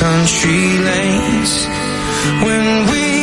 country lanes. When we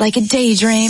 like a daydream.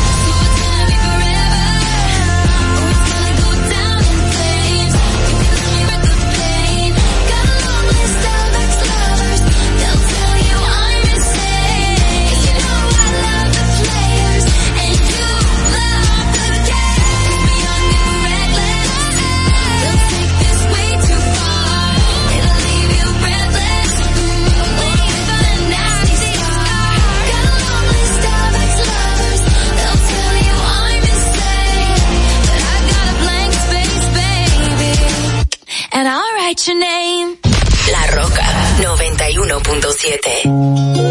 101.7.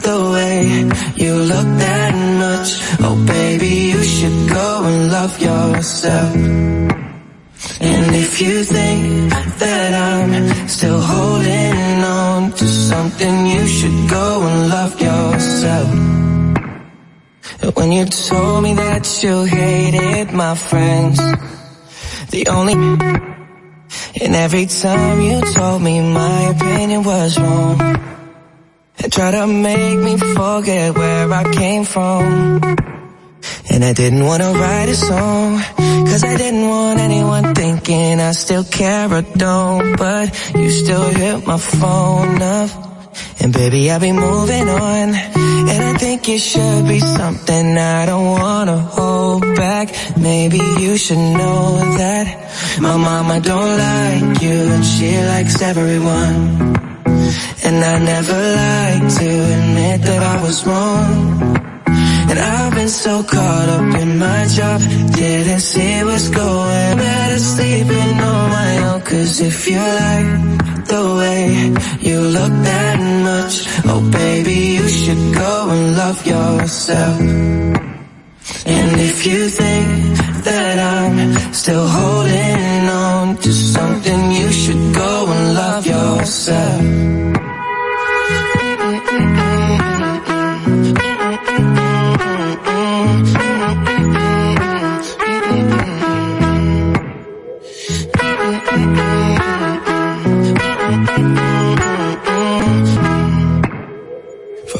the way you look that much. Oh baby, you should go and love yourself. And if you think that I'm still holding on to something, you should go and love yourself. When you told me that you hated my friends, the only and every time you told me my opinion was wrong and try to make me forget where I came from. And I didn't wanna write a song, cause I didn't want anyone thinking I still care or don't, but you still hit my phone up. And baby, I'll be moving on. And I think it should be something I don't wanna hold back. Maybe you should know that my mama don't like you and she likes everyone. And I never liked to admit that I was wrong. And I've been so caught up in my job, didn't see what's going. Better sleeping on my own, cause if you like the way you look that much, oh baby, you should go and love yourself. And if you think that I'm still holding on to something, you should go and love yourself.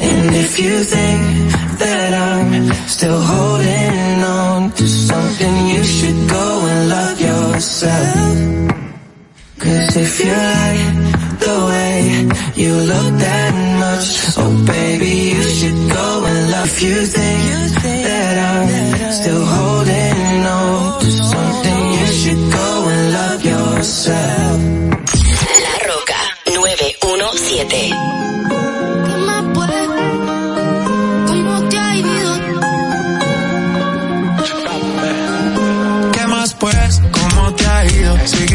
And if you think that I'm still holding on to something, you should go and love yourself. Cause if you like the way you look that much, oh baby, you should go and love. If you think that I'm still holding on to something, you should go and love yourself. La Roca 9 917.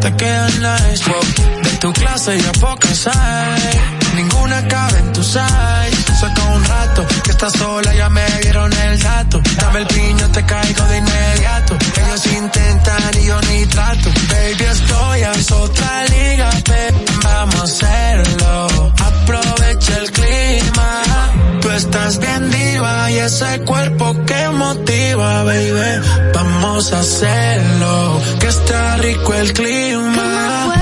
te quedan nice. Wow. De tu clase ya pocas hay. Ninguna cabe en tu size. Saca un rato que estás sola, ya me dieron el dato. Dame el piño, te caigo de inmediato. Ellos intentan y yo ni trato. Baby, estoy es otra liga, vamos a hacerlo. Aprovecha el clima. Estás bien diva y ese cuerpo que motiva, baby. Vamos a hacerlo, que está rico el clima.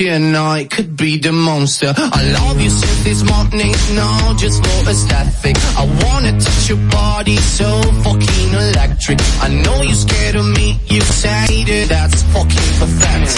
I could be the monster. I love you since this morning, no, just for aesthetic. I wanna touch your body so fucking electric. I know you're scared of me, you say that that's fucking pathetic.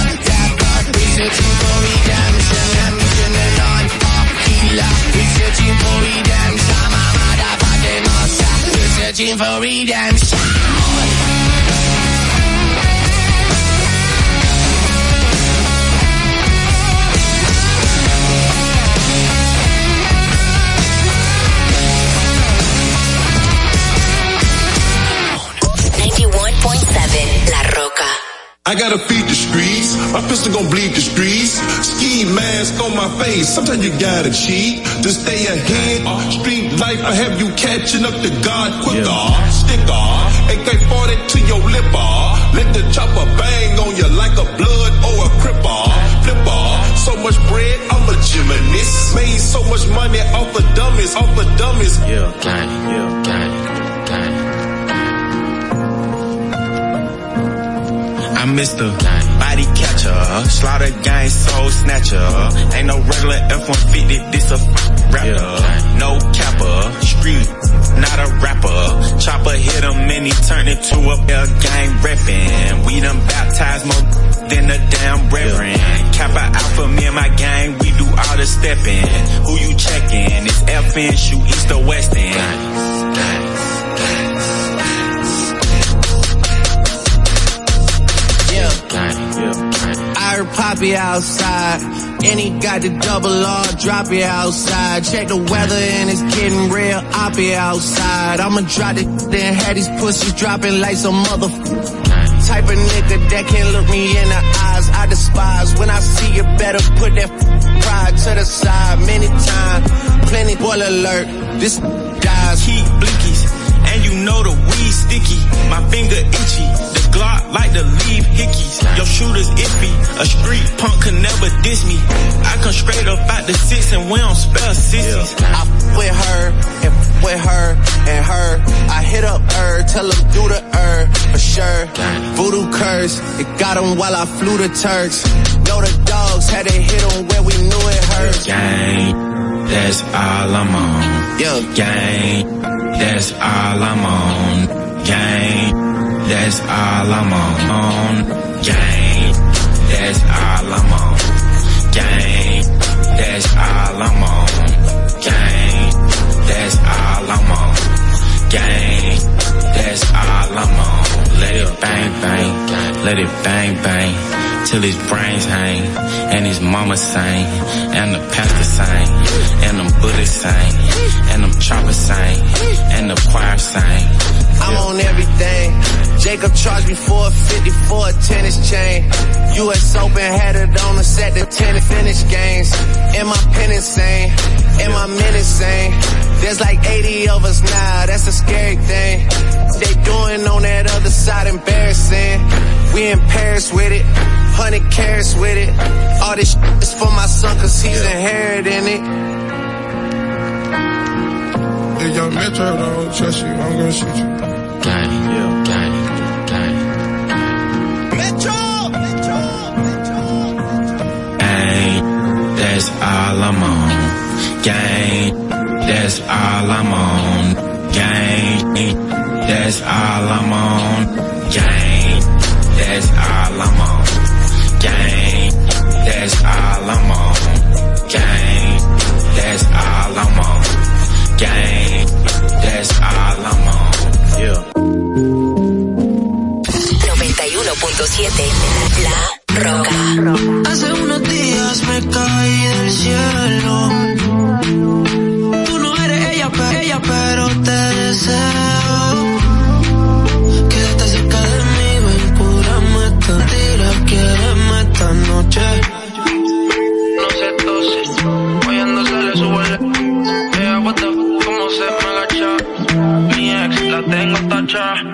searching for redemption. I'm using a non-pop killer We're searching for redemption I'm a motherfucking monster We're searching for redemption. I gotta feed the streets. My pistol gon' bleed the streets. Ski mask on my face. Sometimes you gotta cheat to stay ahead. Street life, I have you catching up to God quicker. Uh, Sticker, uh, AK-40 to your lipper. Uh, let the chopper bang on you like a blood or a cripper. Flipper, so much bread, I'm a gymnast. Made so much money off of dummies, off of dummies. Yeah, gang, yeah, gang. I'm Mr. Body Catcher, Slaughter Gang Soul Snatcher. Ain't no regular F-150, this a f- rapper. No capper, street, not a rapper. Chopper hit him and he turned into a L gang reppin'. We done baptized more than the damn reverend. Kappa Alpha, me and my gang, we do all the stepping. Who you checking? It's FN, shoot east or west end. Poppy outside, and he got the double R, drop it outside. Check the weather and it's getting real, I'll be outside. I'ma drop it, then have these pussies dropping like some mother type of nigga that can look me in the eyes. I despise when I see you better put that pride to the side. Many times, plenty boil alert. This dies. And you know the weed sticky. My finger itchy, the Glock like to leave hickeys. Your shooter's iffy, a street punk can never diss me. I come straight up out the six and we don't spell sissies. I f- with her and f- with her and her. I hit up her, tell them do the her for sure. Voodoo curse, it got him while I flew the Turks. Know the dogs had to hit him where we knew it hurt. Gang, that's all I'm on. Yeah. Gang, that's all I'm on. Gang, that's all I'm on. Gang, that's all I'm on. Gang, that's all I'm on. Gang, that's all I'm on. Gang, that's all I'm on. Let it bang bang, let it bang bang till his brains hang, and his mama sang, and the pastor sang, and them Buddhists sang, and them choppers sang, and the choir sang. I'm yeah. on everything. Jacob charged me 450 for a tennis chain. US Open had it on a set of tennis finish games. In my pen insane. in my men insane. There's like 80 of us now, that's a scary thing. They doing on that other side embarrassing. We in Paris with it, 100 cares with it. All this is for my son cause he's inheriting it. If your metro don't trust you, I'm gonna shoot you. Gang, yeah. gang, gang. Metro! Metro! Metro! Gang, that's all I'm on. Gang, that's all I'm on. Gang, that's all I'm on. Gang, that's all I'm on. Gang, that's all I'm on. Gang, that's all I'm on. Gang. 91.7 La Roca. Hace unos días me caí del cielo. Tú no eres ella, pero, ella, pero te deseo. time.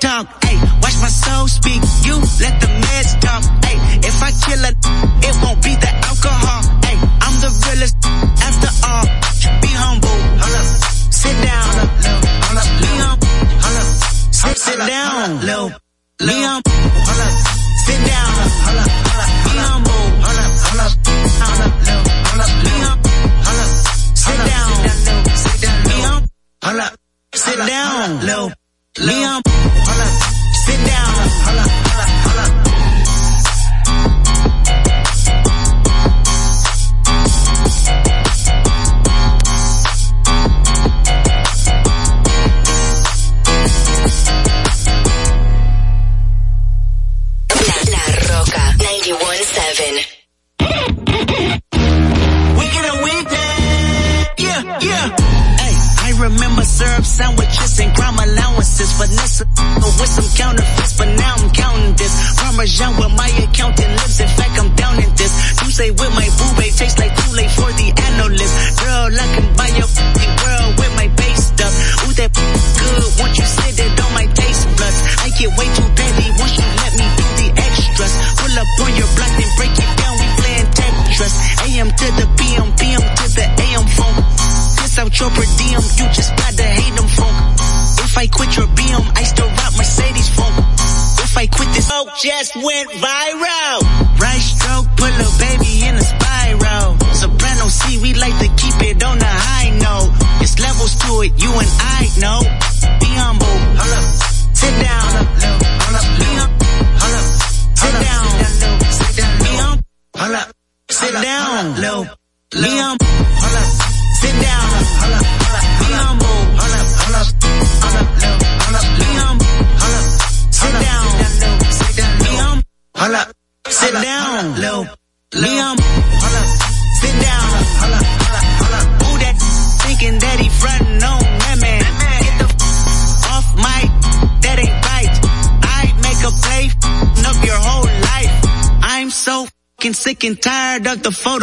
TikTok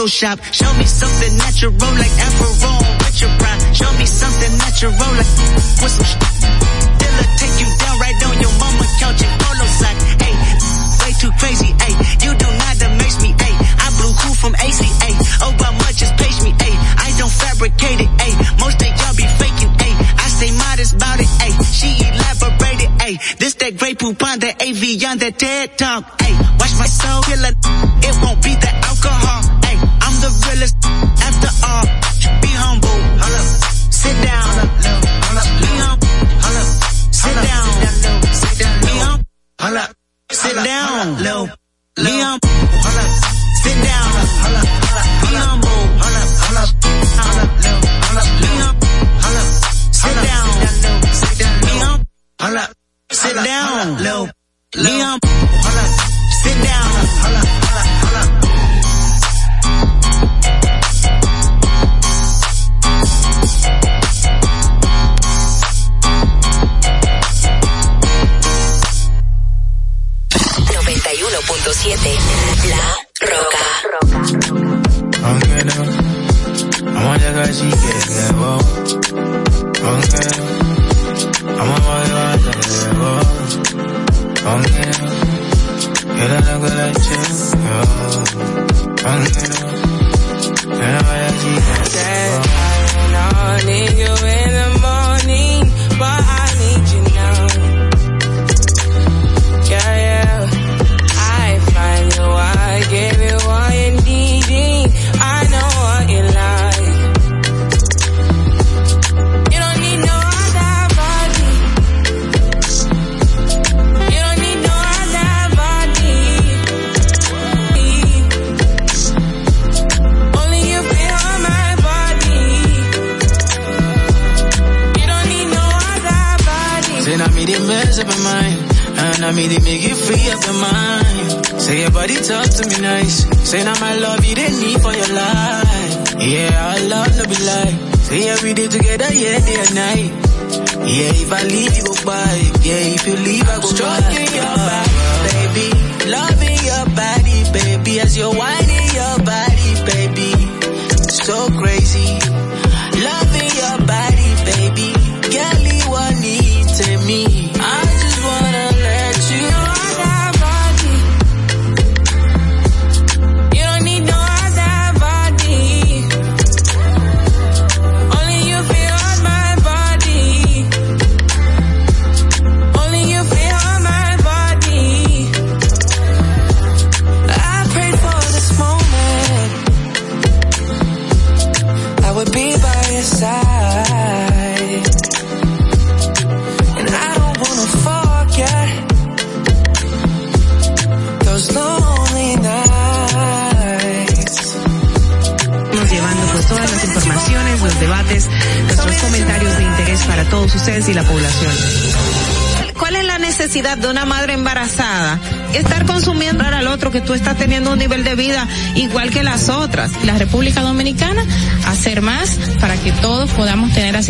Photoshop. Show me something natural like Aperol with your prime. Show me something natural like with some sh- Dilla take you down right on your mama couch and polo sock. Hey, way too crazy. Hey, you do not amaze me. Hey, I blew cool from ACA. Oh, but much just page me. Hey, I don't fabricate it. Hey, most of y'all be faking. Hey, I say modest about it. Hey, she elaborated. Hey, this that great poupon, that AV on that TED talk. Hey, watch my soul, kill killer. It won't be that.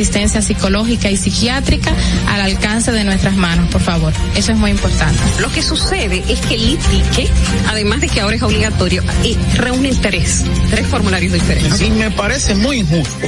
Asistencia psicológica y psiquiátrica al alcance de nuestras manos, por favor. Eso es muy importante. Lo que sucede es que el ITIQUE, además de que ahora es obligatorio, eh, reúne tres, tres formularios diferentes. Y me parece muy injusto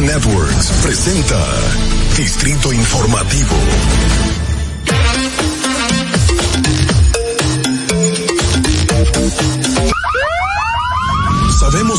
Networks presenta Distrito Informativo.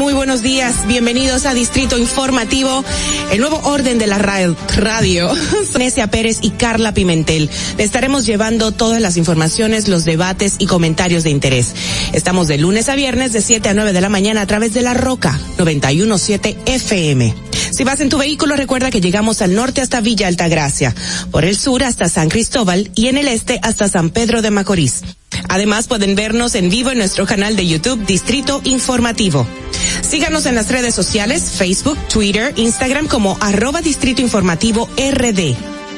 Muy buenos días, bienvenidos a Distrito Informativo, el nuevo orden de la ra- radio, Necia Pérez y Carla Pimentel. Le estaremos llevando todas las informaciones, los debates y comentarios de interés. Estamos de lunes a viernes de 7 a 9 de la mañana a través de la Roca 917 FM. Si vas en tu vehículo, recuerda que llegamos al norte hasta Villa Altagracia, por el sur hasta San Cristóbal y en el este hasta San Pedro de Macorís. Además pueden vernos en vivo en nuestro canal de YouTube Distrito Informativo. Síganos en las redes sociales, Facebook, Twitter, Instagram como arroba Distrito Informativo RD.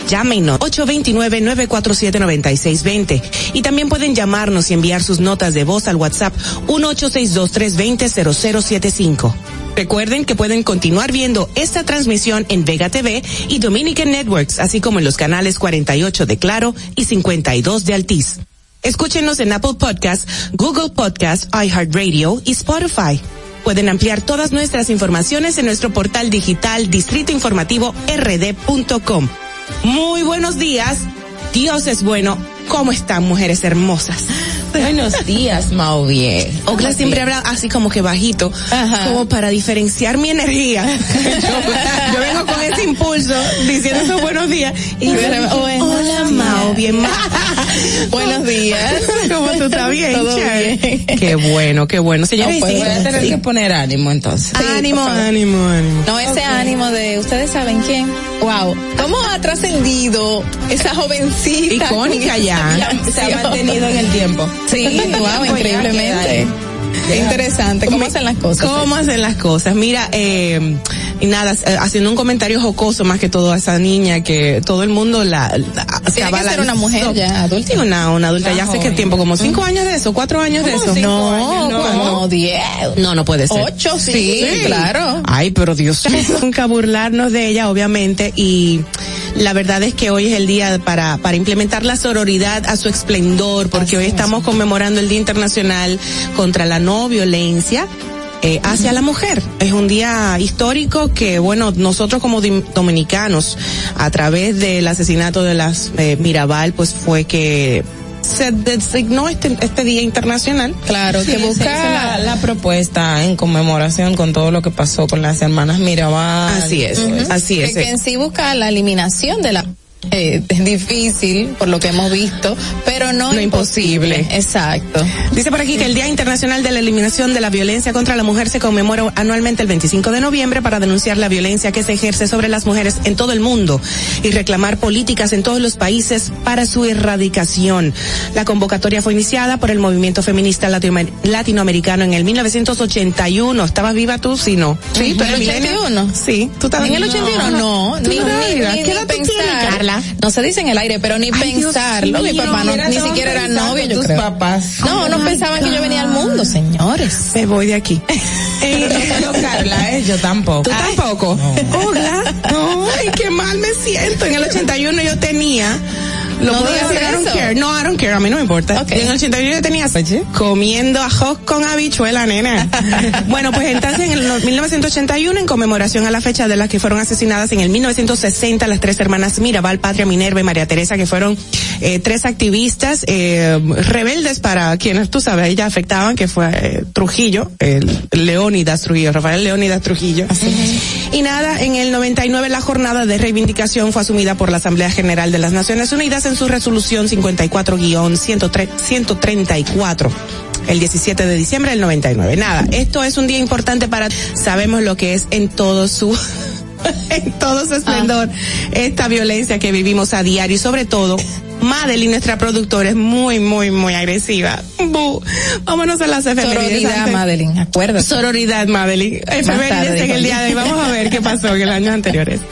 Llámenos 829-947-9620 y también pueden llamarnos y enviar sus notas de voz al WhatsApp 1862-320-0075. Recuerden que pueden continuar viendo esta transmisión en Vega TV y Dominican Networks, así como en los canales 48 de Claro y 52 de Altiz. Escúchenos en Apple Podcast, Google Podcast, iHeartRadio y Spotify. Pueden ampliar todas nuestras informaciones en nuestro portal digital distritoinformativord.com. Muy buenos días. Dios es bueno. ¿Cómo están, mujeres hermosas? Buenos días, Mau bien. Ocla siempre habla así como que bajito, como para diferenciar mi energía. yo, yo vengo con ese impulso diciendo esos buenos días y yo, hola Mao, bien Mao. Buenos días. ¿Cómo tú estás bien? Todo bien. Qué bueno, qué bueno. Señores, No, pues sí, voy a tener sí. que poner ánimo entonces. ánimo, ánimo, ánimo. No ese ánimo de, ¿ustedes saben quién? Wow. ¿Cómo ha trascendido esa jovencita? Icónica ya. Se ha mantenido en el tiempo. Sí, wow, increiblemente. Interesante, ¿cómo hacen las cosas? ¿Cómo hacen las cosas? Mira, eh, y nada, eh, haciendo un comentario jocoso más que todo a esa niña que todo el mundo la, Tiene que ser una mujer ya adulta. Una, una adulta, ya hace qué tiempo, como cinco años de eso, cuatro años de eso. No, no, diez. No, no puede ser. Ocho, sí, claro. Ay, pero Dios. Nunca burlarnos de ella, obviamente, y la verdad es que hoy es el día para, para implementar la sororidad a su esplendor, porque hoy estamos conmemorando el Día Internacional contra la No Violencia. eh, hacia la mujer. Es un día histórico que, bueno, nosotros como dominicanos, a través del asesinato de las eh, Mirabal, pues fue que se designó este, este día internacional. Claro, Sí, que busca la, la propuesta en conmemoración con todo lo que pasó con las hermanas Mirabal. Así es, así es. Que, que en sí busca la eliminación de la eh, es difícil por lo que hemos visto, pero no, No imposible. Exacto. Dice por aquí que el Día Internacional de la Eliminación de la Violencia contra la Mujer se conmemora anualmente el 25 de noviembre para denunciar la violencia que se ejerce sobre las mujeres en todo el mundo y reclamar políticas en todos los países para su erradicación. La convocatoria fue iniciada por el movimiento feminista latino- latinoamericano en el 1981. ¿Estabas viva tú? Sí, no. Sí, tú ¿En el millennial. 81? Sí, tú estabas En el 81 no, no ni- viva. ni ¿Qué No se dice en el aire, pero ni Ay, Dios pensarlo. Mi mío, papá no, ni no siquiera era novio, yo tus creo. papás. No, no Oh my pensaban que yo venía al God. mundo, señores. Me voy de aquí. No, Carla, eh, yo tampoco. ¿Tú tampoco? Hola. Ay, qué mal me siento. En el 81 yo tenía... Lo No puedo digas decir, I don't care. No, I don't care, a mí no me importa. Y en el 81 yo tenía comiendo ajos con habichuela, nena. bueno, pues entonces en el no- 1981, en conmemoración a la fecha de las que fueron asesinadas en el 1960 las tres hermanas Mirabal, Patria Minerva y María Teresa, que fueron eh, tres activistas eh, rebeldes para quienes, tú sabes, ellas afectaban, que fue eh, Trujillo, el Leónidas Trujillo, Rafael Leónidas Trujillo. Y nada, en el 99 la jornada de reivindicación fue asumida por la Asamblea General de las Naciones Unidas en su resolución 54-134 el 17 de diciembre del 99. Nada, esto es un día importante para, sabemos lo que es en todo su, en todo su esplendor, esta violencia que vivimos a diario y sobre todo, Madeline, nuestra productora, es muy, muy, muy agresiva. Bu. Vámonos a las efemérides. Sororidad, antes. Madeline, acuérdate. Sororidad, Madeline. Efemérides tarde, en el día de hoy. Vamos a ver qué pasó en el año anteriores.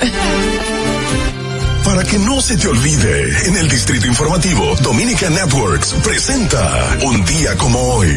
Para que no se te olvide, en el Distrito Informativo, Dominica Networks presenta Un día como hoy.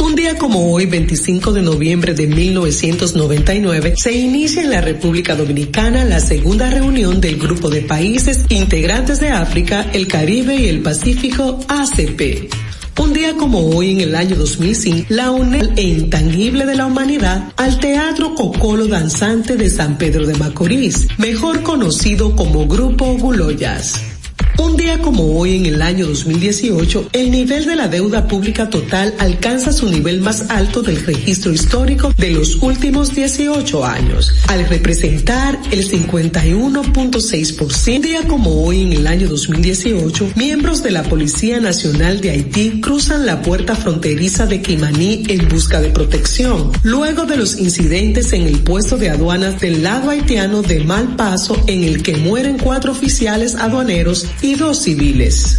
Un día como hoy, 25 de noviembre de 1999, se inicia en la República Dominicana la segunda reunión del Grupo de Países Integrantes de África, el Caribe y el Pacífico, ACP. Un día como hoy, en el año 2005, la UNED e intangible de la humanidad al Teatro Cocolo Danzante de San Pedro de Macorís, mejor conocido como Grupo Guloyas. Un día como hoy, en el año 2018, el nivel de la deuda pública total alcanza su nivel más alto del registro histórico de los últimos 18 años, al representar el 51.6%. Un día como hoy, en el año 2018, miembros de la Policía Nacional de Haití cruzan la puerta fronteriza de Quimaní en busca de protección, luego de los incidentes en el puesto de aduanas del lado haitiano de Malpaso, en el que mueren cuatro oficiales aduaneros y civiles.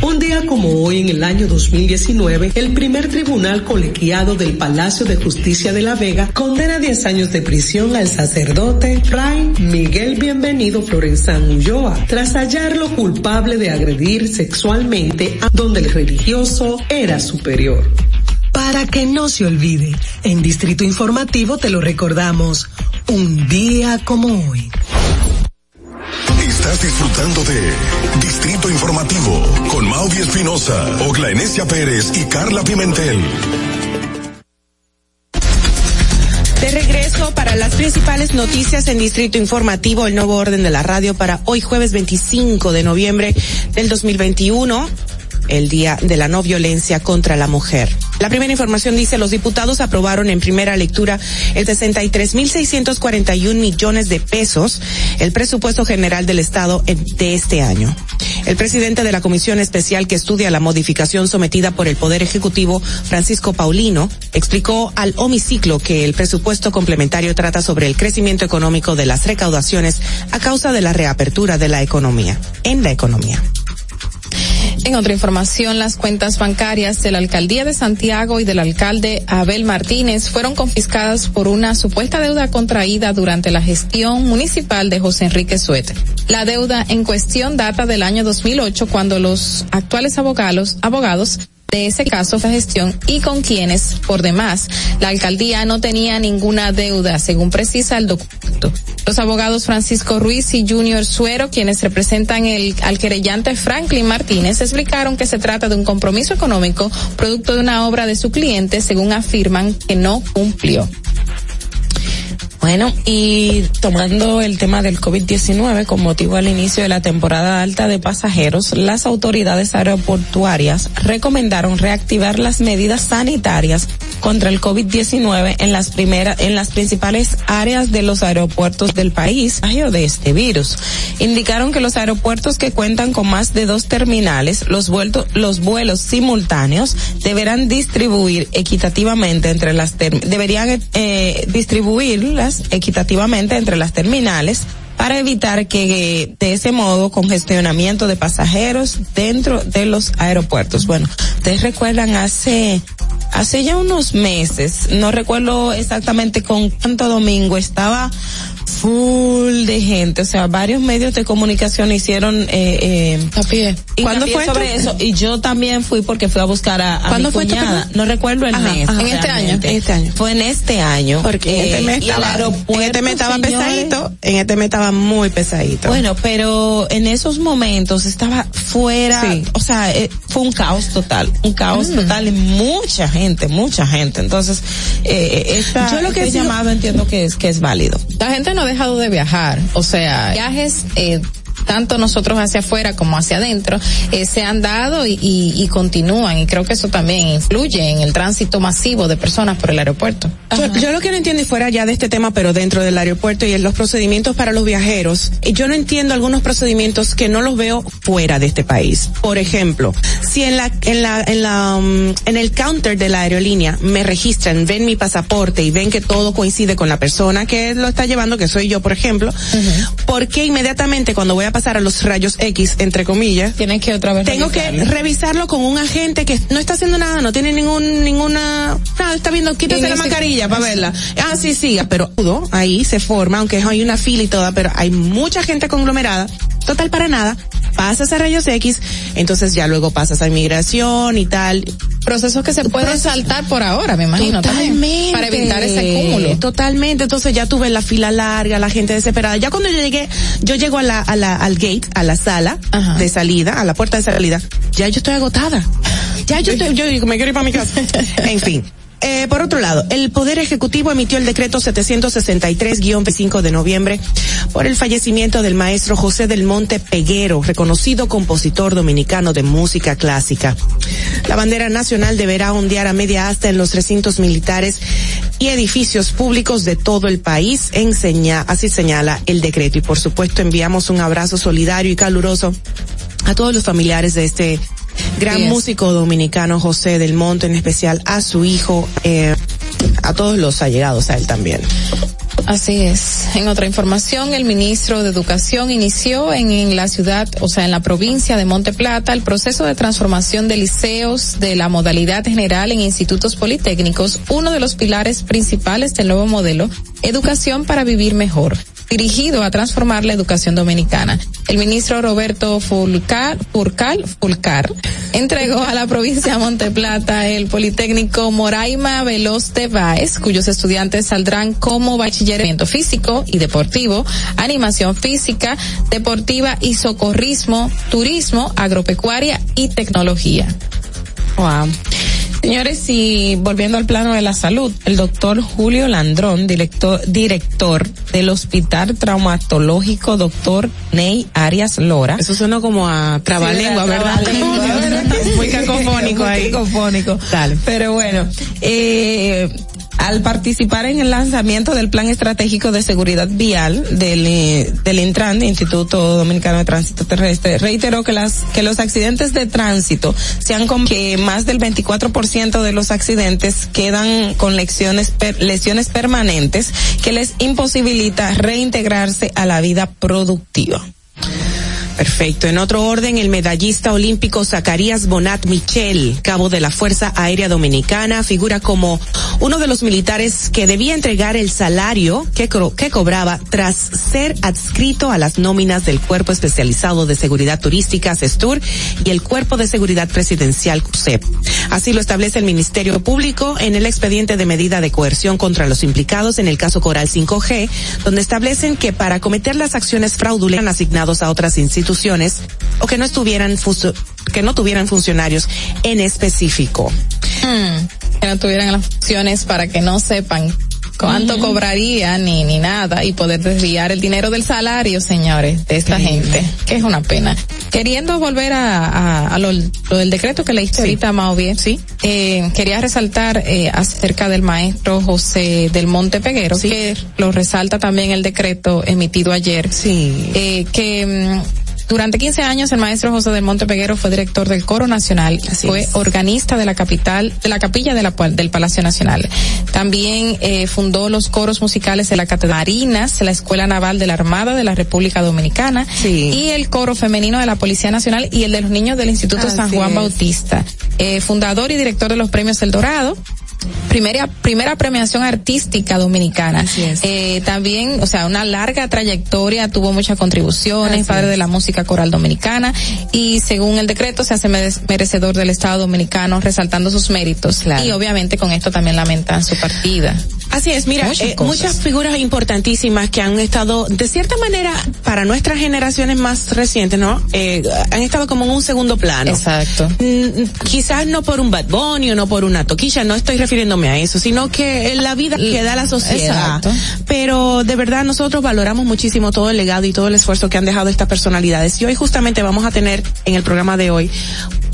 Un día como hoy, en el año 2019, el primer tribunal colegiado del Palacio de Justicia de La Vega condena 10 años de prisión al sacerdote Fray Miguel Bienvenido Florenzán Ulloa, tras hallarlo culpable de agredir sexualmente a donde el religioso era superior. Para que no se olvide, en Distrito Informativo te lo recordamos, un día como hoy. Estás disfrutando de Distrito Informativo con Mauvi Espinosa, Ogla Enesia Pérez y Carla Pimentel. De regreso para las principales noticias en Distrito Informativo, el nuevo orden de la radio para hoy jueves 25 de noviembre del 2021 el Día de la No Violencia contra la Mujer. La primera información dice, los diputados aprobaron en primera lectura el 63.641 millones de pesos, el presupuesto general del Estado de este año. El presidente de la Comisión Especial que estudia la modificación sometida por el Poder Ejecutivo, Francisco Paulino, explicó al homiciclo que el presupuesto complementario trata sobre el crecimiento económico de las recaudaciones a causa de la reapertura de la economía, en la economía. En otra información, las cuentas bancarias de la alcaldía de Santiago y del alcalde Abel Martínez fueron confiscadas por una supuesta deuda contraída durante la gestión municipal de José Enrique Suete. La deuda en cuestión data del año 2008 cuando los actuales abogados, abogados de ese caso de gestión y con quienes, por demás, la alcaldía no tenía ninguna deuda, según precisa el documento. Los abogados Francisco Ruiz y Junior Suero, quienes representan el, al querellante Franklin Martínez, explicaron que se trata de un compromiso económico producto de una obra de su cliente, según afirman que no cumplió. Bueno, y tomando el tema del COVID-19 con motivo al inicio de la temporada alta de pasajeros, las autoridades aeroportuarias recomendaron reactivar las medidas sanitarias contra el COVID-19 en las primeras, en las principales áreas de los aeropuertos del país, de este virus. Indicaron que los aeropuertos que cuentan con más de dos terminales, los vueltos, los vuelos simultáneos deberán distribuir equitativamente entre las deberían eh, distribuirlas equitativamente entre las terminales para evitar que de ese modo congestionamiento de pasajeros dentro de los aeropuertos. Bueno, ustedes recuerdan hace hace ya unos meses, no recuerdo exactamente con cuánto domingo estaba full de gente, o sea, varios medios de comunicación hicieron eh, eh, ¿Cuándo fue sobre eso? Y yo también fui porque fui a buscar a, a ¿Cuándo mi fue cuñada. No recuerdo el Ajá, mes. ajá. En este año, en este año. Fue en este año. Porque Eh, este mes y el estaba, en este mes estaba señores, pesadito, en este mes estaba muy pesadito. Bueno, pero en esos momentos estaba fuera, Sí. o sea, eh, fue un caos total, un caos Mm. total y mucha gente, mucha gente. Entonces, eh, esta, Yo lo que este llamado entiendo que es que es válido. La gente no ha dejado de viajar, o sea, viajes eh, tanto nosotros hacia afuera como hacia adentro eh, se han dado y, y- y continúan y creo que eso también influye en el tránsito masivo de personas por el aeropuerto. Yo, yo lo que no entiendo y fuera ya de este tema, pero dentro del aeropuerto y en los procedimientos para los viajeros, eh, yo no entiendo algunos procedimientos que no los veo fuera de este país. Por ejemplo, si en la en la en la um, en el counter de la aerolínea me registran, ven mi pasaporte y ven que todo coincide con la persona que lo está llevando, que soy yo, por ejemplo, ¿por qué inmediatamente cuando voy a pasar a los rayos X entre comillas, tienes que otra vez tengo que revisarlo. revisarlo con un agente que no está haciendo nada, no tiene ningún ninguna nada, está viendo, quítese la mascarilla para verla. Ah, sí, siga, pero ahí se forma, aunque hay una fila y toda, pero hay mucha gente conglomerada, total para nada, pasas a rayos X, entonces ya luego pasas a inmigración y tal. Procesos que se pueden saltar por ahora, me imagino, también, Totalmente. para evitar ese cúmulo. Totalmente. Entonces ya tuve la fila larga, la gente desesperada. Ya cuando yo llegué, yo llego a la, a la, al gate, a la sala de salida, a la puerta de salida, ya yo estoy agotada. Ya yo estoy, yo me quiero ir para mi casa. en fin. Eh, por otro lado, el Poder Ejecutivo emitió el decreto 763-5 de noviembre por el fallecimiento del maestro José del Monte Peguero, reconocido compositor dominicano de música clásica. La bandera nacional deberá ondear a media asta en los recintos militares y edificios públicos de todo el país, así señala el decreto. Y por supuesto enviamos un abrazo solidario y caluroso a todos los familiares de este gran músico dominicano José del Monte, en especial a su hijo, eh, a todos los allegados a él también. Así es. En otra información, el ministro de Educación inició en, en la ciudad, o sea, en la provincia de Monte Plata, el proceso de transformación de liceos de la modalidad general en institutos politécnicos, uno de los pilares principales del nuevo modelo, Educación para Vivir Mejor dirigido a transformar la educación dominicana. El ministro Roberto Fulcar, Fulcar, Fulcar entregó a la provincia de Monte Plata el Politécnico Moraima Veloz de Báez, cuyos estudiantes saldrán como bachillerato físico y deportivo, animación física, deportiva y socorrismo, turismo, agropecuaria y tecnología. Wow. Señores, y volviendo al plano de la salud, el doctor Julio Landrón, director, director del Hospital Traumatológico Doctor Ney Arias Lora. Eso suena como a trabalengua, Sí, ¿verdad? trabalengua. Muy cacofónico Muy ahí. cacofónico. Pero bueno, eh, al participar en el lanzamiento del Plan Estratégico de Seguridad Vial del, eh, del Intran, Instituto Dominicano de Tránsito Terrestre, reiteró que las que los accidentes de tránsito se han que más del 24% de los accidentes quedan con lesiones lesiones permanentes que les imposibilita reintegrarse a la vida productiva. Perfecto. En otro orden, el medallista olímpico Zacarías Bonat Michel, cabo de la Fuerza Aérea Dominicana, figura como uno de los militares que debía entregar el salario que, que cobraba tras ser adscrito a las nóminas del Cuerpo Especializado de Seguridad Turística, CESTUR, y el Cuerpo de Seguridad Presidencial, CUSEP. Así lo establece el Ministerio Público en el expediente de medida de coerción contra los implicados en el caso Coral 5G, donde establecen que para cometer las acciones fraudulentas asignados a otras instituciones o que no estuvieran que no tuvieran funcionarios en específico. Hmm, que no tuvieran las funciones para que no sepan cuánto cobraría ni ni nada y poder desviar el dinero del salario, señores, de esta Increíble. gente, que es una pena. Queriendo volver a, a, a lo, lo del decreto que leíste ahorita, Mao bien, sí. Eh, quería resaltar eh, acerca del maestro José del Monte Peguero, que lo resalta también el decreto emitido ayer. Sí. Eh, que mm, durante 15 años el maestro José del Monte Peguero fue director del Coro Nacional, fue organista de la capital, de la capilla de la, del Palacio Nacional. También eh, fundó los coros musicales de la Catedral Marinas, la Escuela Naval de la Armada de la República Dominicana y el coro femenino de la Policía Nacional y el de los niños del Instituto Así San Juan es. Bautista. Eh, fundador y director de los premios El Dorado. Primera, primera premiación artística dominicana. Eh, también, o sea, una larga trayectoria, tuvo muchas contribuciones, Así padre es. de la música coral dominicana y según el decreto se hace mere- merecedor del Estado dominicano resaltando sus méritos y obviamente con esto también lamentan su partida. Así es, mira, Muchas eh, muchas figuras importantísimas que han estado, de cierta manera, para nuestras generaciones más recientes, ¿no? Eh, han estado como en un segundo plano. Exacto. Mm, quizás no por un Bad Bunny o no por una toquilla, no estoy refiriéndome a eso, sino que la vida que da la sociedad. Exacto. Pero de verdad nosotros valoramos muchísimo todo el legado y todo el esfuerzo que han dejado estas personalidades. Y hoy justamente vamos a tener en el programa de hoy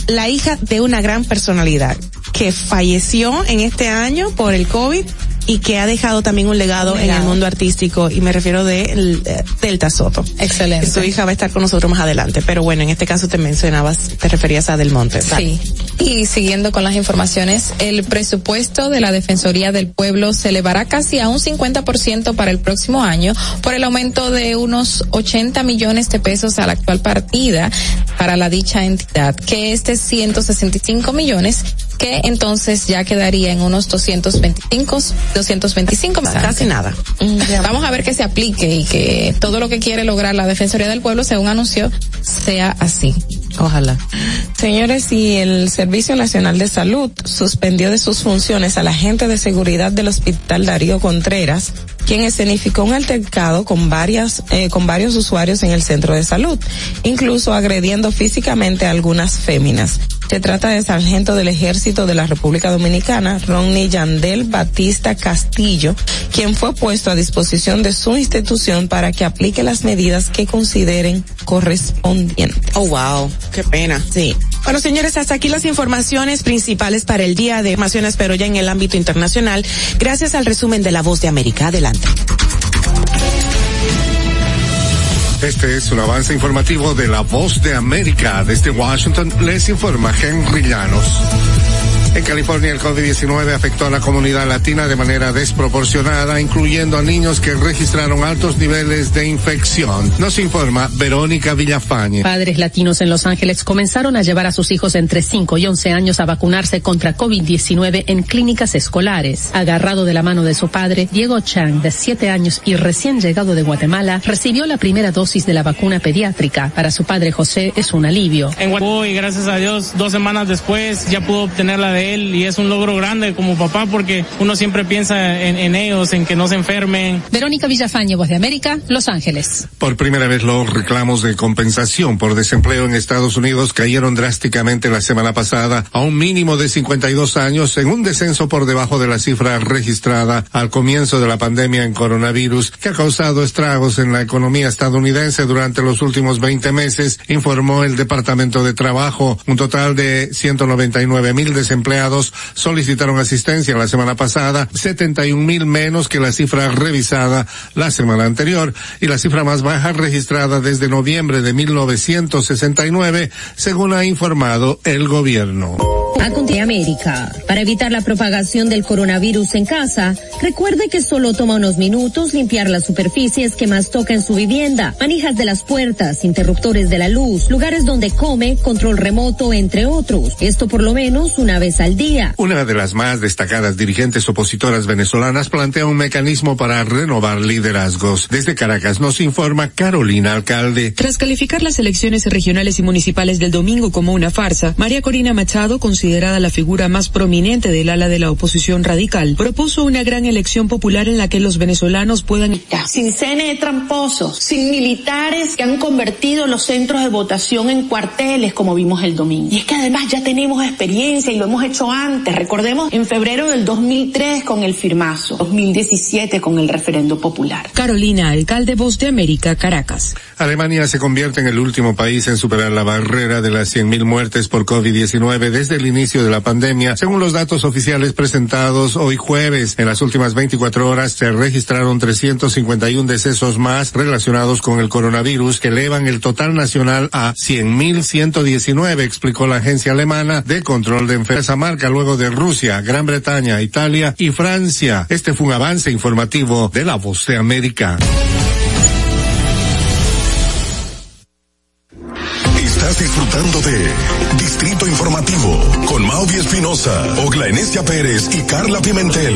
la hija de una gran personalidad que falleció en este año por el COVID y que ha dejado también un legado, Un en el mundo artístico y me refiero de eh, Delta Soto. Excelente. Su hija va a estar con nosotros más adelante, pero bueno, en este caso te mencionabas, te referías a Del Monte. Sí. Y siguiendo con las informaciones, el presupuesto de la Defensoría del Pueblo se elevará casi a un 50% para el próximo año por el aumento de unos 80 millones de pesos a la actual partida para la dicha entidad, que es de 165 millones, que entonces ya quedaría en unos 225, 225 millones. Casi nada. Vamos a ver que se aplique y que todo lo que quiere lograr la Defensoría del Pueblo, según anunció, sea así. Ojalá. Señores, y el Servicio Nacional de Salud suspendió de sus funciones al agente de seguridad del Hospital Darío Contreras, quien escenificó un altercado con varias, eh, con varios usuarios en el centro de salud, incluso agrediendo físicamente a algunas féminas. Se trata de sargento del Ejército de la República Dominicana, Ronnie Yandel Batista Castillo, quien fue puesto a disposición de su institución para que aplique las medidas que consideren correspondientes. Oh, wow. Qué pena. Sí. Bueno, señores, hasta aquí las informaciones principales para el día de informaciones, pero ya en el ámbito internacional, gracias al resumen de La Voz de América. Adelante. Este es un avance informativo de La Voz de América. Desde Washington les informa Henry Llanos. En California el COVID-19 afectó a la comunidad latina de manera desproporcionada, incluyendo a niños que registraron altos niveles de infección. Nos informa Verónica Villafañe. Padres latinos en Los Ángeles comenzaron a llevar a sus hijos entre 5 y 11 años a vacunarse contra COVID-19 en clínicas escolares. Agarrado de la mano de su padre, Diego Chang, de 7 años y recién llegado de Guatemala, recibió la primera dosis de la vacuna pediátrica. Para su padre José es un alivio. En Guatemala y gracias a Dios, dos semanas después ya pudo obtener la de él y es un logro grande como papá porque uno siempre piensa en, en ellos, en que no se enfermen. Verónica Villafañe, Voz de América, Los Ángeles. Por primera vez los reclamos de compensación por desempleo en Estados Unidos cayeron drásticamente la semana pasada a un mínimo de 52 años en un descenso por debajo de la cifra registrada al comienzo de la pandemia en coronavirus que ha causado estragos en la economía estadounidense durante los últimos 20 meses, informó el Departamento de Trabajo. Un total de 199 mil desempleados empleados solicitaron asistencia la semana pasada, 71 mil menos que la cifra revisada la semana anterior y la cifra más baja registrada desde noviembre de 1969, según ha informado el gobierno. A Conte América. Para evitar la propagación del coronavirus en casa, recuerde que solo toma unos minutos limpiar las superficies que más toca en su vivienda, manijas de las puertas, interruptores de la luz, lugares donde come, control remoto, entre otros. Esto por lo menos una vez al día. Una de las más destacadas dirigentes opositoras venezolanas plantea un mecanismo para renovar liderazgos. Desde Caracas nos informa Carolina Alcalde. Tras calificar las elecciones regionales y municipales del domingo como una farsa, María Corina Machado, considerada la figura más prominente del ala de la oposición radical, propuso una gran elección popular en la que los venezolanos puedan sin CNE tramposo, sin militares que han convertido los centros de votación en cuarteles como vimos el domingo. Y es que además ya tenemos experiencia y lo hemos hecho antes. Recordemos en febrero del 2003 con el firmazo, 2017 con el referendo popular. Carolina, alcalde Voz de América, Caracas. Alemania se convierte en el último país en superar la barrera de las 100.000 muertes por COVID-19 desde el inicio de la pandemia, según los datos oficiales presentados hoy jueves. En las últimas 24 horas se registraron 351 decesos más relacionados con el coronavirus que elevan el total nacional a 100.119, explicó la agencia alemana de control de enfermedades marca luego de Rusia, Gran Bretaña, Italia y Francia. Este fue un avance informativo de la Voz de América. Estás disfrutando de Distrito Informativo con Mauvi Espinosa, Ogla Enesia Pérez y Carla Pimentel.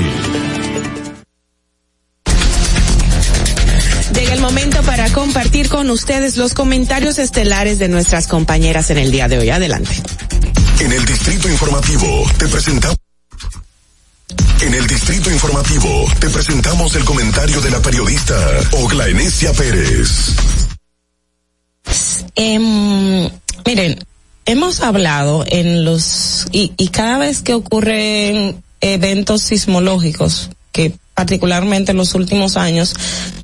Llega el momento para compartir con ustedes los comentarios estelares de nuestras compañeras en el día de hoy. Adelante. En el Distrito Informativo te presentamos en el Distrito Informativo te presentamos el comentario de la periodista Ogla Enesia Pérez. Em, miren, hemos hablado en los y, y cada vez que ocurren eventos sismológicos que particularmente en los últimos años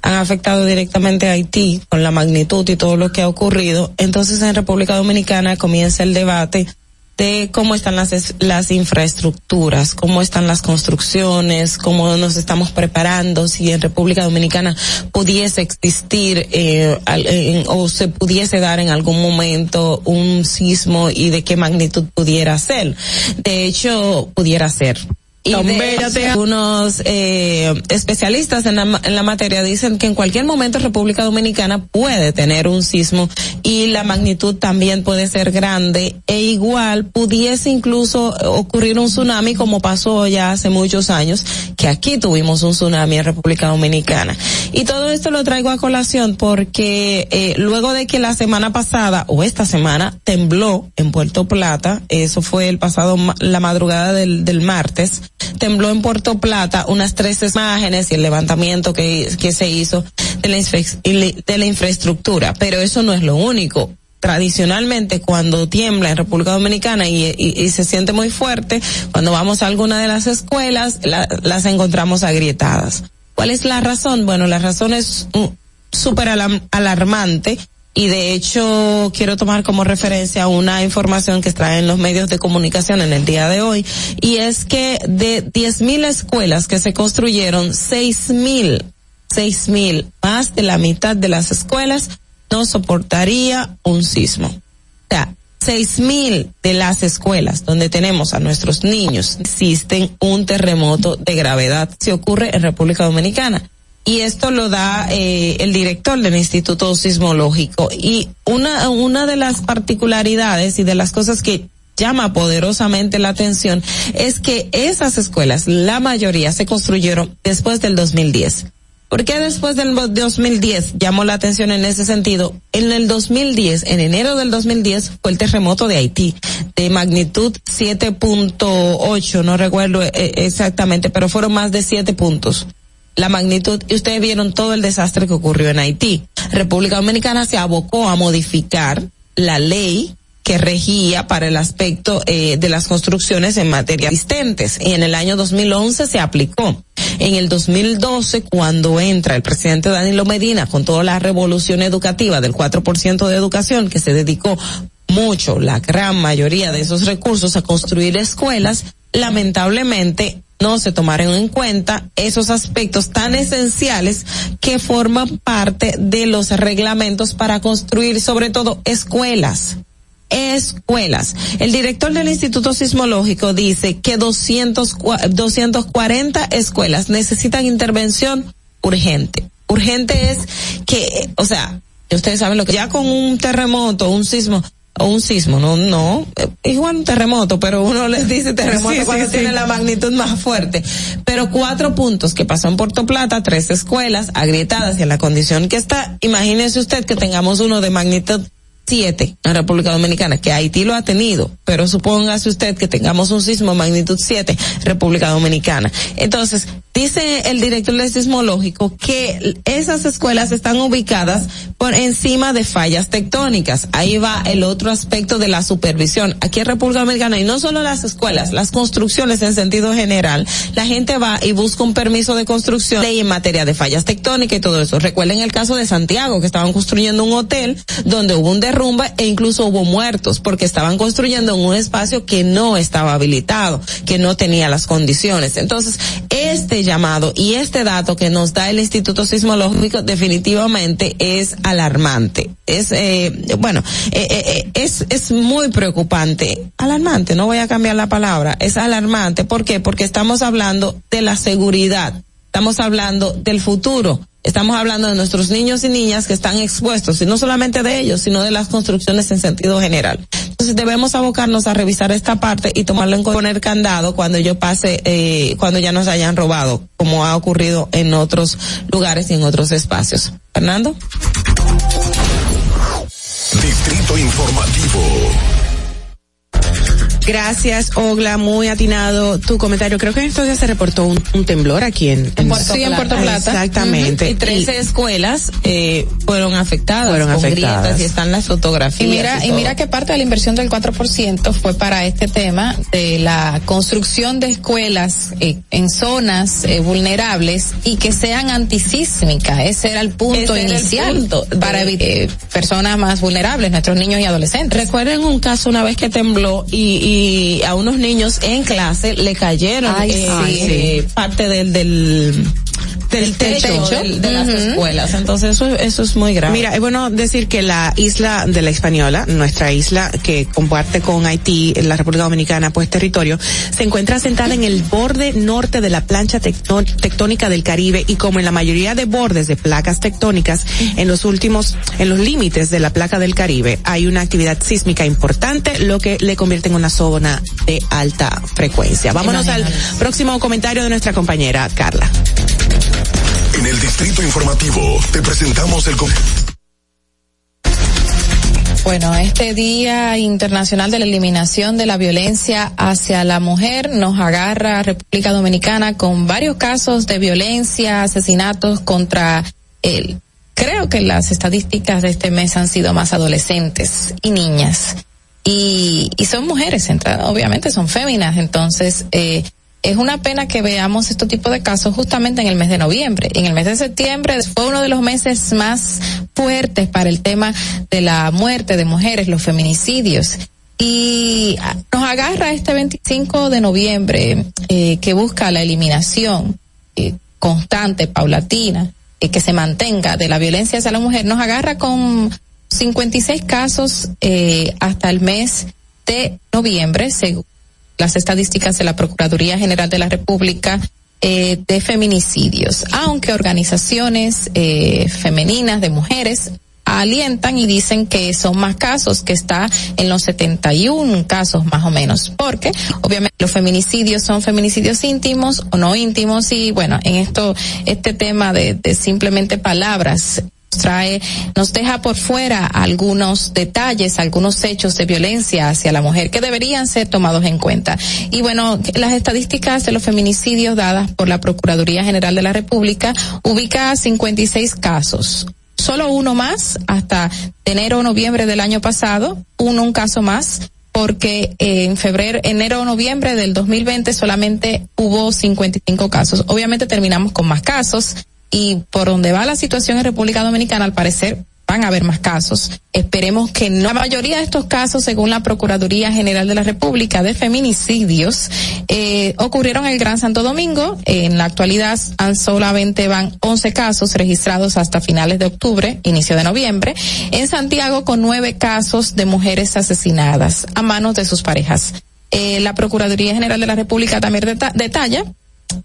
han afectado directamente a Haití con la magnitud y todo lo que ha ocurrido, entonces en República Dominicana comienza el debate de cómo están las, las infraestructuras, cómo están las construcciones, cómo nos estamos preparando, si en República Dominicana pudiese existir eh, en- o se pudiese dar en algún momento un sismo y de qué magnitud pudiera ser. De hecho, pudiera ser. Y de algunos eh, especialistas en la, en la materia dicen que en cualquier momento República Dominicana puede tener un sismo y la magnitud también puede ser grande e igual pudiese incluso ocurrir un tsunami como pasó ya hace muchos años que aquí tuvimos un tsunami en República Dominicana. Y todo esto lo traigo a colación porque eh, luego de que la semana pasada o esta semana tembló en Puerto Plata, eso fue el pasado la madrugada del, del martes, tembló en Puerto Plata unas tres imágenes y el levantamiento que, que se hizo de la, de la infraestructura, pero eso no es lo único tradicionalmente cuando tiembla en República Dominicana y, y- se siente muy fuerte, cuando vamos a alguna de las escuelas, la- las encontramos agrietadas. ¿Cuál es la razón? Bueno, la razón es mm, súper alarmante y de hecho quiero tomar como referencia una información que está en los medios de comunicación en el día de hoy y es que de 10.000 escuelas que se construyeron, 6.000, 6.000, más de la mitad de las escuelas no soportaría un sismo. O sea, seis mil de las escuelas donde tenemos a nuestros niños existen un terremoto de gravedad si ocurre en República Dominicana. Y esto lo da eh, el director del Instituto Sismológico. Y una, una de las particularidades y de las cosas que llama poderosamente la atención es que esas escuelas, la mayoría se construyeron después del 2010. ¿Por qué después del 2010 llamó la atención en ese sentido? En el 2010, en enero del 2010, fue el terremoto de Haití, de magnitud 7.8, no recuerdo eh, exactamente, pero fueron más de 7 puntos. La magnitud, y ustedes vieron todo el desastre que ocurrió en Haití. República Dominicana se abocó a modificar la ley que regía para el aspecto eh, de las construcciones en materia existentes. Y en el año 2011 se aplicó. En el 2012, cuando entra el presidente Danilo Medina con toda la revolución educativa del 4% de educación que se dedicó mucho, la gran mayoría de esos recursos a construir escuelas, lamentablemente no se tomaron en cuenta esos aspectos tan esenciales que forman parte de los reglamentos para construir sobre todo escuelas escuelas. El director del Instituto Sismológico dice que 200, 240 escuelas necesitan intervención urgente. Urgente es que, o sea, ustedes saben lo que ya con un terremoto, un sismo, o un sismo, no, no, eh, igual un terremoto, pero uno les dice terremoto Sí, cuando sí. tiene la magnitud más fuerte. Pero cuatro puntos que pasó en Puerto Plata, tres escuelas agrietadas y en la condición que está, imagínese usted que tengamos uno de magnitud siete en República Dominicana, que Haití lo ha tenido, pero supóngase usted que tengamos un sismo magnitud 7 República Dominicana. Entonces, dice el director del sismológico que esas escuelas están ubicadas por encima de fallas tectónicas. Ahí va el otro aspecto de la supervisión. Aquí en República Dominicana, y no solo las escuelas, las construcciones en sentido general, la gente va y busca un permiso de construcción en materia de fallas tectónicas y todo eso. Recuerden el caso de Santiago, que estaban construyendo un hotel donde hubo un derrumbe e incluso hubo muertos porque estaban construyendo en un espacio que no estaba habilitado, que no tenía las condiciones. Entonces, este llamado y este dato que nos da el Instituto Sismológico definitivamente es alarmante. Es, eh, bueno, eh, eh, eh, es, es muy preocupante. Alarmante, no voy a cambiar la palabra. Es alarmante. ¿Por qué? Porque estamos hablando de la seguridad. Estamos hablando del futuro. Estamos hablando de nuestros niños y niñas que están expuestos, y no solamente de ellos, sino de las construcciones en sentido general. Entonces debemos abocarnos a revisar esta parte y tomarlo en poner candado cuando yo pase, eh, cuando ya nos hayan robado, como ha ocurrido en otros lugares y en otros espacios. Fernando. Distrito Informativo. Gracias, Ogla, muy atinado tu comentario. Creo que en estos días se reportó un, un temblor aquí en, En Puerto sí, en Puerto Plata. Exactamente. Y 13 escuelas eh, fueron afectadas Fueron con afectadas. grietas y están las fotografías. Y mira, y mira que parte de la inversión del 4% fue para este tema de la construcción de escuelas eh, en zonas eh, vulnerables y que sean antisísmicas. Ese era el punto Ese era el inicial punto para evitar eh, personas más vulnerables, nuestros niños y adolescentes. Recuerden un caso una vez que tembló y, y a unos niños en clase le cayeron Ay, eh, sí. eh, parte del del del techo, techo. del- de las escuelas. Entonces eso eso es muy grave. Mira, es bueno decir que la isla de la Española, nuestra isla que comparte con Haití, la República Dominicana, pues territorio, se encuentra sentada en el borde norte de la plancha tectó- tectónica del Caribe y como en la mayoría de bordes de placas tectónicas, en los últimos, en los límites de la placa del Caribe, hay una actividad sísmica importante, lo que le convierte en una zona de alta frecuencia. Vámonos al próximo comentario de nuestra compañera Carla. En el Distrito Informativo te presentamos el... Bueno, este Día Internacional de la Eliminación de la Violencia hacia la Mujer nos agarra a República Dominicana con varios casos de violencia, asesinatos contra él. Creo que las estadísticas de este mes han sido más adolescentes y niñas. Y, y son mujeres, obviamente son féminas, entonces eh, es una pena que veamos este tipo de casos justamente en el mes de noviembre. En el mes de septiembre fue uno de los meses más fuertes para el tema de la muerte de mujeres, los feminicidios. Y nos agarra este 25 de noviembre eh, que busca la eliminación eh, constante, paulatina, eh, que se mantenga de la violencia hacia la mujer, nos agarra con 56 casos eh, hasta el mes de noviembre, según las estadísticas de la Procuraduría General de la República eh, de feminicidios, aunque organizaciones eh, femeninas de mujeres alientan y dicen que son más casos, que está en los 71 casos más o menos, porque obviamente los feminicidios son feminicidios íntimos o no íntimos y bueno, en esto, este tema de, de simplemente palabras trae, nos deja por fuera algunos detalles, algunos hechos de violencia hacia la mujer que deberían ser tomados en cuenta. Y bueno, las estadísticas de los feminicidios dadas por la Procuraduría General de la República ubica 56 casos. Solo uno más hasta enero o noviembre del año pasado, uno un caso más porque eh, en febrero, enero o noviembre del 2020 solamente hubo 55 casos. Obviamente terminamos con más casos y por donde va la situación en República Dominicana, al parecer van a haber más casos. Esperemos que no. La mayoría de estos casos, según la Procuraduría General de la República de Feminicidios, eh, ocurrieron en el Gran Santo Domingo. En la actualidad solamente van 11 casos registrados hasta finales de octubre, inicio de noviembre. En Santiago con nueve casos de mujeres asesinadas a manos de sus parejas. Eh, la Procuraduría General de la República también deta- detalla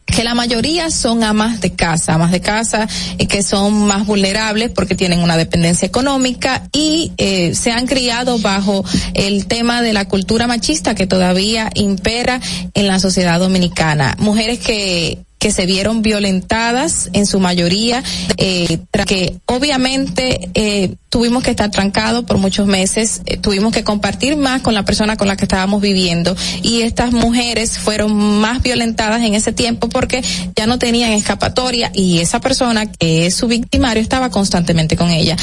que la mayoría son amas de casa, amas de casa eh, que son más vulnerables porque tienen una dependencia económica y eh, se han criado bajo el tema de la cultura machista que todavía impera en la sociedad dominicana. Mujeres que que se vieron violentadas en su mayoría, eh, que obviamente eh, tuvimos que estar trancados por muchos meses, eh, tuvimos que compartir más con la persona con la que estábamos viviendo y estas mujeres fueron más violentadas en ese tiempo porque ya no tenían escapatoria y esa persona que es su victimario estaba constantemente con ella.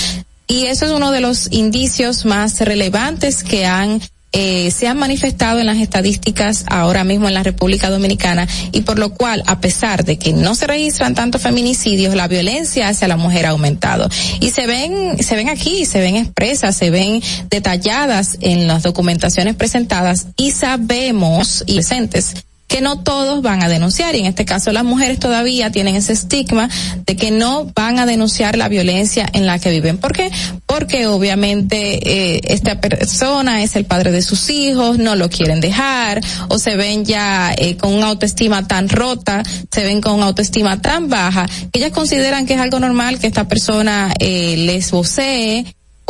Y eso es uno de los indicios más relevantes que han eh, se han manifestado en las estadísticas ahora mismo en la República Dominicana y por lo cual, a pesar de que no se registran tantos feminicidios, la violencia hacia la mujer ha aumentado. Y se ven, se ven aquí, se ven expresas, se ven detalladas en las documentaciones presentadas y sabemos y presentes que no todos van a denunciar y en este caso las mujeres todavía tienen ese estigma de que no van a denunciar la violencia en la que viven. ¿Por qué? Porque obviamente eh, esta persona es el padre de sus hijos, no lo quieren dejar o se ven ya eh, con una autoestima tan rota, se ven con una autoestima tan baja que ellas consideran que es algo normal que esta persona eh, les vocee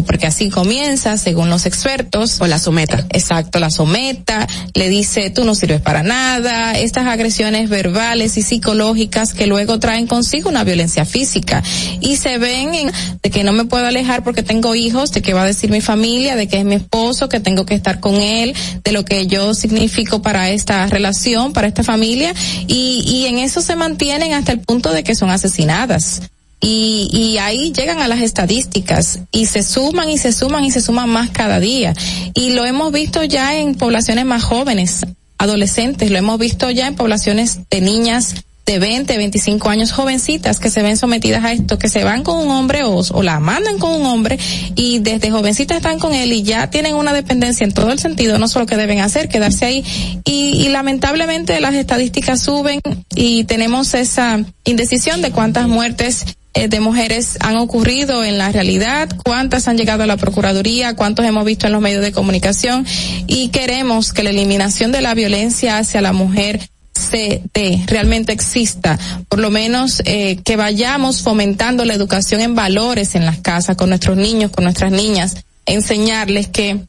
porque así comienza, según los expertos. O la someta. Exacto, la someta, le dice, tú no sirves para nada, estas agresiones verbales y psicológicas que luego traen consigo una violencia física. Y se ven en, de que no me puedo alejar porque tengo hijos, de qué va a decir mi familia, de que es mi esposo, que tengo que estar con él, de lo que yo significo para esta relación, para esta familia, y, y en eso se mantienen hasta el punto de que son asesinadas y, y ahí llegan a las estadísticas y se suman y se suman y se suman más cada día. Y lo hemos visto ya en poblaciones más jóvenes, adolescentes, lo hemos visto ya en poblaciones de niñas de 20, 25 años, jovencitas que se ven sometidas a esto, que se van con un hombre o, la mandan con un hombre y desde jovencitas están con él y ya tienen una dependencia en todo el sentido, no solo que deben hacer, quedarse ahí. Y, y lamentablemente las estadísticas suben y tenemos esa indecisión de cuántas muertes de mujeres han ocurrido en la realidad, cuántas han llegado a la Procuraduría, cuántos hemos visto en los medios de comunicación y queremos que la eliminación de la violencia hacia la mujer se dé, realmente exista, por lo menos eh, que vayamos fomentando la educación en valores en las casas con nuestros niños, con nuestras niñas, enseñarles que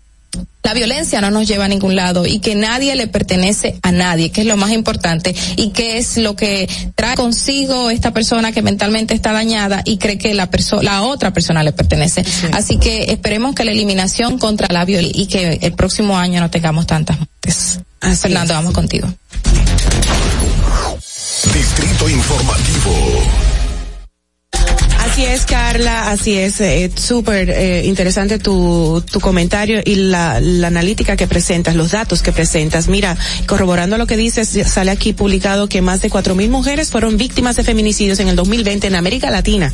la violencia no nos lleva a ningún lado y que nadie le pertenece a nadie, que es lo más importante y que es lo que trae consigo esta persona que mentalmente está dañada y cree que la persona, la otra persona le pertenece. Así que esperemos que la eliminación contra la violencia y que el próximo año no tengamos tantas muertes. Fernando, vamos contigo. Distrito Informativo. Así es, Carla, así es, eh, súper eh, interesante tu, tu comentario y la, la analítica que presentas, los datos que presentas. Mira, corroborando lo que dices, sale aquí publicado que más de cuatro mil mujeres fueron víctimas de feminicidios en el 2020 en América Latina.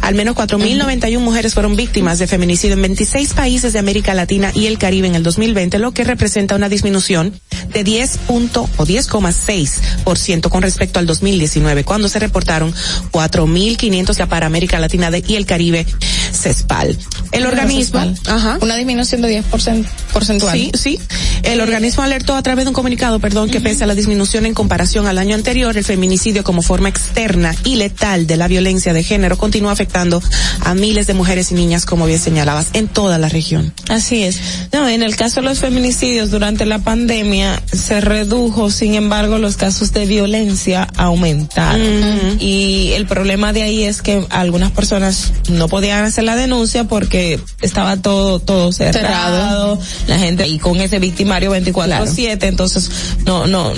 Al menos cuatro mil noventa y un mujeres fueron víctimas de feminicidio en 26 países de América Latina y el Caribe en el 2020, lo que representa una disminución de 10 punto o 10,6% con respecto al 2019, cuando se reportaron 4.500 para América Latina de- y el Caribe, CESPAL. El organismo, ajá. Una disminución de 10% porcentual. Sí, sí. El organismo alertó a través de un comunicado, perdón, que pese a la disminución en comparación al año anterior, el feminicidio como forma externa y letal de la violencia de género continúa afectando a miles de mujeres y niñas, como bien señalabas, en toda la región. Así es. No, en el caso de los feminicidios durante la pandemia se redujo, sin embargo, los casos de violencia aumentaron. Y el problema de ahí es que algunas personas no podían hacer la denuncia porque estaba todo todo cerrado, la gente y con ese victimario 24/7, entonces no no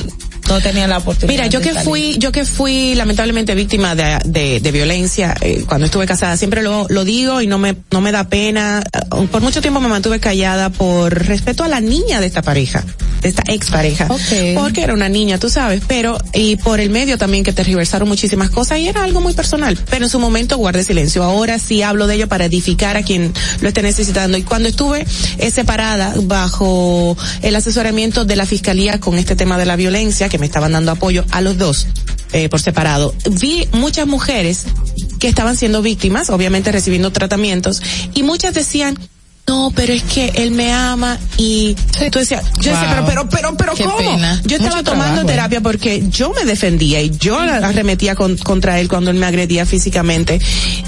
no tenía la oportunidad. Mira, yo que salir. fui, yo que fui lamentablemente víctima de, de, de violencia eh, cuando estuve casada, siempre lo, lo digo y no me, no me da pena. Eh, Por mucho tiempo me mantuve callada por respeto a la niña de esta pareja, de esta expareja. Porque era una niña, tú sabes, pero, y por el medio también que te reversaron muchísimas cosas y era algo muy personal. Pero en su momento guardé silencio. Ahora sí hablo de ello para edificar a quien lo esté necesitando. Y cuando estuve eh, separada bajo el asesoramiento de la fiscalía con este tema de la violencia, que me estaban dando apoyo a los dos, eh, por separado, vi muchas mujeres que estaban siendo víctimas, obviamente recibiendo tratamientos, y muchas decían, no, pero es que él me ama y tú decías, yo decía, pero, pero, pero, pero, ¿cómo? pena. Yo estaba Mucho tomando trabajo, ¿eh? terapia porque yo me defendía y yo la- arremetía con- contra él cuando él me agredía físicamente.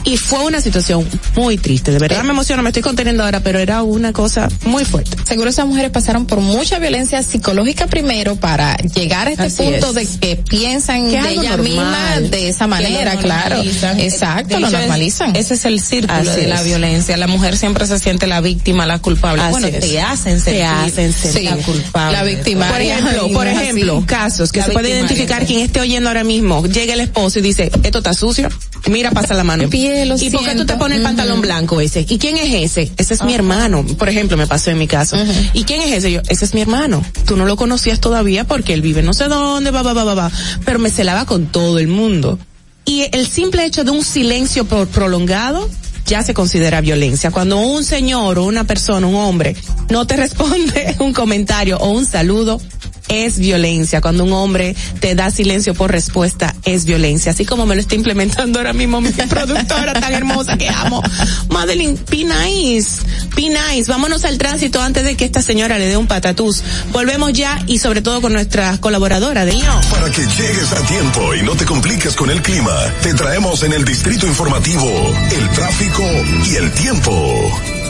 Y fue una situación muy triste, de verdad me emociono, me estoy conteniendo ahora, pero era una cosa muy fuerte. Seguro esas mujeres pasaron por mucha violencia psicológica primero para llegar a este Así punto es. de que piensan Que de ella misma de esa manera, claro. Exacto, De lo normalizan. ese es el círculo Así de la es. violencia. La mujer siempre se siente la víctima, la culpable. Así bueno, es. te hacen sentir, Te hacen sentir. la culpable. La victimaria. Por ejemplo, por ejemplo, así. casos que La se puede identificar quien esté oyendo ahora mismo. Llega el esposo y dice, esto está sucio. Mira, pasa la mano. Pie, ¿Y por qué tú te siento. pones el pantalón blanco ese? ¿Y quién es ese? Ese es mi hermano. Por ejemplo, me pasó en mi caso. ¿Y quién es ese? Yo, ese es mi hermano. Tú no lo conocías todavía porque él vive no sé dónde, va, va, va, va, va. Pero me celaba con todo el mundo. Y el simple hecho de un silencio pro- prolongado ya se considera violencia. Cuando un señor o una persona, un hombre, no te responde un comentario o un saludo, es violencia. Cuando un hombre te da silencio por respuesta, es violencia. Así como me lo está implementando ahora mismo mi productora tan hermosa que amo. Madeline, be nice, be nice. Vámonos al tránsito antes de que esta señora le dé un patatús. Volvemos ya y sobre todo con nuestra colaboradora de IO. Para que llegues a tiempo y no te compliques con el clima, te traemos en el distrito informativo el tráfico y el tiempo.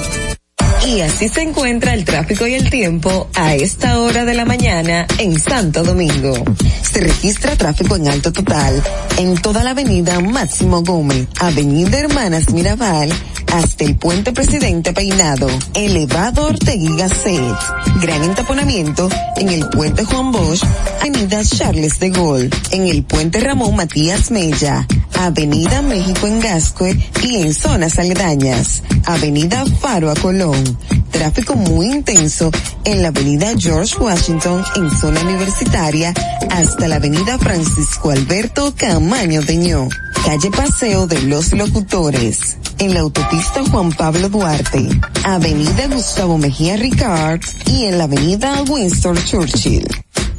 Y así se encuentra el tráfico y el tiempo a esta hora de la mañana en Santo Domingo. Se registra tráfico en alto total en toda la avenida Máximo Gómez, avenida Hermanas Mirabal, hasta el puente Presidente Peinado, elevado Ortega Gasset. Gran entaponamiento en el puente Juan Bosch, avenida Charles de Gaulle, en el puente Ramón Matías Mella, avenida México en Gascue y en zonas aledañas, avenida Faro a Colón. Tráfico muy intenso en la avenida George Washington en zona universitaria hasta la avenida Francisco Alberto Camaño Deñó. Calle Paseo de los Locutores. En la autopista Juan Pablo Duarte. Avenida Gustavo Mejía Ricard y en la avenida Winston Churchill.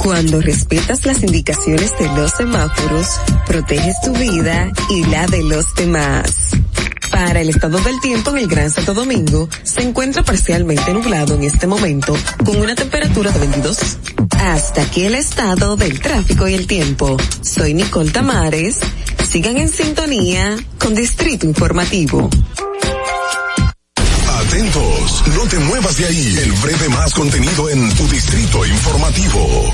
Cuando respetas las indicaciones de los semáforos, proteges tu vida y la de los demás. Para el estado del tiempo en el Gran Santo Domingo, se encuentra parcialmente nublado en este momento, con una temperatura de 22. Hasta aquí el estado del tráfico y el tiempo. Soy Nicole Tamares. Sigan en sintonía con Distrito Informativo. Atentos, no te muevas de ahí. El breve más contenido en tu distrito informativo.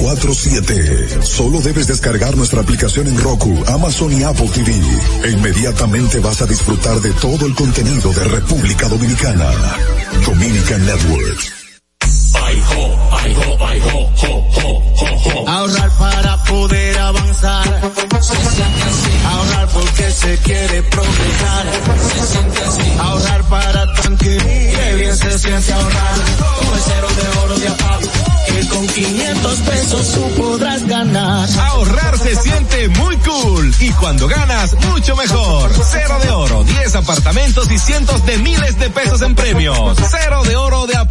24/7. Solo debes descargar nuestra aplicación en Roku, Amazon y Apple TV. E inmediatamente vas a disfrutar de todo el contenido de República Dominicana. Dominican Ahorrar para poder avanzar. Se siente así. Ahorrar porque se quiere progresar. Se siente así. Ahorrar para tranquilizar. Qué bien se siente ahorrar. Con el cero de oro de APAP. Que con 500 pesos tú podrás ganar. Ahorrar se siente muy cool y cuando ganas mucho mejor. Cero de oro, 10 apartamentos y cientos de miles de pesos en premios. Cero de oro de APAP,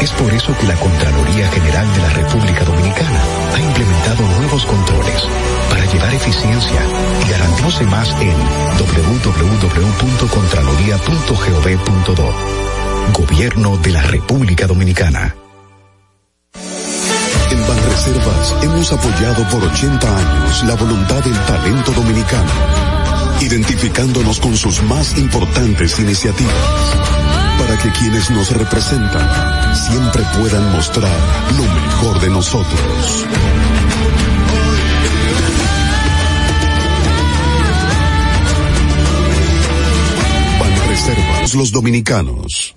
Es por eso que la Contraloría General de la República Dominicana ha implementado nuevos controles para llevar eficiencia y garantizarse más en www.contraloría.gov.do. Gobierno de la República Dominicana. En Banreservas hemos apoyado por 80 años la voluntad del talento dominicano, identificándonos con sus más importantes iniciativas, para que quienes nos representan siempre puedan mostrar lo mejor de nosotros. Banreservas los dominicanos.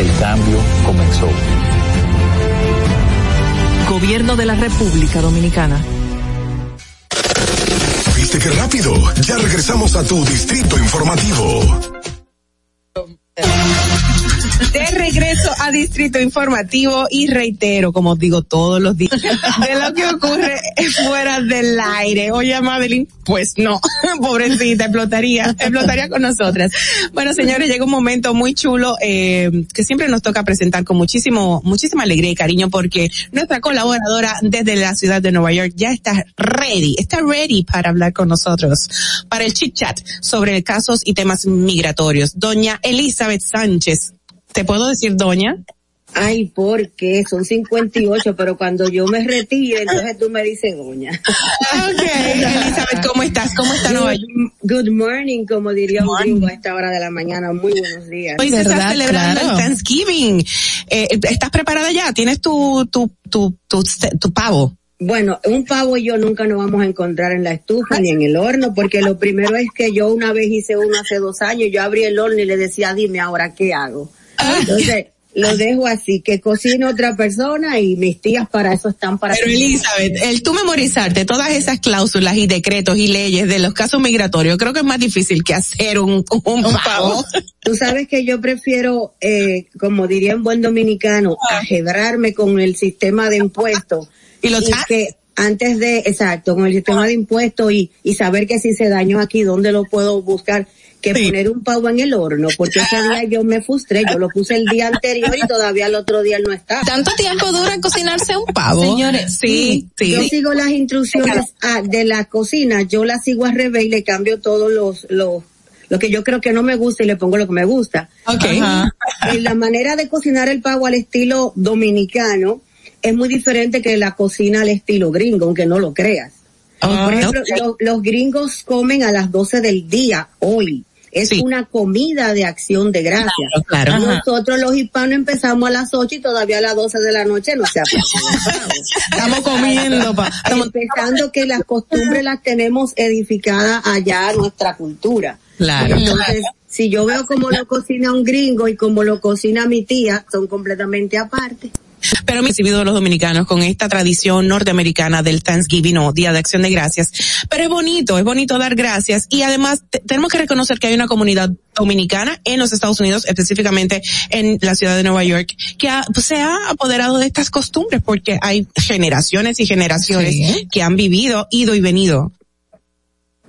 El cambio comenzó. Gobierno de la República Dominicana. ¿Viste qué rápido? Ya regresamos a tu Distrito Informativo. De regreso a Distrito Informativo y reitero, como digo todos los días, de lo que ocurre fuera del aire. Oye, Madeline, pues no, pobrecita, explotaría, explotaría con nosotras. Bueno, señores, llega un momento muy chulo eh, que siempre nos toca presentar con muchísimo, muchísima alegría y cariño porque nuestra colaboradora desde la ciudad de Nueva York ya está ready, está ready para hablar con nosotros, para el chit chat sobre casos y temas migratorios. Doña Elizabeth Sánchez, ¿te puedo decir doña? Ay, porque son 58, pero cuando yo me retire, entonces tú me dices doña. Ok, Elizabeth, ¿cómo estás? ¿Cómo está Nueva York? Good morning, como diría un gringo a esta hora de la mañana. Muy buenos días. Hoy se está celebrando el Thanksgiving. Eh, ¿Estás preparada ya? ¿Tienes tu, tu, tu, tu, tu pavo? Bueno, un pavo y yo nunca nos vamos a encontrar en la estufa ni en el horno, porque lo primero es que yo una vez hice uno hace dos años, yo abrí el horno y le decía, dime ahora qué hago. Entonces, lo dejo así, que cocine otra persona y mis tías para eso están para... Pero Elizabeth, el tú memorizarte todas esas cláusulas y decretos y leyes de los casos migratorios, creo que es más difícil que hacer un, un, pavo. Tú sabes que yo prefiero, eh, como diría un buen dominicano, ajebrarme con el sistema de impuestos. Y los que antes de, exacto, con el sistema de impuestos y, y saber que si se dañó aquí, ¿dónde lo puedo buscar? Que poner un pavo en el horno, porque ese día yo me frustré, yo lo puse el día anterior y todavía el otro día no está. ¿Tanto tiempo dura en cocinarse un pavo? Señores, sí, sí. Yo sigo las instrucciones ah, de la cocina, yo las sigo al revés y le cambio todos los, los, lo que yo creo que no me gusta y le pongo lo que me gusta. Okay. En la manera de cocinar el pavo al estilo dominicano es muy diferente que la cocina al estilo gringo, aunque no lo creas. Por ejemplo, lo, los gringos comen a las 12 del día hoy es sí. una comida de acción de gracias. Claro, claro. Nosotros los hispanos empezamos a las 8 y todavía a las 12 de la noche no se ha Estamos comiendo, pa. Estamos empezando que las costumbres las tenemos edificadas allá nuestra cultura. Claro. Entonces, si yo veo cómo lo cocina un gringo y cómo lo cocina mi tía, son completamente aparte pero hemos recibido los dominicanos con esta tradición norteamericana del Thanksgiving o Día de Acción de Gracias. Pero es bonito, es bonito dar gracias y además tenemos que reconocer que hay una comunidad dominicana en los Estados Unidos, específicamente en la ciudad de Nueva York, que ha, pues, se ha apoderado de estas costumbres porque hay generaciones y generaciones sí. que han vivido, ido y venido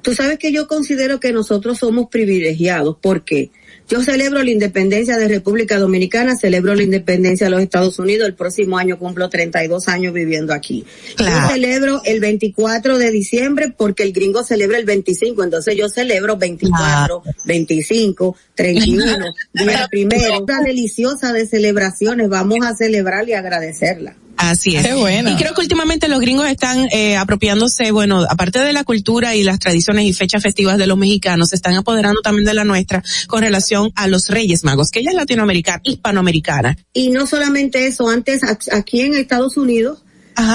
Tú sabes que yo considero que nosotros somos privilegiados. ¿Por qué? Yo celebro la independencia de República Dominicana, celebro la independencia de los Estados Unidos, el próximo año cumplo 32 años viviendo aquí. Yo celebro el 24 de diciembre porque el gringo celebra el 25, entonces yo celebro 24, 25, 31, día primero. Una deliciosa de celebraciones, vamos a celebrar y agradecerla. Así es. Y creo que últimamente los gringos están eh, apropiándose, bueno, aparte de la cultura y las tradiciones y fechas festivas de los mexicanos, se están apoderando también de la nuestra con relación a los Reyes Magos, que ella es latinoamericana, hispanoamericana. Y no solamente eso, antes aquí en Estados Unidos,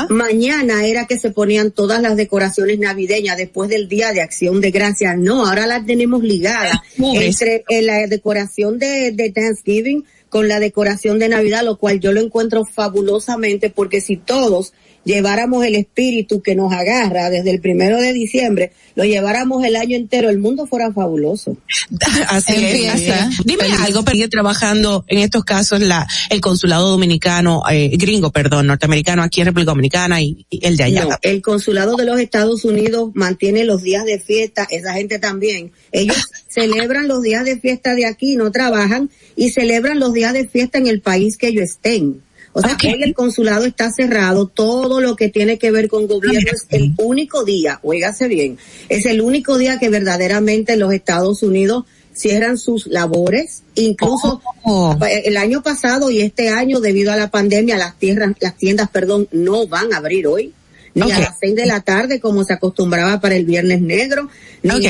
Mañana era que se ponían todas las decoraciones navideñas después del Día de Acción de Gracias. No, ahora las tenemos ligadas entre eh, la decoración de, de Thanksgiving con la decoración de Navidad, lo cual yo lo encuentro fabulosamente porque si todos lleváramos el espíritu que nos agarra desde el primero de diciembre, lo lleváramos el año entero, el mundo fuera fabuloso. así es. Dime algo, pero sigue trabajando en estos casos la, el consulado dominicano, eh, gringo, perdón, norteamericano aquí en República Dominicana y, el de allá. No, el consulado de los Estados Unidos mantiene los días de fiesta, esa gente también. Ellos celebran los días de fiesta de aquí, no trabajan y celebran los días de fiesta en el país que ellos estén. O sea, hoy el consulado está cerrado, todo lo que tiene que ver con gobierno es el único día, oígase bien, es el único día que verdaderamente los Estados Unidos cierran sus labores, incluso oh. el año pasado y este año debido a la pandemia las tierras, las tiendas, perdón, no van a abrir hoy. Ni a las seis de la tarde como se acostumbraba para el viernes negro, ni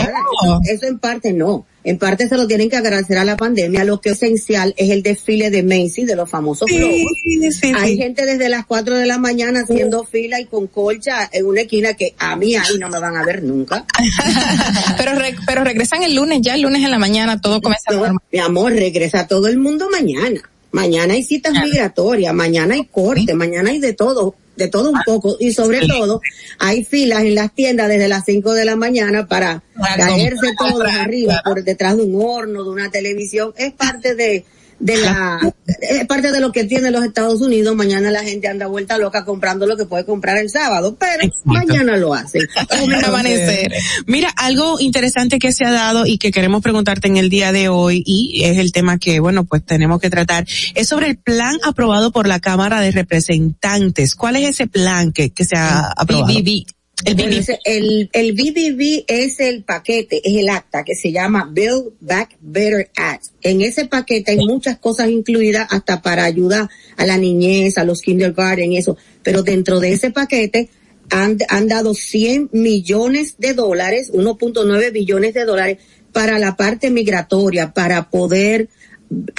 Eso en parte no. En parte se lo tienen que agradecer a la pandemia. Lo que es esencial es el desfile de Macy, de los famosos globos. Hay gente desde las cuatro de la mañana haciendo fila y con colcha en una esquina que a mí ahí no me van a ver nunca. pero pero regresan el lunes, ya el lunes en la mañana todo comienza normal. Mi amor, regresa todo el mundo mañana. Mañana hay citas migratorias, mañana hay corte, mañana hay de todo de todo un poco y sobre todo hay filas en las tiendas desde las 5 de la mañana para caerse todos arriba por detrás de un horno, de una televisión. Es parte de, de la es parte de lo que tienen los Estados Unidos. Mañana la gente anda vuelta loca comprando lo que puede comprar el sábado, pero mañana lo hace. Mira, algo interesante que se ha dado y que queremos preguntarte en el día de hoy y es el tema que, bueno, pues tenemos que tratar, es sobre el plan aprobado por la Cámara de Representantes. ¿Cuál es ese plan que, que se ha aprobado? El, el, BBB es el paquete, es el acta que se llama Build Back Better Act. En ese paquete hay muchas cosas incluidas hasta para ayudar a la niñez, a los kindergarten y eso. Pero dentro de ese paquete han, han dado 100 millones de dólares, 1.9 billones de dólares para la parte migratoria, para poder,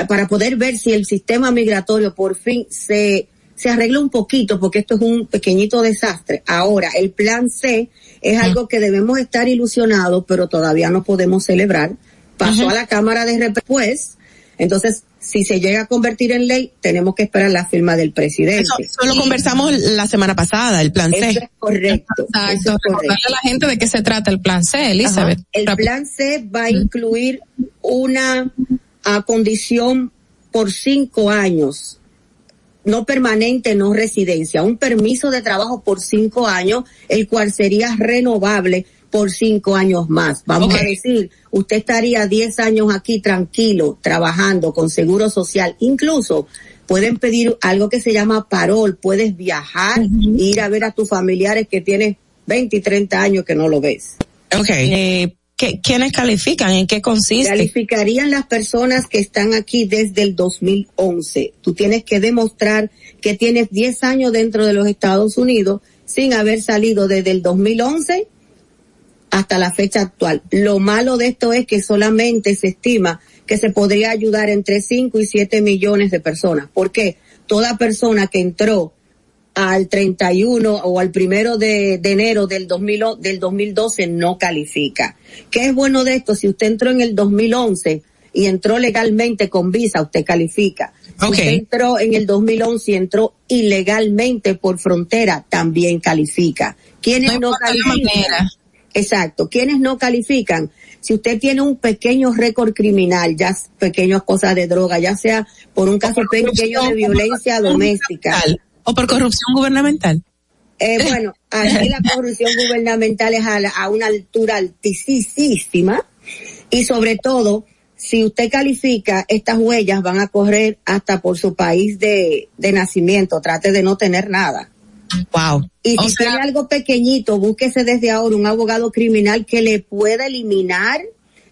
para poder ver si el sistema migratorio por fin se, se arregla un poquito porque esto es un pequeñito desastre. Ahora, el plan C es algo que debemos estar ilusionados, pero todavía no podemos celebrar. Pasó a la Cámara de Después, entonces, si se llega a convertir en ley, tenemos que esperar la firma del presidente. Eso, lo conversamos la semana pasada, el plan C. Eso es correcto. Exacto. a la gente de qué se trata el plan C, Elizabeth. El plan C va a incluir una condición por cinco años no permanente, no residencia, un permiso de trabajo por cinco años, el cual sería renovable por cinco años más. Vamos a decir, usted estaría diez años aquí tranquilo, trabajando con seguro social, incluso pueden pedir algo que se llama parol, puedes viajar, e ir a ver a tus familiares que tienes 20 y 30 años que no lo ves. Okay. Eh, ¿Quiénes califican? ¿En qué consiste? Calificarían las personas que están aquí desde el 2011. Tú tienes que demostrar que tienes 10 años dentro de los Estados Unidos sin haber salido desde el 2011 hasta la fecha actual. Lo malo de esto es que solamente se estima que se podría ayudar entre 5 y 7 millones de personas. ¿Por qué? Toda persona que entró al 31 o al primero de, enero del, 2000, del 2012 no califica. ¿Qué es bueno de esto? Si usted entró en el 2011 y entró legalmente con visa, usted califica. Si usted entró en el 2011 y entró ilegalmente por frontera, también califica. ¿Quiénes no, califican? Exacto. ¿Quiénes no califican? Si usted tiene un pequeño récord criminal, ya pequeñas cosas de droga, ya sea por un caso pequeño de violencia doméstica, o por corrupción gubernamental. Eh, bueno, aquí la corrupción gubernamental es a, la- a una altura altísima y sobre todo, si usted califica, estas huellas van a correr hasta por su país de, de nacimiento. Trate de no tener nada. Wow. Y O si sea- tiene algo pequeñito, búsquese desde ahora un abogado criminal que le pueda eliminar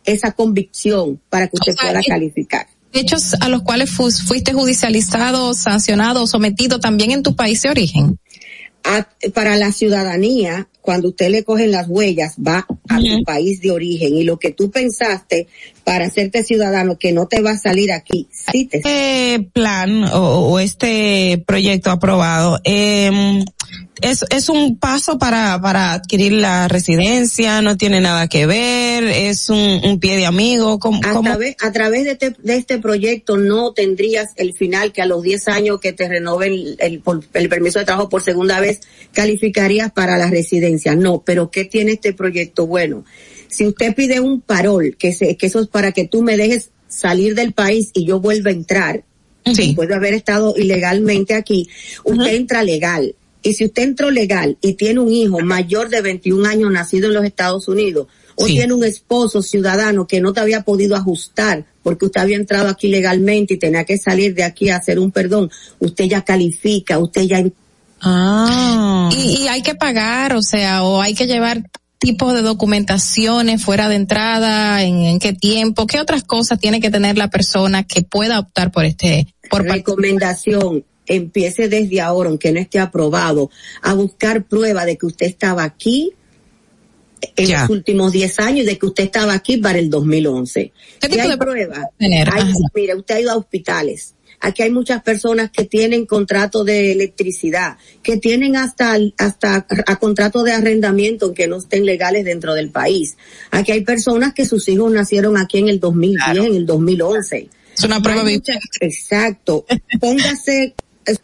esa convicción para que usted O sea, pueda calificar. Hechos a los cuales fu- fuiste judicializado, sancionado o sometido también en tu país de origen. A- para la ciudadanía, cuando usted le cogen las huellas, va a tu país de origen y lo que tú pensaste para hacerte ciudadano que no te va a salir aquí, sí te Este plan o, o este proyecto aprobado eh, es, es un paso para, para adquirir la residencia, no tiene nada que ver, es un, un pie de amigo. ¿cómo, a, cómo? través, a través de este, de este proyecto no tendrías el final que a los 10 años que te renoven el, el, por- el permiso de trabajo por segunda vez calificarías para la residencia. No, pero ¿qué tiene este proyecto? Bueno, si usted pide un parol, que, se, que eso es para que tú me dejes salir del país y yo vuelva a entrar, después de haber estado ilegalmente aquí, usted entra legal. Y si usted entró legal y tiene un hijo mayor de 21 años nacido en los Estados Unidos, o tiene un esposo ciudadano que no te había podido ajustar porque usted había entrado aquí legalmente y tenía que salir de aquí a hacer un perdón, usted ya califica, usted ya Ah. Y, y hay que pagar, o sea, o hay que llevar tipos de documentaciones fuera de entrada, en, en qué tiempo, qué otras cosas tiene que tener la persona que pueda optar por este, por recomendación, empiece desde ahora, aunque no esté aprobado, a buscar prueba de que usted estaba aquí en los últimos 10 años y de que usted estaba aquí para el 2011. ¿Qué ¿Y tipo hay de pruebas? tener? Hay- Ajá. mira, usted ha ido a hospitales. Aquí hay muchas personas que tienen contrato de electricidad, que tienen hasta, hasta a contrato de arrendamiento aunque no estén legales dentro del país. Aquí hay personas que sus hijos nacieron aquí en el 2010, en el 2011. Es una prueba Exacto. Póngase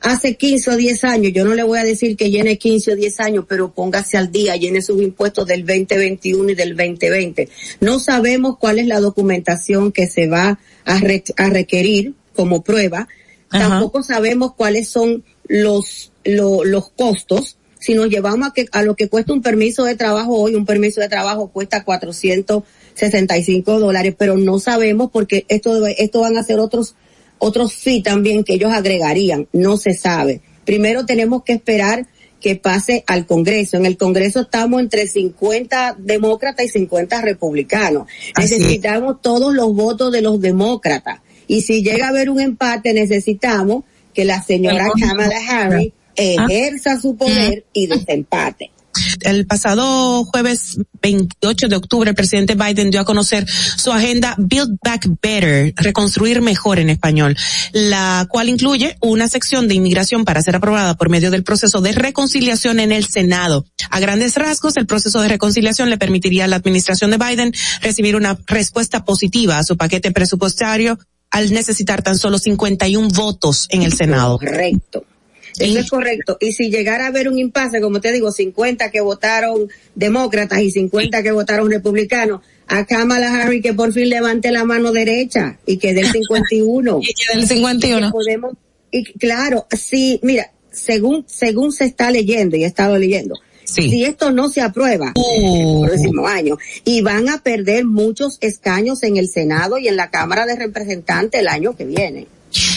hace 15 o 10 años, yo no le voy a decir que llene 15 o 10 años, pero póngase al día, llene sus impuestos del 2021 y del 2020. No sabemos cuál es la documentación que se va a, re- a requerir como prueba. Tampoco sabemos cuáles son los, lo- los costos. Si nos llevamos a, que, a lo que cuesta un permiso de trabajo hoy, un permiso de trabajo cuesta 465 dólares, pero no sabemos porque esto, esto van a ser otros otros fee también que ellos agregarían, no se sabe. Primero tenemos que esperar que pase al Congreso. En el Congreso estamos entre 50 demócratas y 50 republicanos. Así. Necesitamos todos los votos de los demócratas. Y si llega a haber un empate, necesitamos que la señora Kamala Harris ejerza su poder y desempate. El pasado jueves 28 de octubre, el presidente Biden dio a conocer su agenda Build Back Better, reconstruir mejor en español, la cual incluye una sección de inmigración para ser aprobada por medio del proceso de reconciliación en el Senado. A grandes rasgos, el proceso de reconciliación le permitiría a la administración de Biden recibir una respuesta positiva a su paquete presupuestario al necesitar tan solo 51 votos en el Senado. Correcto. Eso es correcto. Y si llegara a haber un impasse, como te digo, 50 que votaron demócratas y 50 que votaron republicanos, a Kamala Harris que por fin levante la mano derecha y que dé el 51. Y que dé el 51. Y que podemos, y claro, sí, mira, según, según se está leyendo y he estado leyendo, si esto no se aprueba el próximo año y van a perder muchos escaños en el Senado y en la Cámara de Representantes el año que viene.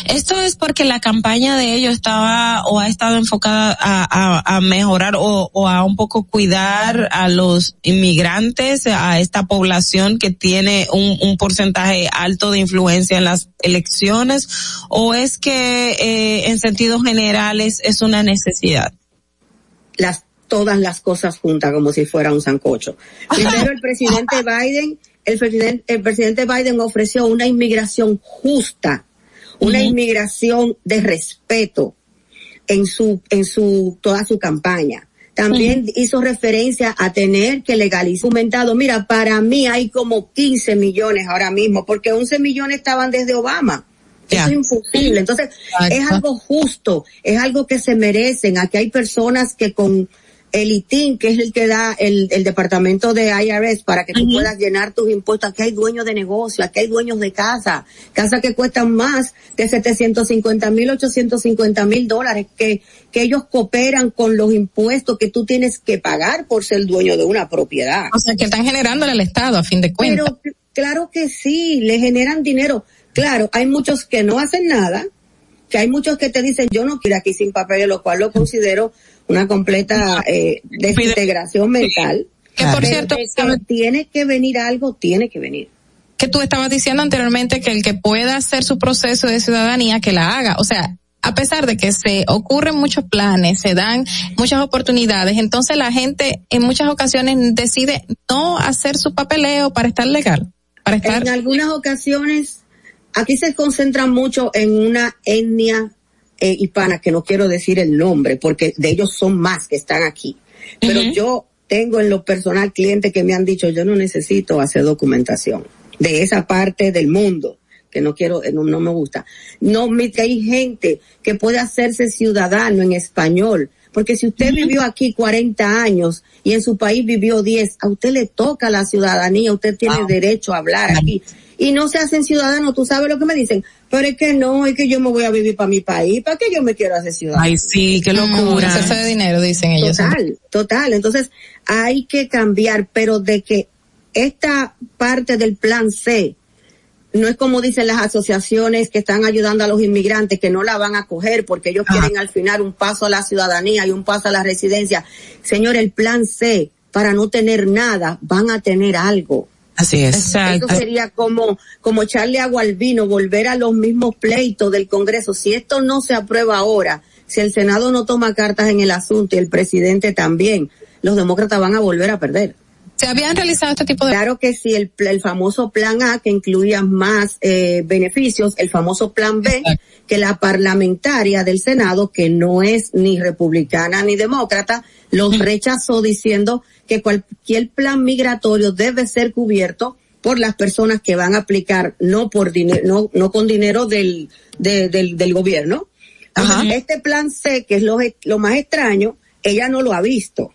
Esto es porque la campaña de ellos estaba o ha estado enfocada a, a, a mejorar o, o a un poco cuidar a los inmigrantes, a esta población que tiene un, un porcentaje alto de influencia en las elecciones, o es que eh, en sentido general es, es una necesidad. las todas las cosas juntas como si fuera un sancocho. Primero el presidente Biden, el presidente, el presidente Biden ofreció una inmigración justa, una inmigración de respeto en su, en su, toda su campaña. También hizo referencia a tener que legalizar aumentado. Mira, para mí hay como 15 millones ahora mismo, porque 11 millones estaban desde Obama. Eso es imposible. Entonces, es algo justo, es algo que se merecen. Aquí hay personas que con el ITIN, que es el que da el, el departamento de IRS para que tú puedas llenar tus impuestos. Aquí hay dueños de negocio, aquí hay dueños de casa, casas que cuestan más de 750 mil, 850 mil dólares, que, que ellos cooperan con los impuestos que tú tienes que pagar por ser dueño de una propiedad. O sea, que están generándole al Estado a fin de cuentas. Pero claro que sí, le generan dinero. Claro, hay muchos que no hacen nada, que hay muchos que te dicen yo no quiero aquí sin papeles, lo cual lo considero una completa eh, desintegración mental. Que por cierto, que tiene que venir algo, tiene que venir. Que tú estabas diciendo anteriormente que el que pueda hacer su proceso de ciudadanía, que la haga. O sea, a pesar de que se ocurren muchos planes, se dan muchas oportunidades, entonces la gente en muchas ocasiones decide no hacer su papeleo para estar legal. Para estar... En algunas ocasiones, aquí se concentra mucho en una etnia eh, hispana, que no quiero decir el nombre, porque de ellos son más que están aquí. Pero yo tengo en lo personal clientes que me han dicho, yo no necesito hacer documentación de esa parte del mundo que no quiero, eh, no, no me gusta. No, que hay gente que puede hacerse ciudadano en español, porque si usted vivió aquí 40 años y en su país vivió 10, a usted le toca la ciudadanía, usted tiene derecho a hablar aquí. Y no se hacen ciudadanos, tú sabes lo que me dicen, pero es que no, es que yo me voy a vivir para mi país, ¿para qué yo me quiero hacer ciudadano? Ay, sí, qué locura. Mm, Exceso de dinero, dicen ellos. Total, total. Entonces, hay que cambiar, pero de que esta parte del plan C, no es como dicen las asociaciones que están ayudando a los inmigrantes que no la van a coger porque ellos quieren al final un paso a la ciudadanía y un paso a la residencia. Señor, el plan C, para no tener nada, van a tener algo. Así es. Eso sería como, como echarle agua al vino, volver a los mismos pleitos del Congreso. Si esto no se aprueba ahora, si el Senado no toma cartas en el asunto y el presidente también, los demócratas van a volver a perder. ¿Se habían realizado este tipo de... Claro que sí, el, el famoso plan A que incluía más eh, beneficios, el famoso plan B, que la parlamentaria del Senado, que no es ni republicana ni demócrata, los rechazó diciendo que cualquier plan migratorio debe ser cubierto por las personas que van a aplicar, no por dinero, no, no con dinero del, de, del, del gobierno. Este plan C, que es lo, lo más extraño, ella no lo ha visto.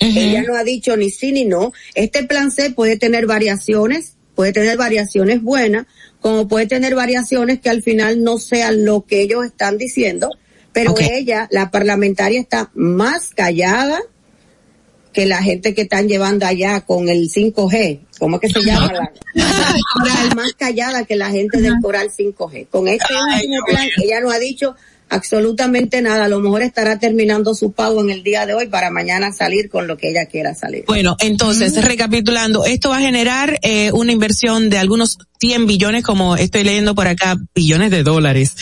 Ella no ha dicho ni sí ni no. Este plan C puede tener variaciones, puede tener variaciones buenas, como puede tener variaciones que al final no sean lo que ellos están diciendo, pero ella, la parlamentaria, está más callada que la gente que están llevando allá con el 5G. ¿Cómo es que se llama? La, más callada que la gente del Coral 5G. Con este último plan, ella no ha dicho absolutamente nada. A lo mejor estará terminando su pago en el día de hoy para mañana salir con lo que ella quiera salir. Bueno, entonces, recapitulando, esto va a generar eh, una inversión de algunos 100 billones, como estoy leyendo por acá, billones de dólares,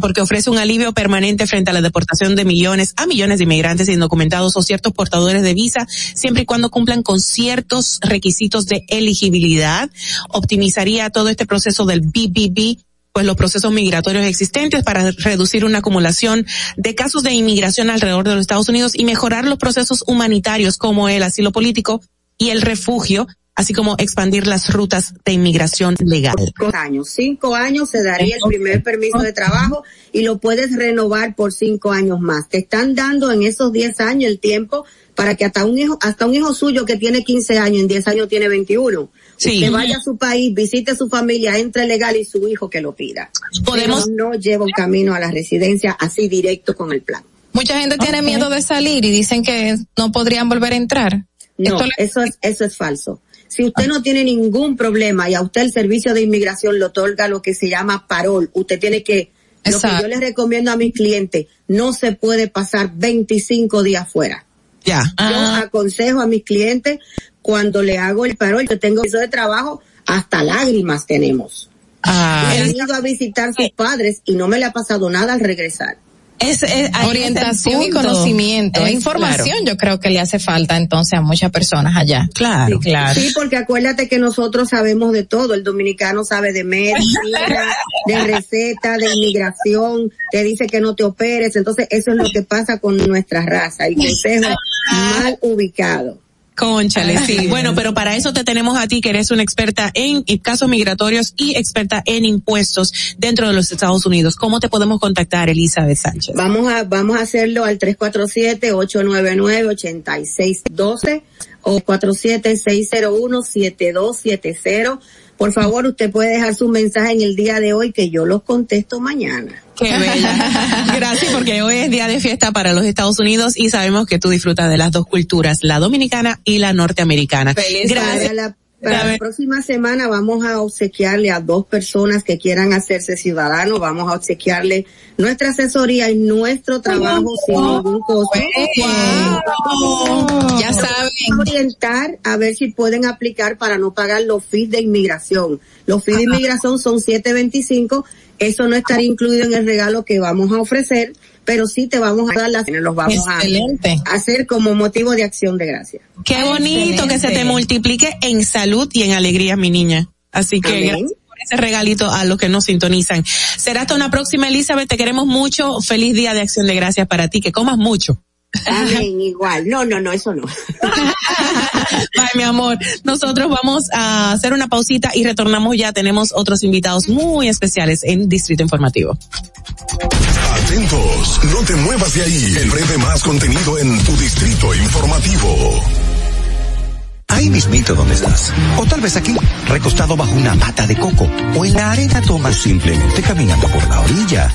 porque ofrece un alivio permanente frente a la deportación de millones a millones de inmigrantes indocumentados o ciertos portadores de visa, siempre y cuando cumplan con ciertos requisitos de elegibilidad. Optimizaría todo este proceso del BBB pues los procesos migratorios existentes para reducir una acumulación de casos de inmigración alrededor de los Estados Unidos y mejorar los procesos humanitarios como el asilo político y el refugio, así como expandir las rutas de inmigración legal. Cinco años, cinco años se daría el primer permiso de trabajo y lo puedes renovar por cinco años más. Te están dando en esos diez años el tiempo para que hasta un hijo, hasta un hijo suyo que tiene 15 años, en 10 años tiene 21, que vaya a su país, visite a su familia, entre legal y su hijo que lo pida. Podemos no lleva un camino a la residencia así directo con el plan. Mucha gente tiene miedo de salir y dicen que no podrían volver a entrar. No, eso es, eso es falso. Si usted no tiene ningún problema y a usted el servicio de inmigración le otorga lo que se llama parol, usted tiene que, lo que yo les recomiendo a mis clientes, no se puede pasar 25 días fuera. Ya. Yo aconsejo a mis clientes cuando le hago el parol, yo tengo eso de trabajo, hasta lágrimas tenemos. Ah. He ido a visitar sus padres y no me le ha pasado nada al regresar. Es, orientación y conocimiento, información yo creo que le hace falta entonces a muchas personas allá. Claro, claro. Sí, porque acuérdate que nosotros sabemos de todo, el dominicano sabe de medicina, de receta, de inmigración, te dice que no te operes, entonces eso es lo que pasa con nuestra raza, el consejo mal ubicado. Conchale, sí. Bueno, pero para eso te tenemos a ti, que eres una experta en casos migratorios y experta en impuestos dentro de los Estados Unidos. ¿Cómo te podemos contactar, Elizabeth Sánchez? Vamos a, vamos a hacerlo al 347-899-8612 o 47-601-7270. Por favor, usted puede dejar su mensaje en el día de hoy que yo los contesto mañana. Qué bella. Gracias porque hoy es día de fiesta para los Estados Unidos y sabemos que tú disfrutas de las dos culturas, la dominicana y la norteamericana. Gracias. La, para la próxima semana vamos a obsequiarle a dos personas que quieran hacerse ciudadanos, vamos a obsequiarle nuestra asesoría y nuestro trabajo sin ningún costo. Ya saben. orientar a ver si pueden aplicar para no pagar los fees de inmigración. Los fees de inmigración son 725 eso no estaría incluido en el regalo que vamos a ofrecer, pero sí te vamos a dar las, los vamos a hacer como motivo de acción de gracias. Qué bonito que se te multiplique en salud y en alegría, mi niña. Así que gracias por ese regalito a los que nos sintonizan. Será hasta una próxima, Elizabeth. Te queremos mucho. Feliz día de acción de gracias para ti. Que comas mucho. Amén, igual. No, no, no, eso no. Ay, mi amor. Nosotros vamos a hacer una pausita y retornamos ya. Tenemos otros invitados muy especiales en Distrito Informativo. Atentos, no te muevas de ahí. El breve más contenido en tu Distrito Informativo. Ahí mismito donde estás. O tal vez aquí, recostado bajo una mata de coco. O en la arena toma simplemente caminando por la orilla.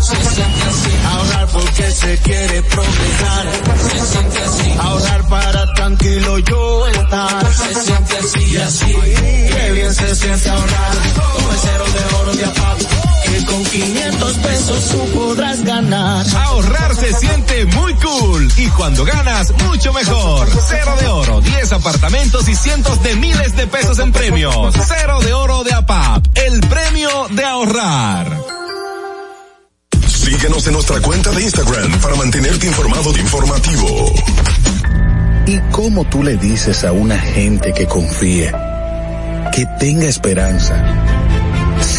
Se siente así. Ahorrar porque se quiere progresar. Se siente así. Ahorrar para tranquilo yo estar. Se siente así y así. Qué bien se siente ahorrar. El cero de oro de apago. Que con 500 pesos tú podrás ganar. Ahorrar se siente muy cool y cuando ganas mucho mejor. Cero de oro, 10 apartamentos y cientos de miles de pesos en premios. Cero de oro de APAP, el premio de ahorrar. Síguenos en nuestra cuenta de Instagram para mantenerte informado de informativo. ¿Y cómo tú le dices a una gente que confía, que tenga esperanza,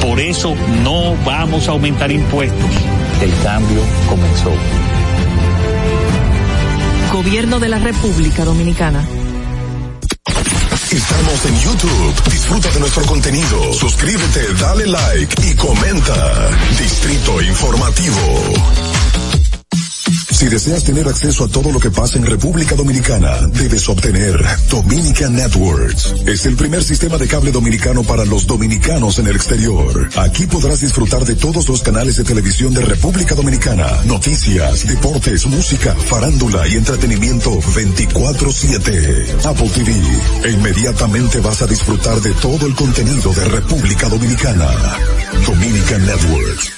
Por eso no vamos a aumentar impuestos. El cambio comenzó. Gobierno de la República Dominicana. Estamos en YouTube. Disfruta de nuestro contenido. Suscríbete, dale like y comenta. Distrito Informativo. Si deseas tener acceso a todo lo que pasa en República Dominicana, debes obtener Dominican Networks. Es el primer sistema de cable dominicano para los dominicanos en el exterior. Aquí podrás disfrutar de todos los canales de televisión de República Dominicana, noticias, deportes, música, farándula y entretenimiento 24/7. Apple TV. E inmediatamente vas a disfrutar de todo el contenido de República Dominicana. Dominican Networks.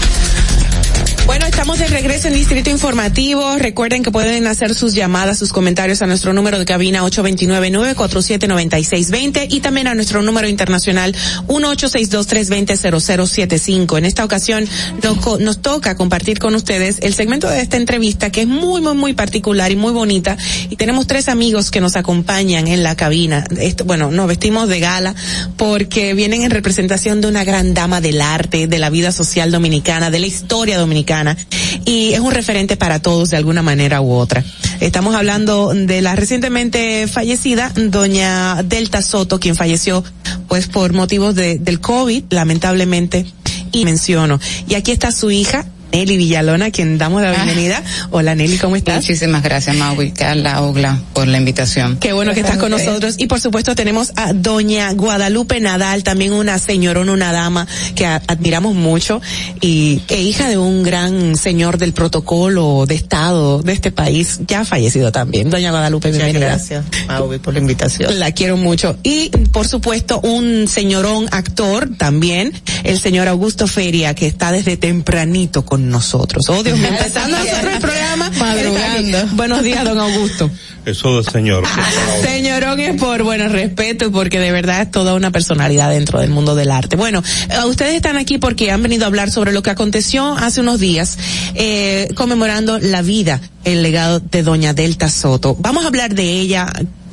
Bueno, estamos de regreso en Distrito Informativo. Recuerden que pueden hacer sus llamadas, sus comentarios a nuestro número de cabina 829-947-9620 y también a nuestro número internacional 1862-320-0075. En esta ocasión nos, nos toca compartir con ustedes el segmento de esta entrevista que es muy, muy, muy particular y muy bonita. Y tenemos tres amigos que nos acompañan en la cabina. Esto, bueno, nos vestimos de gala porque vienen en representación de una gran dama del arte, de la vida social dominicana, de la historia dominicana y es un referente para todos de alguna manera u otra. Estamos hablando de la recientemente fallecida doña Delta Soto, quien falleció pues por motivos de, del COVID, lamentablemente, y menciono. Y aquí está su hija, Nelly Villalona, a quien damos la bienvenida. Hola Nelly, ¿cómo estás? Muchísimas gracias, Maui, Carla, Ogla, por la invitación. Qué bueno que estás con nosotros. Y por supuesto tenemos a doña Guadalupe Nadal, también una señorona, una dama que admiramos mucho y que hija de un gran señor del protocolo de Estado de este país, ya ha fallecido también. Doña Guadalupe, bienvenida. gracias, Maui, por la invitación. La quiero mucho. Y, por supuesto, un señorón actor también, el señor Augusto Feria, que está desde tempranito con nosotros. Oh, Dios mío, empezando nosotros el programa. Madrugando. Buenos días, don Augusto. Eso del señor. Señorón es por, bueno, respeto y porque de verdad es toda una personalidad dentro del mundo del arte. Bueno, eh, ustedes están aquí porque han venido a hablar sobre lo que aconteció hace unos días, eh, conmemorando la vida, el legado de doña Delta Soto. Vamos a hablar de ella.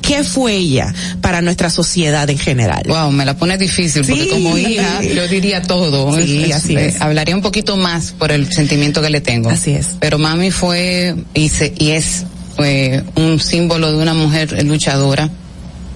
¿Qué fue ella para nuestra sociedad en general? Wow, me la pone difícil porque Sí. como hija yo diría todo. Sí, Es- así eh, es. Hablaría un poquito más por el sentimiento que le tengo. Así es. Pero mami fue y, se- y es fue un símbolo de una mujer luchadora.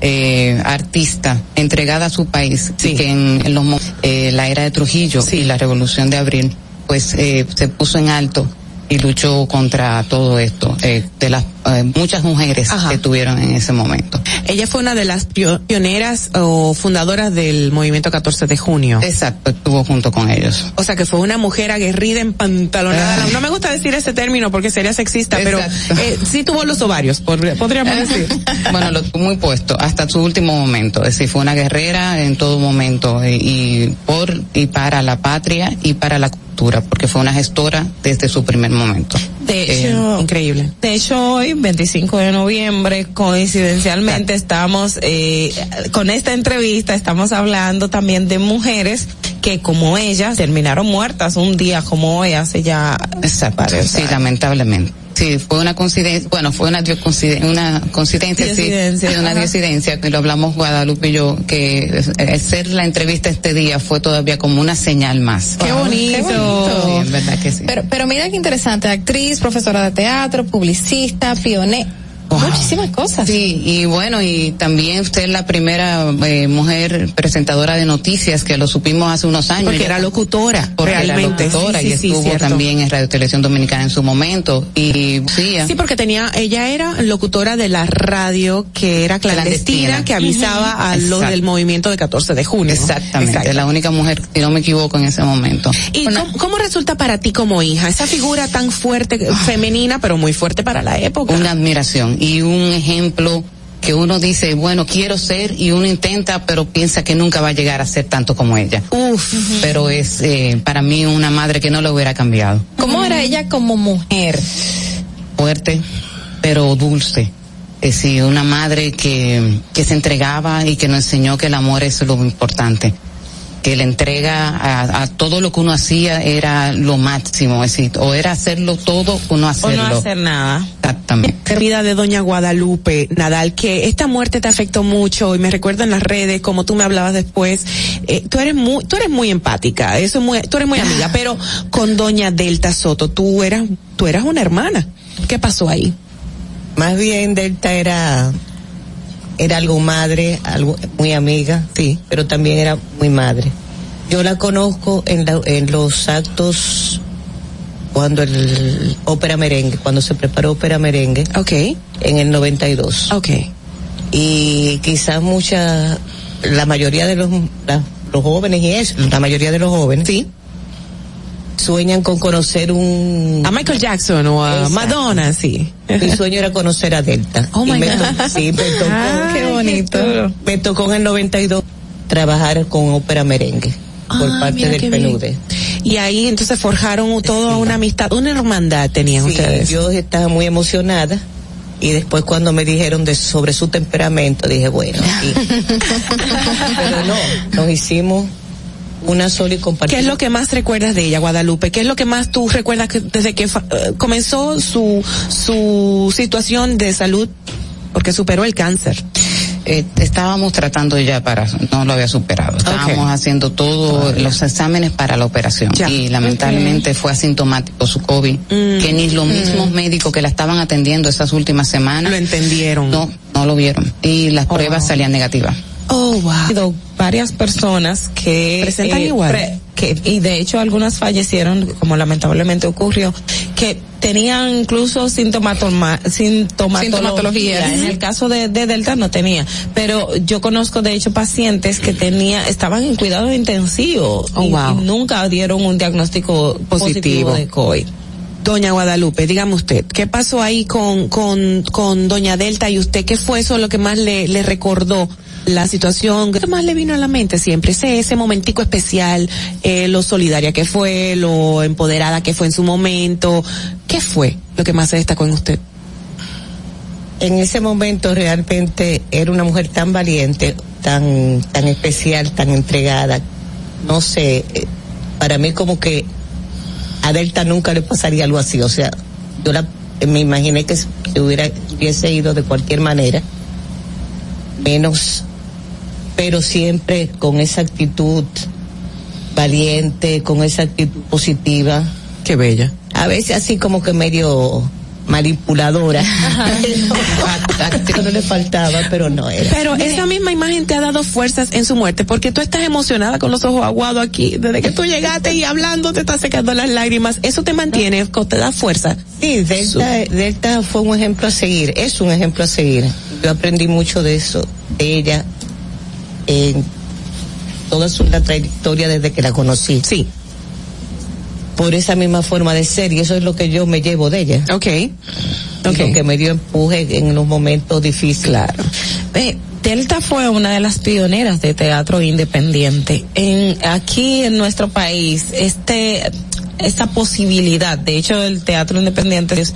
Eh, artista entregada a su país y que en, en los eh, la era de Trujillo y la revolución de abril pues eh, se puso en alto y luchó contra todo esto eh, de las eh, muchas mujeres que tuvieron en ese momento Ella fue una de las pio- pioneras o fundadoras del movimiento 14 de junio. Exacto, estuvo junto con ellos. O sea que fue una mujer aguerrida, empantalonada. No me gusta decir ese término porque sería sexista, pero eh, sí tuvo los ovarios, pod- podríamos decir. bueno, lo tuvo muy puesto hasta su último momento. Es decir, fue una guerrera en todo momento eh, y por y para la patria y para la cultura, porque fue una gestora desde su primer momento. De Eh, hecho, increíble. De hecho, hoy, 25 de noviembre, coincidencialmente estamos, eh, con esta entrevista, estamos hablando también de mujeres que como ellas terminaron muertas un día como hoy, hace ya Exacto, sí, lamentablemente. Sí, fue una coincidencia, bueno, fue una, dio- coinciden- una coincidencia, sí, una ajá. diosidencia, que lo hablamos Guadalupe y yo, que hacer la entrevista este día fue todavía como una señal más. Qué bonito. Qué bonito. Sí, en verdad que sí. Pero, pero mira qué interesante, actriz, profesora de teatro, publicista, pionera, muchísimas cosas. Sí, y bueno, y también usted es la primera eh, mujer presentadora de noticias que lo supimos hace unos años. Porque era locutora, Porque realmente. era locutora Sí, y sí, sí, estuvo cierto. también en Radio Televisión Dominicana en su momento. Y sí, Sí, porque tenía, ella era locutora de la radio que era clandestina, Clandestina. que avisaba a los Exacto. del movimiento de 14 de junio. Exactamente, Exacto. la única mujer, si no me equivoco, en ese momento. ¿Y cómo, cómo resulta para ti como hija esa figura tan fuerte, femenina, pero muy fuerte para la época? Una admiración y un ejemplo que uno dice, bueno, quiero ser y uno intenta, pero piensa que nunca va a llegar a ser tanto como ella. Uf. Pero es eh, para mí una madre que no lo hubiera cambiado. ¿Cómo era ella como mujer? fuerte, pero dulce. Es decir, una madre que, que se entregaba y que nos enseñó que el amor es lo importante. Que la entrega a, a todo lo que uno hacía era lo máximo, es decir, o era hacerlo todo o no o hacerlo. no hacer nada. Exactamente. vida de doña Guadalupe Nadal, que esta muerte te afectó mucho y me recuerdo en las redes, como tú me hablabas después, eh, tú eres muy, tú eres muy empática, eso es muy, tú eres muy amiga, pero con doña Delta Soto, tú eras, tú eras una hermana. ¿Qué pasó ahí? Más bien Delta era era algo madre, algo muy amiga, sí, pero también era muy madre. Yo la conozco en, la- en los actos cuando el ópera merengue, cuando se preparó ópera merengue. Ok. En el 92. Ok. Y quizás mucha, la mayoría de los, la- los jóvenes y eso, la mayoría de los jóvenes. Sí. Sueñan con conocer un a Michael Jackson o a Exacto. Madonna, sí. Mi sueño era conocer a Delta. Oh, Y my me God. sí, me tocó. Ay, qué bonito. Me tocó en el 92 trabajar con ópera merengue por Ah, parte del. PNUD. Y ahí entonces forjaron toda una amistad, una hermandad tenían Sí, ustedes. yo estaba muy emocionada y después cuando me dijeron de, sobre su temperamento dije bueno sí. pero no nos hicimos una sola y ¿Qué compartimos es lo que más recuerdas de ella, Guadalupe? ¿Qué es lo que más tú recuerdas que desde que eh, comenzó su su situación de salud porque superó el cáncer? Eh, estábamos tratando ya para, no lo había superado. Estábamos haciendo todos los exámenes para la operación. Y lamentablemente fue asintomático su COVID, que ni los mismos médicos que la estaban atendiendo esas últimas semanas lo entendieron. No, no lo vieron. Y las pruebas salían negativas. Oh, wow. Ha habido varias personas que Presentan eh, igual. pre- que y de hecho algunas fallecieron como lamentablemente ocurrió que tenían incluso sintomatolma, sintomatología en el caso de, de Delta no tenía pero yo conozco de hecho pacientes que tenía estaban en cuidado intensivo Oh, y, wow. y nunca dieron un diagnóstico positivo, Positivo. de COVID Doña Guadalupe, dígame usted, ¿qué pasó ahí con, con, con Doña Delta y usted? ¿Qué fue eso lo que más le, le recordó la situación? ¿Qué más le vino a la mente siempre? Ese, ese momentico especial, eh, lo solidaria que fue, lo empoderada que fue en su momento. ¿Qué fue lo que más se destacó en usted? en ese momento realmente era una mujer tan valiente tan tan especial tan entregada no sé eh, para mí como que a Delta nunca le pasaría algo así o sea yo la me imaginé que hubiera hubiese ido de cualquier manera menos pero siempre con esa actitud valiente, con esa actitud positiva. Qué bella. A veces así como que medio manipuladora. No le faltaba, pero no era. Pero esa misma imagen te ha dado fuerzas en su muerte, porque tú estás emocionada con los ojos aguados aquí, desde que tú llegaste y hablando te está secando las lágrimas. Eso te mantiene, te da fuerza. Sí, Delta, Delta fue un ejemplo a seguir, es un ejemplo a seguir. Yo aprendí mucho de eso, de ella, en toda su la trayectoria desde que la conocí. Sí. Por esa misma forma de ser, y eso es lo que yo me llevo de ella. Ok. Ok. Lo que me dio empuje en los momentos difíciles. Claro. Eh, Delta fue una de las pioneras de teatro independiente. En, aquí en nuestro país, este, esta posibilidad, de hecho el teatro independiente es,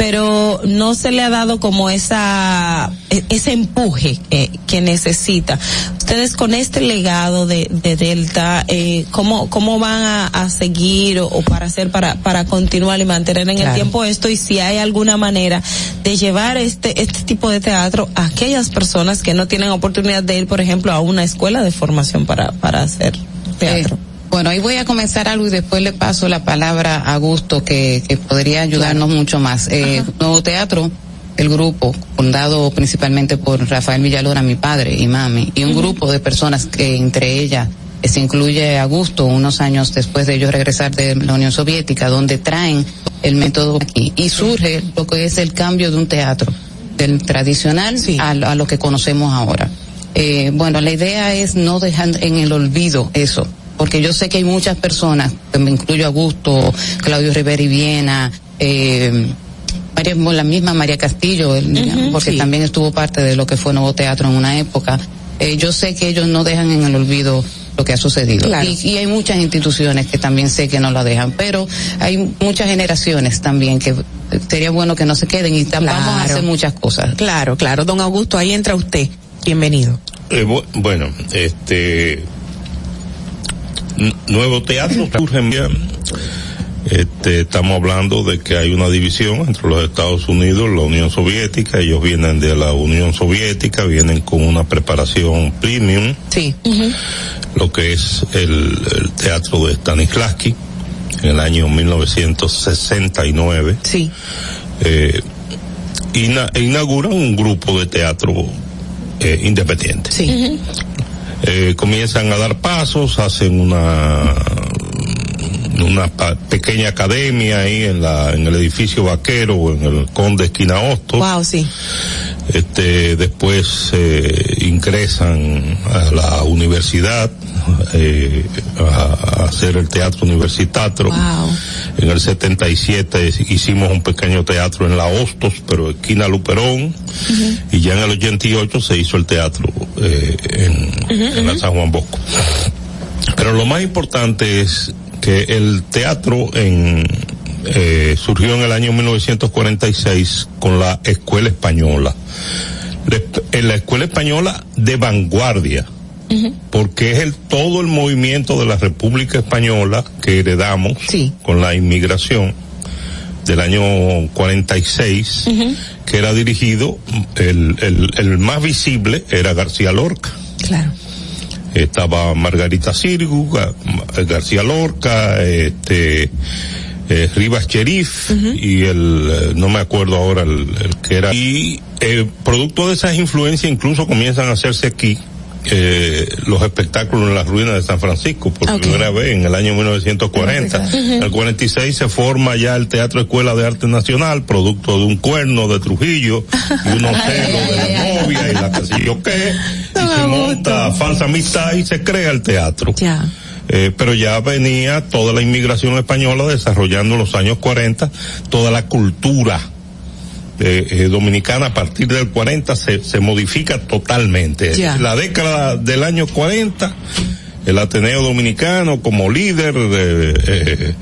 pero no se le ha dado como esa, e- ese empuje que, que necesita. Ustedes con este legado de, de Delta, eh, ¿cómo, cómo van a, a seguir o, o para hacer para, para continuar y mantener en el tiempo esto y si hay alguna manera de llevar este, este tipo de teatro a aquellas personas que no tienen oportunidad de ir, por ejemplo, a una escuela de formación para, para hacer teatro? Eh, bueno, ahí voy a comenzar algo y después le paso la palabra a Augusto que, que podría ayudarnos mucho más. Eh, Nuevo Teatro, el grupo, fundado principalmente por Rafael Villalora, mi padre y mami, y un grupo de personas que entre ellas se incluye Augusto, unos años después de ellos regresar de la Unión Soviética, donde traen el método aquí y surge lo que es el cambio de un teatro, del tradicional a, lo- a lo que conocemos ahora. Eh, bueno, la idea es no dejar en el olvido eso, porque yo sé que hay muchas personas, que me incluyo a Augusto, Claudio Rivera y Viena, eh, María- la misma María Castillo, porque también estuvo parte de lo que fue Nuevo Teatro en una época. Eh, yo sé que ellos no dejan en el olvido lo que ha sucedido. Claro. Y, y hay muchas instituciones que también sé que no la dejan, pero hay muchas generaciones también que sería bueno que no se queden y tam- vamos a Claro. hacer muchas cosas. Claro, claro. Don Augusto, ahí entra usted. Bienvenido. Eh, bu- bueno, este nuevo teatro surge en- este, estamos hablando de que hay una división entre los Estados Unidos y la Unión Soviética. Ellos vienen de la Unión Soviética, vienen con una preparación premium, Sí. lo que es el, el teatro de Stanislavski en el año 1969. Sí. Eh, ina- inauguran un grupo de teatro eh, independiente. Sí. Eh, comienzan a dar pasos, hacen una una pa- pequeña academia ahí en la en el edificio vaquero o en el Conde Esquina Hostos. Wow, sí. Este, después eh, ingresan a la universidad, eh, a, a hacer el teatro universitario. En el 77 hicimos un pequeño teatro en la Hostos, pero esquina Luperón, y ya en el 88 se hizo el teatro eh, en, en la San Juan Bosco. Pero lo más importante es que el teatro en, eh, surgió en el año 1946 con la Escuela Española. La- En la Escuela Española de vanguardia, porque es el todo el movimiento de la República Española que heredamos con la inmigración del año 46, que era dirigido, el, el, el más visible era García Lorca Claro. estaba Margarita Sirgu, Ga- García Lorca, este, eh, Rivas Cherif y el, eh, no me acuerdo ahora el, el que era. Y eh, producto de esas influencias incluso comienzan a hacerse aquí. Eh, los espectáculos en las ruinas de San Francisco por primera vez en el año 1940. Ujú. En el 46 se forma ya el Teatro Escuela de Arte Nacional, producto de un cuerno de Trujillo y unos celos de la novia y la que sé yo qué, y se monta falsa amistad y se crea el teatro. Eh, pero ya venía toda la inmigración española desarrollando en los años 40 toda la cultura eh, eh, dominicana a partir del 40 se, se modifica totalmente. La década del año 40, el Ateneo Dominicano como líder de, eh,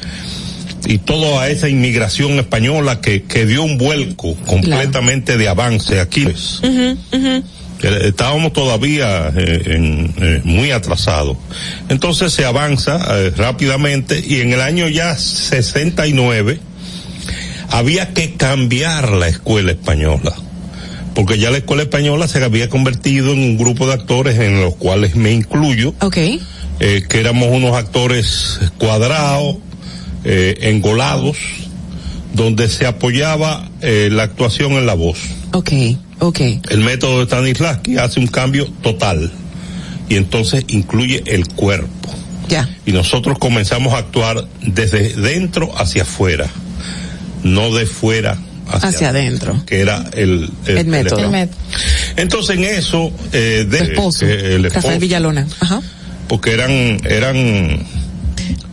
y toda esa inmigración española que, que dio un vuelco completamente de avance aquí. pues. Eh, Estábamos todavía en, muy atrasados. Entonces se avanza rápidamente y en el año ya 69 había que cambiar la escuela española. Porque ya la escuela española se había convertido en un grupo de actores en los cuales me incluyo. Okay. eh, que éramos unos actores cuadrados, eh, engolados, donde se apoyaba eh, la actuación en la voz. Ok, ok. El método de Stanislavski hace un cambio total y entonces incluye el cuerpo. Ya. Y nosotros comenzamos a actuar desde dentro hacia afuera, no de fuera hacia, Hacia adentro. que era el, El método. el- El Entonces en eso, eh, de, esposo. eh, el Rafael esposo, Villalona. Ajá. porque eran, eran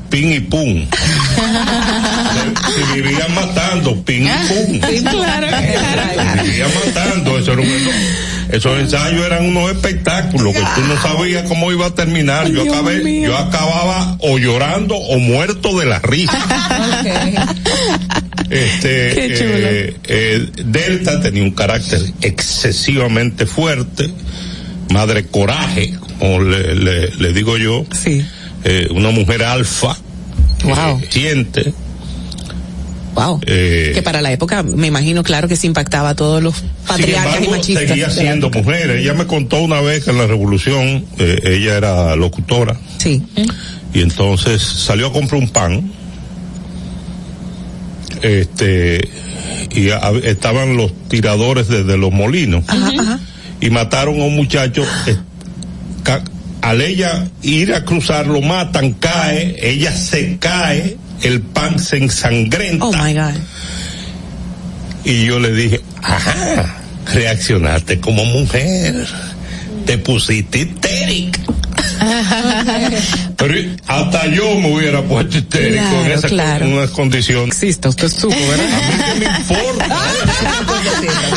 pin y pum. se, se vivían matando, pin y pum. claro, Se vivían matando, eso era un- esos ensayos eran unos espectáculos que tú no sabías cómo iba a terminar. Yo acabé, yo acababa o llorando o muerto de la risa. Este, eh, eh, Delta tenía un carácter excesivamente fuerte, madre coraje, como le, le- le digo yo. Eh, una mujer alfa. Wow. eh, siente. Wow. Que para la época, me imagino, claro que se impactaba a todos los patriarcas y machistas. seguía siendo mujer. Ella me contó una vez que en la revolución ella era locutora. Sí. Y entonces salió a comprar un pan. Este, y a- estaban los tiradores desde los molinos. Y mataron a un muchacho. eh, ca- al ella ir a cruzar, lo matan, cae, ella se cae, el pan se ensangrenta. Oh my God. Y yo le dije, ajá, reaccionaste como mujer, te pusiste histérica. Pero hasta yo me hubiera puesto histérico en Claro, esa claro. en unas condiciones. Existe, usted supo, ¿verdad? A mí que me importa.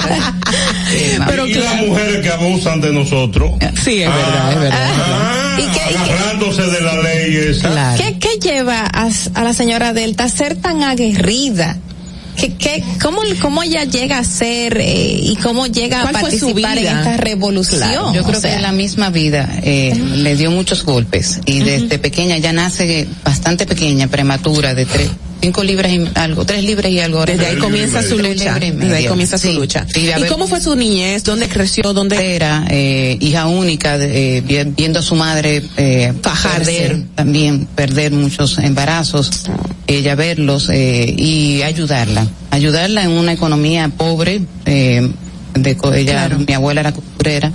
Pero y claro. las mujeres que abusan de nosotros. Sí, es verdad, es verdad. Ah, agarrándose de la ley esa. ¿Qué, qué lleva a, a la señora Delta a ser tan aguerrida? ¿Qué, qué, cómo, ¿Cómo ella llega a ser eh, y cómo llega a ¿Cuál fue su participar en esta revolución? Claro, yo O creo sea, que la misma vida eh, le dio muchos golpes y desde pequeña ya nace bastante pequeña, prematura, de tres, cinco libras y algo, tres libras y algo. Desde ahí comienza su lucha. Desde ahí comienza su lucha. ¿Y cómo fue su niñez? ¿Dónde creció? ¿Dónde era eh, hija única, de, eh, vi- viendo a su madre eh, perder también, perder muchos embarazos, ella verlos eh, y ayudarla, ayudarla en una economía pobre. Eh, de, ella, mi abuela era costurera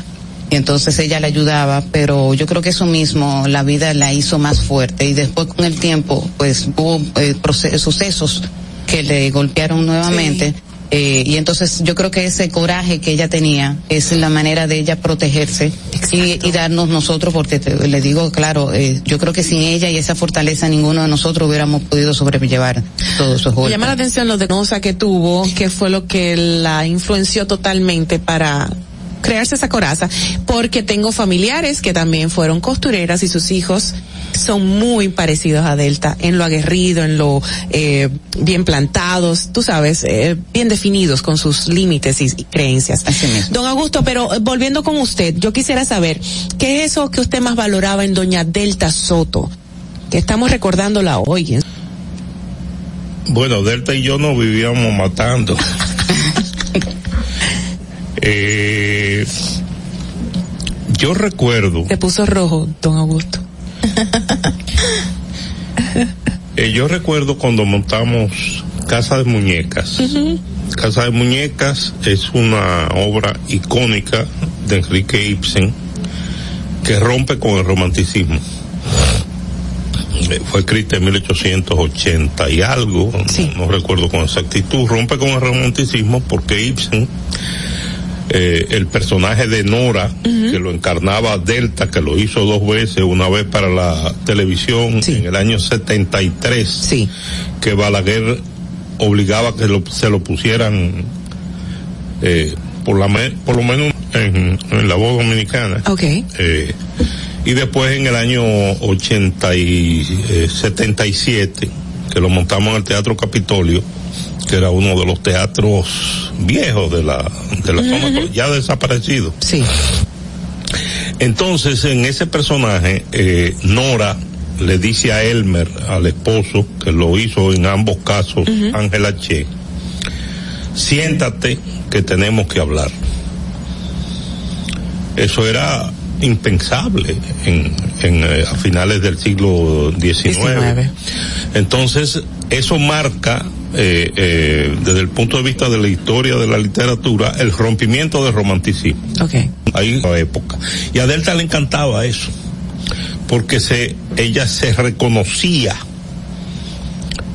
y entonces ella le ayudaba, pero yo creo que eso mismo la vida la hizo más fuerte y después con el tiempo pues hubo eh, sucesos que le golpearon nuevamente. Eh, y entonces yo creo que ese coraje que ella tenía es la manera de ella protegerse y, y darnos nosotros, porque te- le digo, claro, eh, yo creo que sin ella y esa fortaleza ninguno de nosotros hubiéramos podido sobrellevar todos esos Me golpes. llama la atención lo de cosa que tuvo, que fue lo que la influenció totalmente para crearse esa coraza, porque tengo familiares que también fueron costureras y sus hijos son muy parecidos a Delta en lo aguerrido, en lo eh, bien plantados, tú sabes, eh, bien definidos con sus límites y, y creencias. Don Augusto, pero eh, volviendo con usted, yo quisiera saber, ¿qué es eso que usted más valoraba en doña Delta Soto? Que estamos recordándola hoy. Bueno, Delta y yo nos vivíamos matando. eh, yo recuerdo, Se puso rojo, don Augusto. eh, yo recuerdo cuando montamos Casa de Muñecas. Casa de Muñecas es una obra icónica de Enrique Ibsen que rompe con el romanticismo. Eh, Fue escrita en 1880 y algo, no, no recuerdo con exactitud, rompe con el romanticismo porque Ibsen, eh, el personaje de Nora, que lo encarnaba Delta, que lo hizo dos veces, una vez para la televisión en el año 73, que Balaguer obligaba que lo- se lo pusieran eh, por, la me- por lo menos en, en la voz dominicana. Eh, y después en el año 80 y eh, 77, que lo montamos en el Teatro Capitolio, que era uno de los teatros viejos de la, de la zona, ya desaparecido. Sí. Entonces, en ese personaje, eh, Nora le dice a Elmer, al esposo, que lo hizo en ambos casos, Ángela Che, siéntate que tenemos que hablar. Eso era impensable en, en, eh, a finales del siglo XIX. Entonces, eso marca, eh, eh, desde el punto de vista de la historia de la literatura, el rompimiento del romanticismo. Okay. Ahí la época. Y a Delta le encantaba eso, porque se, ella se reconocía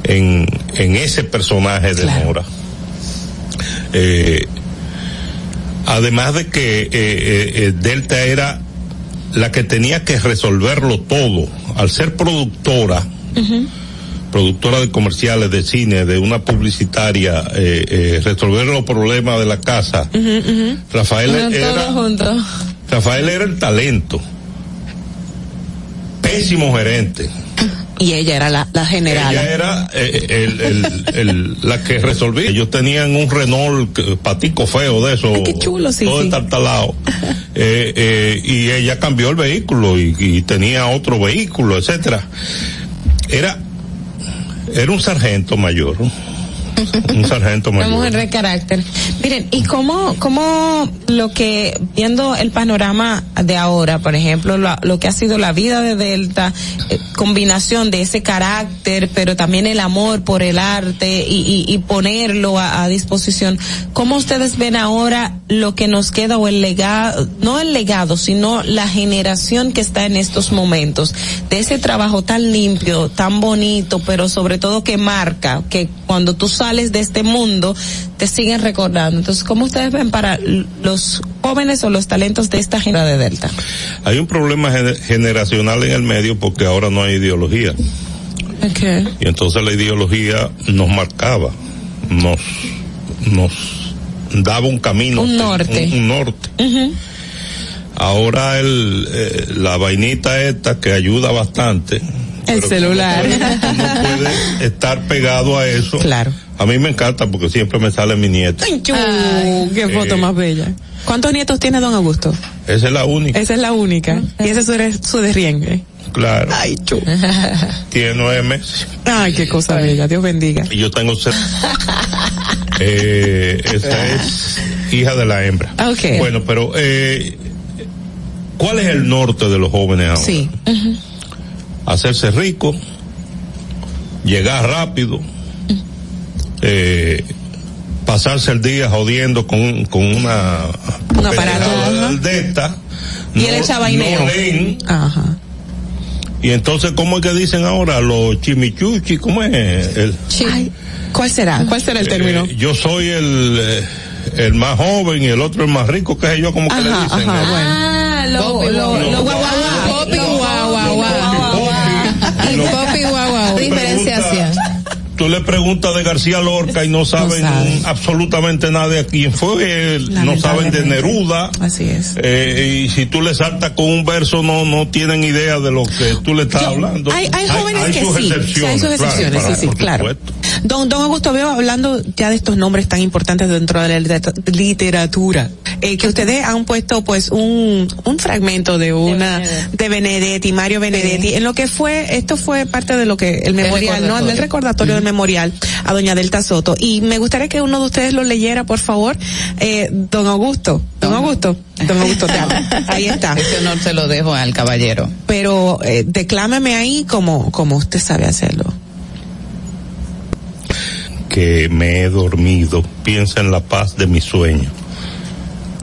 en, en ese personaje de Nora. Eh, además de que eh, eh, eh, Delta era la que tenía que resolverlo todo, al ser productora, productora de comerciales, de cine, de una publicitaria, eh, eh, resolver los problemas de la casa. Rafael Bueno, era. Rafael era el talento. Pésimo gerente. Y ella era la, la general. Ella era eh, el- el- el- la que resolvía. Ellos tenían un Renault patico feo de eso. chulo, sí, todo sí. entartalado. Eh, eh, y ella cambió el vehículo y, y tenía otro vehículo, etcétera. Era, era un sargento mayor. Un sargento Una mayor. mujer de carácter. Miren, ¿y cómo, cómo lo que, viendo el panorama de ahora, por ejemplo, lo, lo que ha sido la vida de Delta, eh, combinación de ese carácter, pero también el amor por el arte y, y, y ponerlo a, a disposición, ¿cómo ustedes ven ahora lo que nos queda o el legado, no el legado, sino la generación que está en estos momentos, de ese trabajo tan limpio, tan bonito, pero sobre todo que marca, que cuando tú de este mundo, te siguen recordando. Entonces, ¿cómo ustedes ven para los jóvenes o los talentos de esta generación de Delta? Hay un problema gener- generacional en el medio porque ahora no hay ideología. Y entonces la ideología nos marcaba, nos, nos daba un camino. Un norte. Un, un norte. Ahora el, eh, la vainita esta que ayuda bastante. El celular. puede estar pegado a eso. Claro. A mí me encanta porque siempre me sale mi nieta. Ay, qué foto más bella. ¿Cuántos nietos tiene don Augusto? Esa es la única. Esa es la única. Y ese es su, de- su derriengue. Claro. Ay, chu. Tiene nueve meses. Ay, qué cosa bella. Dios bendiga. Y yo tengo seis. eh, esta es hija de la hembra. Ok. Bueno, pero eh, ¿cuál es el norte de los jóvenes ahora? Sí. Hacerse rico, llegar rápido, eh, pasarse el día jodiendo con, con una Un aparato. de esta. Y él no- echa vaineo. no leen. Ajá. Y entonces, ¿cómo es que dicen ahora? Los chimichuchi, ¿cómo es? El, Ay, ¿Cuál será? ¿Cuál será el término? Eh, yo soy el, eh, el más joven y el otro el más rico, que sé yo, como que le dicen. eh. Ah, lo, lo, lo, Tú le preguntas de García Lorca y no saben absolutamente nada de quién fue, él, no saben de Neruda. Así es. Eh, y si tú le saltas con un verso, no, no tienen idea de lo que tú le estás hablando. Hay, hay jóvenes hay que sus sí, hay sus claro, excepciones, para- sí, sí, claro. supuesto. Don, don Augusto, veo hablando ya de estos nombres tan importantes dentro de la liter- literatura, eh, que ustedes han puesto pues un, un fragmento de una, de Benedetti, Mario Benedetti, en lo que fue, esto fue parte de lo que, el memorial, ¿no? recordatorio. Del recordatorio del memorial a doña Delta Soto. Y me gustaría que uno de ustedes lo leyera, por favor, eh, don Augusto, don Augusto, don Augusto, te amo. Ahí está. Ese honor se lo dejo al caballero. Pero eh, declámame ahí como, como usted sabe hacerlo. que me he dormido, piensa en la paz de mi sueño.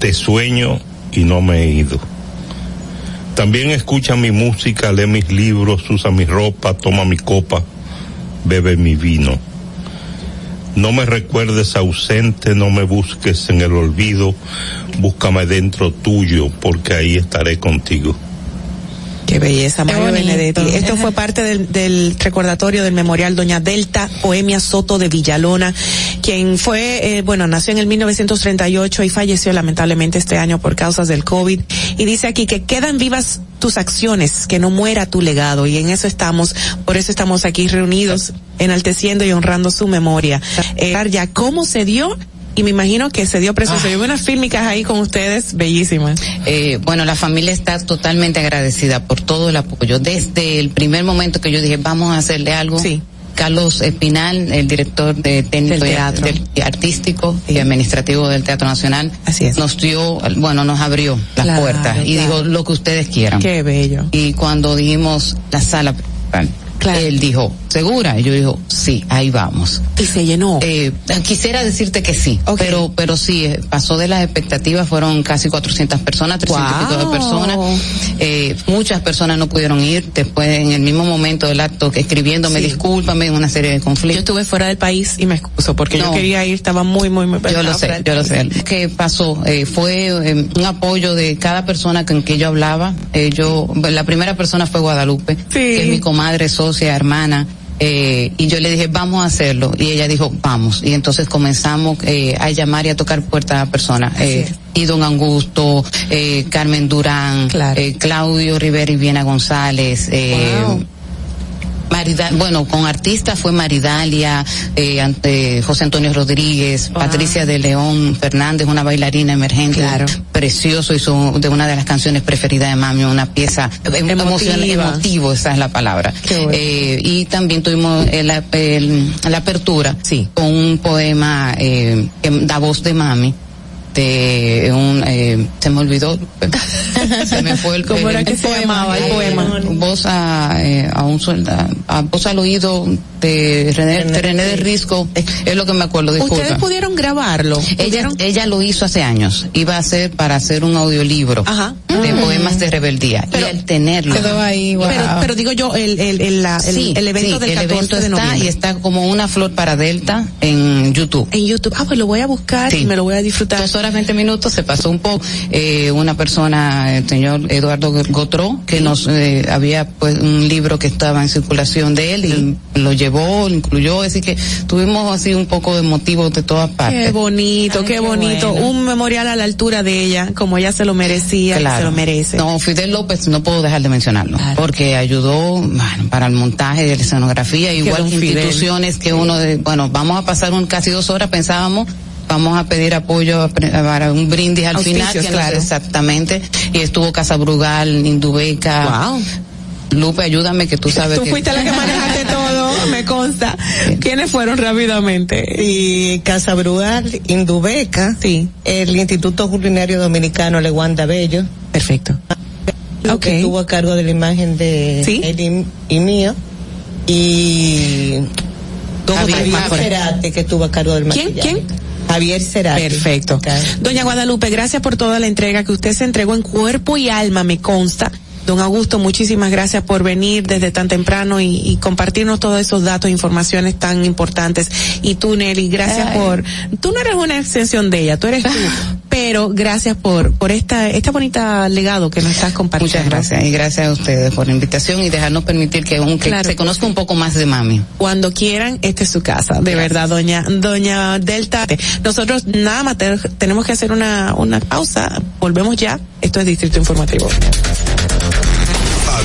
Te sueño y no me he ido. También escucha mi música, lee mis libros, usa mi ropa, toma mi copa, bebe mi vino. No me recuerdes ausente, no me busques en el olvido, búscame dentro tuyo, porque ahí estaré contigo. Qué belleza, Mario bonito. Benedetti. Esto fue parte del, del recordatorio del memorial Doña Delta Poemia Soto de Villalona, quien fue, eh, bueno, nació en el 1938 y falleció lamentablemente este año por causas del COVID. Y dice aquí que quedan vivas tus acciones, que no muera tu legado. Y en eso estamos, por eso estamos aquí reunidos, enalteciendo y honrando su memoria. Eh, ya, ¿cómo se dio? Y me imagino que se dio precioso. Yo veo unas fílmicas ahí con ustedes, bellísimas. Eh, bueno, la familia está totalmente agradecida por todo el apoyo. Desde el primer momento que yo dije, vamos a hacerle algo. Carlos Espinal, el director de técnico teatro. y artístico y administrativo del Teatro Nacional, nos dio, bueno, nos abrió las Claro, puertas y claro. dijo lo que ustedes quieran. Qué bello. Y cuando dijimos la sala principal, él dijo, ¿segura? Y yo dijo, sí, ahí vamos. Y se llenó. Eh, quisiera decirte que sí, pero pero sí, eh, pasó de las expectativas, fueron casi 400 personas, 300 y pico de Wow. personas. Eh, muchas personas no pudieron ir después en el mismo momento del acto escribiéndome Sí. discúlpame, una serie de conflictos. Yo estuve fuera del país y me excuso porque yo quería ir, estaba muy, muy, muy Yo lo sé, yo lo sé. Que pasó eh, fue un apoyo de cada persona con que yo hablaba. Yo, la primera persona fue Guadalupe, que es mi comadre, socia, hermana. Eh, y yo le dije, vamos a hacerlo. Y ella dijo, vamos. Y entonces comenzamos eh, a llamar y a tocar puertas a personas. Eh, y don Angusto, eh, Carmen Durán, eh, Claudio Rivera y Viena González, Marida- bueno, con artistas fue Maridalia, eh, ante José Antonio Rodríguez, Patricia de León Fernández, una bailarina emergente, precioso, hizo de una de las canciones preferidas de Mami, una pieza em- emoción- emotivo, esa es la palabra. Eh, y también tuvimos el- el- la apertura con un poema eh, que da voz de Mami de un eh, se me olvidó se me fue el ¿Cómo era el que se poema, llamaba el eh, poema? voz a, eh, a un soldado a voz al oído de René, de René de Risco es lo que me acuerdo disculpa Ustedes pudieron grabarlo. ella, ella lo hizo hace años. Iba a ser para hacer un audiolibro de Mm. poemas de rebeldía. y al tenerlo. Quedó ahí, wow. Pero- pero digo yo, el, el, el, la- el- Sí, el evento sí, del el 14 evento de está noviembre. y está como una flor para Delta en YouTube. En YouTube. Ah, pues lo voy a buscar y me lo voy a disfrutar. Dos horas 20 minutos se pasó un poco. Eh, una persona, el señor Eduardo Gotró, que nos eh, había pues un libro que estaba en circulación de él y lo llevó, lo incluyó, así que tuvimos así un poco de motivos de todas partes. Qué bonito, qué, bonito. Un memorial a la altura de ella, como ella se lo merecía, y se lo merece. No, Fidel López no puedo dejar de mencionarlo, porque ayudó bueno, para el montaje de la escenografía, igual que instituciones que uno, de, bueno, vamos a pasar un casi dos horas, pensábamos, vamos a pedir apoyo para un brindis al Auspicios, final, que no sé claro. exactamente, y estuvo Casa Brugal, Indubeca. Lupe, ayúdame que tú sabes Tú que... fuiste la que manejaste todo, me consta. ¿Quiénes fueron rápidamente? Y Casa Brugal, Indubeca, sí. el Instituto Culinario Dominicano Leguanda Bello. Perfecto. Que estuvo a cargo de la imagen de ¿Sí? él y, y mío. Y Dos o Javier tres más. Cerati, que estuvo a cargo del ¿Quién? maquillaje. ¿Quién? Javier Cerati. Perfecto. Doña Guadalupe, gracias por toda la entrega que usted se entregó en cuerpo y alma, me consta. Don Augusto, muchísimas gracias por venir desde tan temprano y, y compartirnos todos esos datos e informaciones tan importantes. Y tú, Nelly, gracias Ay. por, tú no eres una extensión de ella, tú eres tú, pero gracias por, por esta, esta bonita legado que nos estás compartiendo. Muchas gracias y gracias a ustedes por la invitación y dejarnos permitir que, un- que Claro. se conozca un poco más de mami. Cuando quieran, esta es su casa, de verdad, doña, doña Delta. Nosotros nada más te- tenemos que hacer una, una pausa, volvemos ya, esto es Distrito Informativo.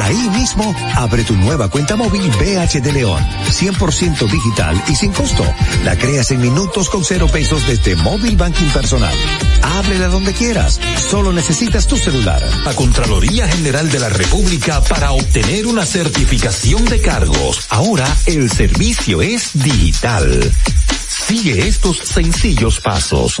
Ahí mismo, abre tu nueva cuenta móvil BH de León. 100% digital y sin costo. La creas en minutos con cero pesos desde Móvil Banking Personal. Háblela donde quieras. Solo necesitas tu celular. La Contraloría General de la República para obtener una certificación de cargos. Ahora el servicio es digital. Sigue estos sencillos pasos.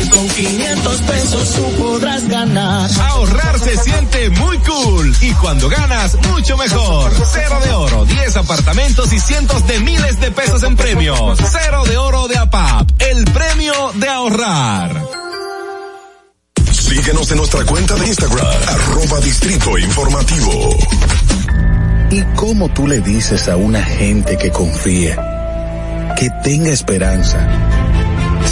Que con 500 pesos tú podrás ganar. Ahorrar se siente muy cool y cuando ganas, mucho mejor. Cero de oro, 10 apartamentos y cientos de miles de pesos en premios. Cero de oro de APAP, el premio de ahorrar. Síguenos en nuestra cuenta de Instagram, arroba distrito informativo. ¿Y cómo tú le dices a una gente que confía, que tenga esperanza,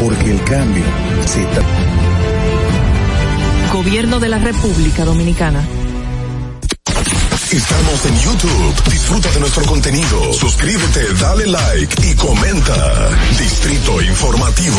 Porque el cambio se tra- Gobierno de la República Dominicana. Estamos en YouTube. Disfruta de nuestro contenido. Suscríbete, dale like y comenta. Distrito Informativo.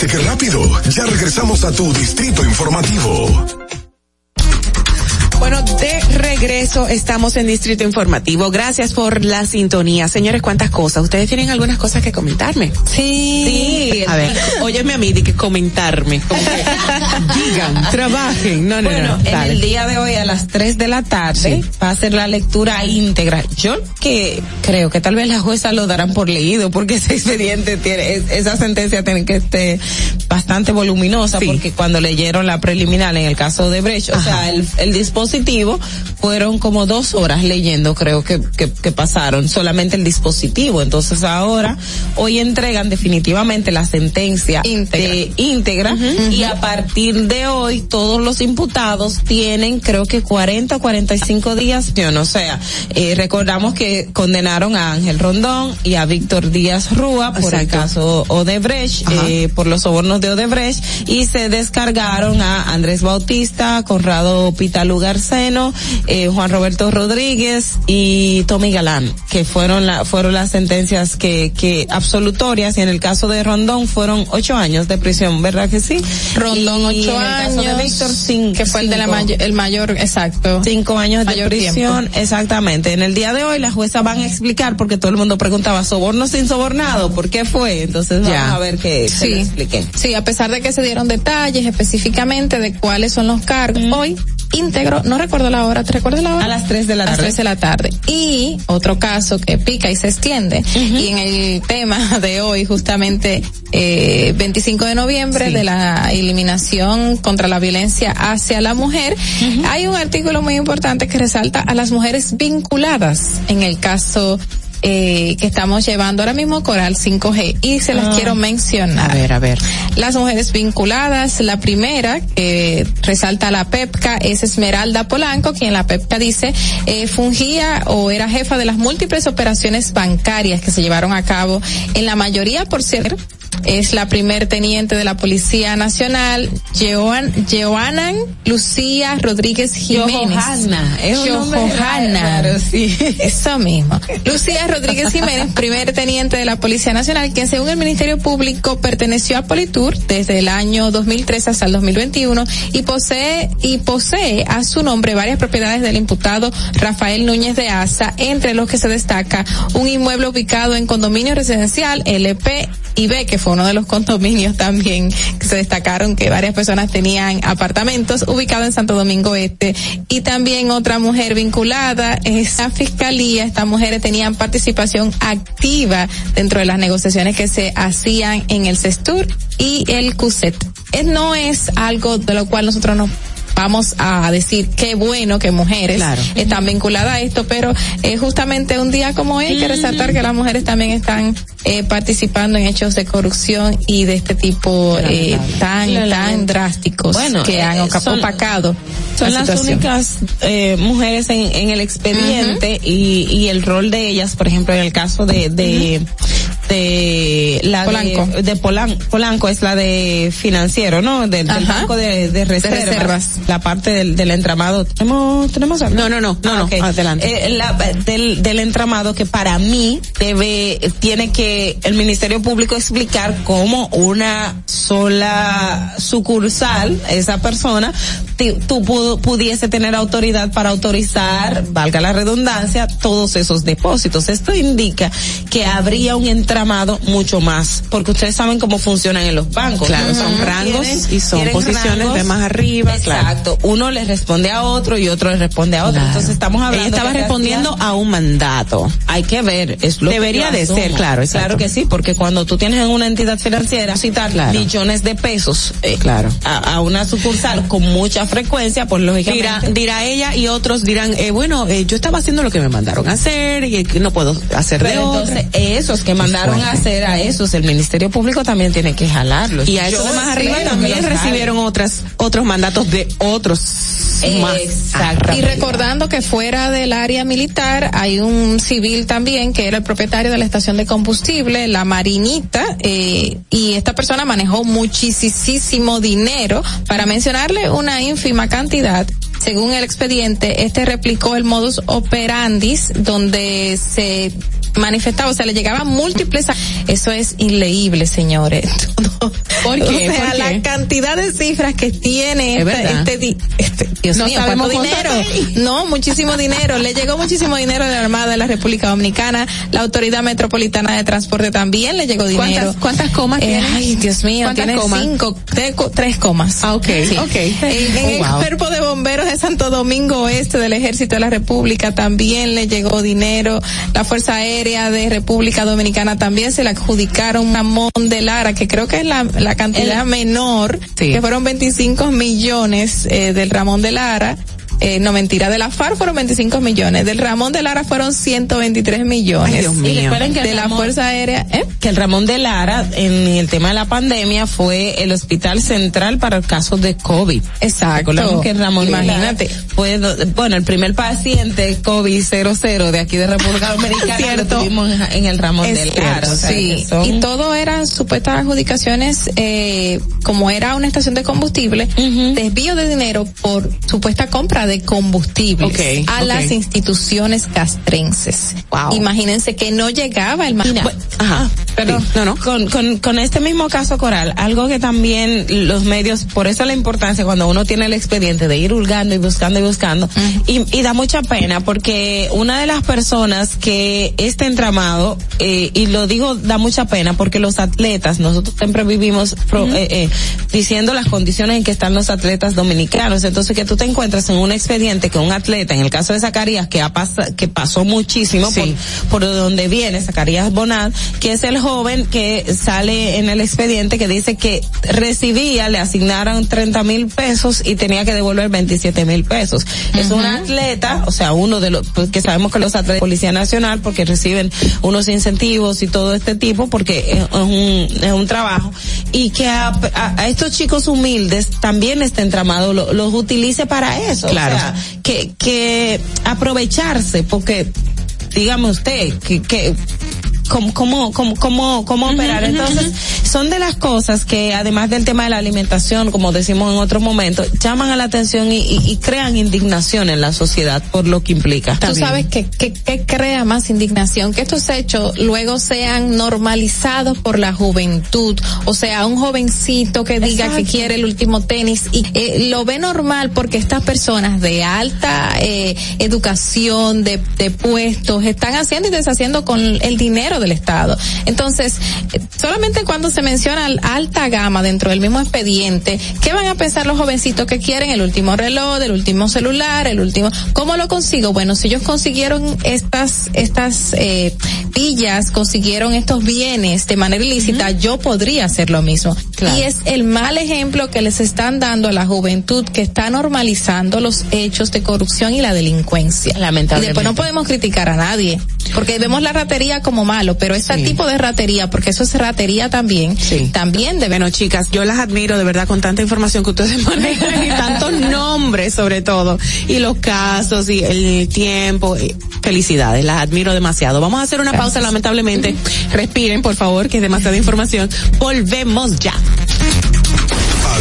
¿Viste qué rápido? Ya regresamos a tu distrito informativo. Bueno, de regreso estamos en Distrito Informativo. Gracias por la sintonía. Señores, ¿cuántas cosas? ¿Ustedes tienen algunas cosas que comentarme? Sí. Sí. A ver, óyeme a mí, de que comentarme. Como que digan, trabajen. No, no, bueno, no. en dale. el día de hoy a las 3 de la tarde va a ser la lectura íntegra. Yo que creo que tal vez la jueza lo darán por leído porque ese expediente tiene, es- esa sentencia tiene que estar bastante voluminosa porque cuando leyeron la preliminar en el caso de Brecht, o sea, el, el dispositivo dispositivo, fueron como dos horas leyendo, creo que, que, que pasaron, solamente el dispositivo. Entonces ahora, hoy entregan definitivamente la sentencia Íntegra. de íntegra y a partir de hoy todos los imputados tienen creo que 40 o 45 días, no sea, eh, recordamos que condenaron a Ángel Rondón y a Víctor Díaz Rúa por el Exacto. caso Odebrecht, eh, por los sobornos de Odebrecht y se descargaron a Andrés Bautista, Conrado Pitalu Garceno, eh, Juan Roberto Rodríguez y Tommy Galán, que fueron la, fueron las sentencias que, que absolutorias y en el caso de Rondón fueron ocho años de prisión, ¿verdad que sí? Rondón Y ocho en el caso años, de Víctor, cin- que fue el de la cinco. el mayor, exacto. Cinco años de prisión, tiempo. exactamente. En el día de hoy la jueza van a explicar porque todo el mundo preguntaba soborno sin sobornado, ¿por qué fue? Entonces vamos Ya. a ver que se Sí. expliquen. Sí, a pesar de que se dieron detalles específicamente de cuáles son los cargos, hoy íntegro, no recuerdo la hora, ¿te recuerdas la hora? A las 3 de la A las tarde. 3 de la tarde. Y otro caso que pica y se extiende, y en el tema de hoy, justamente, eh, 25 de noviembre, de la eliminación contra la violencia hacia la mujer, hay un artículo muy importante que resalta a las mujeres vinculadas en el caso eh, que estamos llevando ahora mismo Coral 5G y se las Ah. quiero mencionar. A ver, a ver. Las mujeres vinculadas, la primera que resalta la PEPCA es Esmeralda Polanco, quien la PEPCA dice eh, fungía o era jefa de las múltiples operaciones bancarias que se llevaron a cabo en la mayoría, por cierto, es la primer teniente de la Policía Nacional, Joan, Joanan Lucía Rodríguez Jiménez. Johanna, es un Johanna. raro, sí. Eso mismo. Lucía Rodríguez Jiménez, primer teniente de la Policía Nacional, quien según el Ministerio Público perteneció a Politur desde el año 2003 hasta el 2021 y posee y posee a su nombre varias propiedades del imputado Rafael Núñez de Asa, entre los que se destaca un inmueble ubicado en condominio residencial LP y B, que fue uno de los condominios también que se destacaron que varias personas tenían apartamentos ubicado en Santo Domingo Este. Y también otra mujer vinculada es la fiscalía. Estas mujeres tenían participación activa dentro de las negociaciones que se hacían en el CESTUR y el CUSET. No es algo de lo cual nosotros nos vamos a decir qué bueno que mujeres Claro. están vinculadas a esto, pero eh, justamente un día como hoy hay que resaltar que las mujeres también están eh, participando en hechos de corrupción y de este tipo eh, tan tan drásticos Bueno, que eh, han son- opacado Son la las situación. únicas eh, mujeres en, en el expediente y, y el rol de ellas, por ejemplo, en el caso de de, de la Polanco. de, de Polan- Polanco es la de financiero, ¿no? Del, del banco de, de reservas, reservas. la parte del, del entramado. Tenemos tenemos algo? No, no, no, no, Ah, adelante. Eh, la- del, del entramado que para mí debe, tiene que el Ministerio Público explicar cómo una sola sucursal, esa persona, tú pudiese tener autoridad para autorizar, valga la redundancia, todos esos depósitos. Esto indica que habría un entramado mucho más, porque ustedes saben cómo funcionan en los bancos. Claro, son rangos Tienen- y son posiciones de más arriba, claro. Exacto. Uno le responde a otro y otro le responde a otro. Claro. Entonces estamos hablando. Ella estaba que respondiendo a un mandato. Hay que ver, es lo que Debería yo de ser, claro, exacto. Claro que sí, porque cuando tú tienes en una entidad financiera citar millones de pesos eh, Claro. a, a una sucursal con mucha frecuencia, pues Dirá, lógicamente dirá ella y otros dirán, eh, bueno, eh, yo estaba haciendo lo que me mandaron a hacer y que no puedo hacer de Pero otra. entonces, esos que mandaron a hacer a esos, el Ministerio Público también tiene que jalarlos. Y a eso Yo de más arriba también recibieron otras, otros mandatos de otros Exacto. Y recordando que fuera del área militar hay un civil también que era el propietario de la estación de combustible, la Marinita, eh, y esta persona manejó muchísimo dinero. Para mencionarle una ínfima cantidad, según el expediente, este replicó el modus operandis donde se manifestaba, o sea, le llegaban múltiples. Eso es inleíble, señores. ¿Por qué? O sea, ¿Por qué? la cantidad de cifras que tiene Es este, di- este- Dios No mío, ¿cuánto dinero? No, muchísimo dinero. Le llegó muchísimo dinero de la Armada de la República Dominicana. La Autoridad Metropolitana de Transporte también le llegó dinero. ¿Cuántas, cuántas comas Eh, tiene? ay, Dios mío, ¿Cuántas tiene comas? cinco, tre- co- tres comas. Ah, ok, ok. En, en el Oh, wow. cuerpo de bomberos de Santo Domingo Oeste del Ejército de la República también le llegó dinero. La Fuerza Aérea de República Dominicana también se le adjudicaron Ramón de Lara, que creo que es la, la cantidad menor, Sí. que fueron 25 millones eh, del Ramón de Lara. Eh, no mentira, de la FAR fueron 25 millones, del Ramón de Lara fueron 123 millones. Ay, Dios mío. Y recuerden que el de la Ramón- Fuerza Aérea, ¿eh? que el Ramón de Lara en el tema de la pandemia fue el hospital central para casos de COVID. Exacto. Recordemos que el Ramón Imagínate. Fue, bueno, el primer paciente COVID 00 de aquí de República Dominicana Cierto. lo tuvimos en, el Ramón Es de cierto, Lara. o sea, sí. son- Y todo eran supuestas adjudicaciones, eh, como era una estación de combustible, desvío de dinero por supuesta compra de combustibles a las instituciones castrenses. Imagínense que no llegaba el Mira, Ajá, perdón. no, no. Con, con, con este mismo caso Coral, algo que también los medios, por eso la importancia cuando uno tiene el expediente de ir hurgando y buscando y buscando, y, y da mucha pena porque una de las personas que este entramado, eh, y lo digo da mucha pena porque los atletas, nosotros siempre vivimos pro- eh, eh, diciendo las condiciones en que están los atletas dominicanos, entonces que tú te encuentras en un expediente que un atleta, en el caso de Zacarías, que ha pas- que pasó muchísimo Sí. por, por donde viene Zacarías Bonal, que es el joven que sale en el expediente que dice que recibía, le asignaron 30 mil pesos y tenía que devolver 27 mil pesos. Es un atleta, o sea, uno de los, pues, que sabemos que los atletas de Policía Nacional, porque reciben unos incentivos y todo este tipo, porque es, es un, es un trabajo, y que a, a- a estos chicos humildes también este entramado lo- los utilice para eso. Claro. O sea, que, que aprovecharse, porque dígame usted, que, que cómo, cómo, cómo, cómo, cómo operar. Entonces, son de las cosas que, además del tema de la alimentación, como decimos en otro momento, llaman a la atención y, y- y crean indignación en la sociedad por lo que implica. Tú sabes que, que, que crea más indignación, que estos hechos luego sean normalizados por la juventud, o sea, un jovencito que diga que quiere el último tenis y eh, lo ve normal porque estas personas de alta eh, educación, de, de puestos, están haciendo y deshaciendo con el dinero del Estado. Entonces, eh, solamente cuando se menciona al- alta gama dentro del mismo expediente, ¿qué van a pensar los jovencitos que quieren el último reloj, el último celular, el último? ¿Cómo lo consigo? Bueno, si ellos consiguieron estas, estas, eh, villas, consiguieron estos bienes de manera ilícita, yo podría hacer lo mismo. Y es el mal ejemplo que les están dando a la juventud que está normalizando los hechos de corrupción y la delincuencia. Y Lamentablemente. después no podemos criticar a nadie, porque vemos la ratería como malo, pero este tipo de ratería, porque eso es ratería también, también debe Bueno, chicas, yo las admiro de verdad con tanta información que ustedes manejan y tantos nombres sobre todo, y los casos y el tiempo. y Felicidades, las admiro demasiado. Vamos a hacer una pausa, lamentablemente. Respiren, por favor, que es demasiada información. Volvemos ya.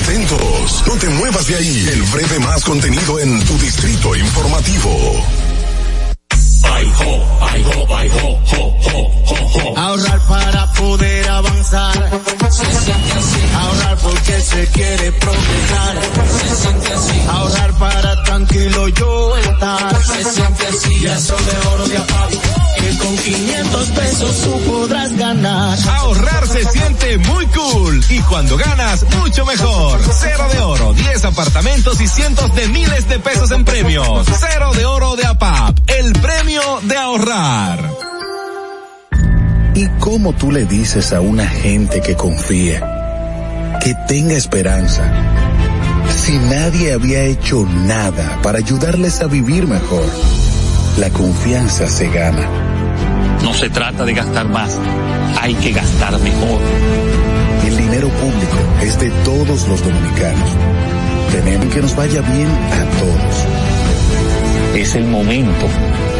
Atentos, no te muevas de ahí. El breve más contenido en tu distrito informativo. Ahorrar para poder avanzar. Se siente así. Ahorrar porque se quiere progresar. Se siente así. Ahorrar para tranquilo yo estar. Se siente así. Ya son de oro de apago. Que con 500 pesos tú podrás ganar. Ahorrar se siente muy cool y cuando ganas mucho mejor. Cero de oro, 10 apartamentos y cientos de miles de pesos en premios. Cero de oro de APAP, el premio de ahorrar. ¿Y cómo tú le dices a una gente que confía, que tenga esperanza, si nadie había hecho nada para ayudarles a vivir mejor? La confianza se gana. No se trata de gastar más, hay que gastar mejor. El dinero público es de todos los dominicanos. Tenemos que nos vaya bien a todos. Es el momento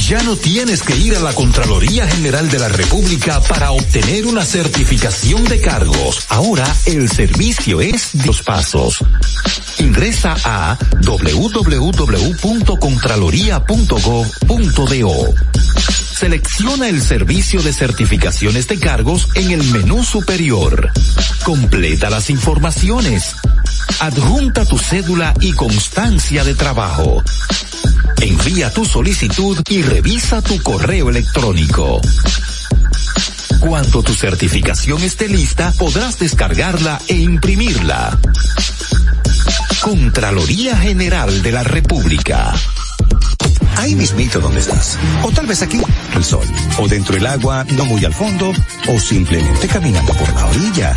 Ya no tienes que ir a la Contraloría General de la República para obtener una certificación de cargos. Ahora el servicio es de los pasos. Ingresa a www.contraloría.gov.do. Selecciona el servicio de certificaciones de cargos en el menú superior. Completa las informaciones. Adjunta tu cédula y constancia de trabajo. Envía tu solicitud y revisa tu correo electrónico. Cuando tu certificación esté lista, podrás descargarla e imprimirla. Contraloría General de la República. Ahí mismito donde estás. O tal vez aquí, el sol. O dentro del agua, no muy al fondo. O simplemente caminando por la orilla.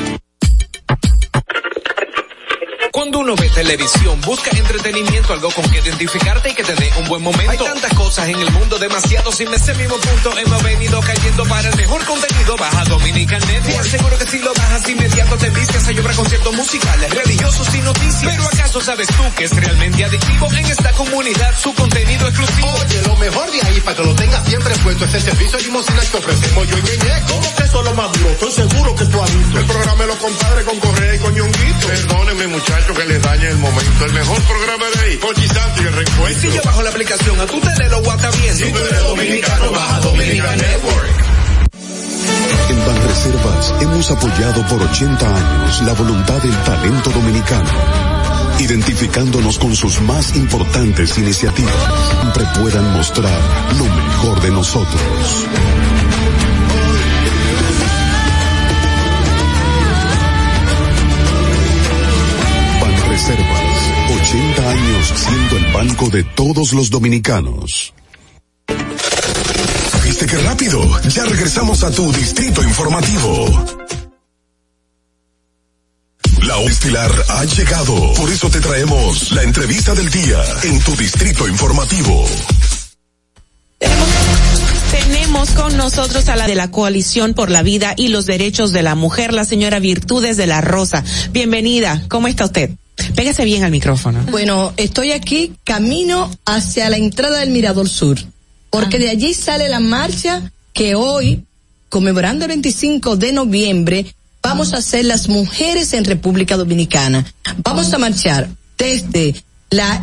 Cuando uno ve televisión, busca entretenimiento, algo con que identificarte y que te dé un buen momento. Hay tantas cosas en el mundo, demasiado sin ese mismo punto hemos venido cayendo para el mejor contenido. Baja Dominican Network. Seguro que si lo bajas inmediato te vistes a llorar conciertos musicales, religiosos y noticias. Pero ¿acaso sabes tú que es realmente adictivo en esta comunidad su contenido exclusivo? Oye, lo mejor de ahí para que lo tengas siempre puesto es el servicio de limosina que ofrecemos yo y Ñeñe. ¿Cómo que eso es lo más duro? Estoy seguro que tú has visto. El programa de los compadres con Correa y con Ñonguito. Perdónenme muchachos que les dañe el momento. El mejor programa de ahí, Pochi Santo y el reencuentro. Si yo bajo la aplicación, a tu lo guata bien. Si tú eres dominicano, baja Dominican Network. En Banreservas hemos apoyado por 80 años la voluntad del talento dominicano, identificándonos con sus más importantes iniciativas. Siempre puedan mostrar lo mejor de nosotros. Banreservas, 80 años siendo el banco de todos los dominicanos. ¿Viste qué rápido? Ya regresamos a tu Distrito Informativo. La hora estilar ha llegado. Por eso te traemos la entrevista del día en tu Distrito Informativo. Tenemos con nosotros a la de la Coalición por la Vida y los Derechos de la Mujer, la señora Virtudes de la Rosa. Bienvenida, ¿cómo está usted? Pégase bien al micrófono. Bueno, estoy aquí camino hacia la entrada del Mirador Sur, porque de allí sale la marcha que hoy, conmemorando el 25 de noviembre, vamos a hacer las mujeres en República Dominicana. Vamos a marchar desde la,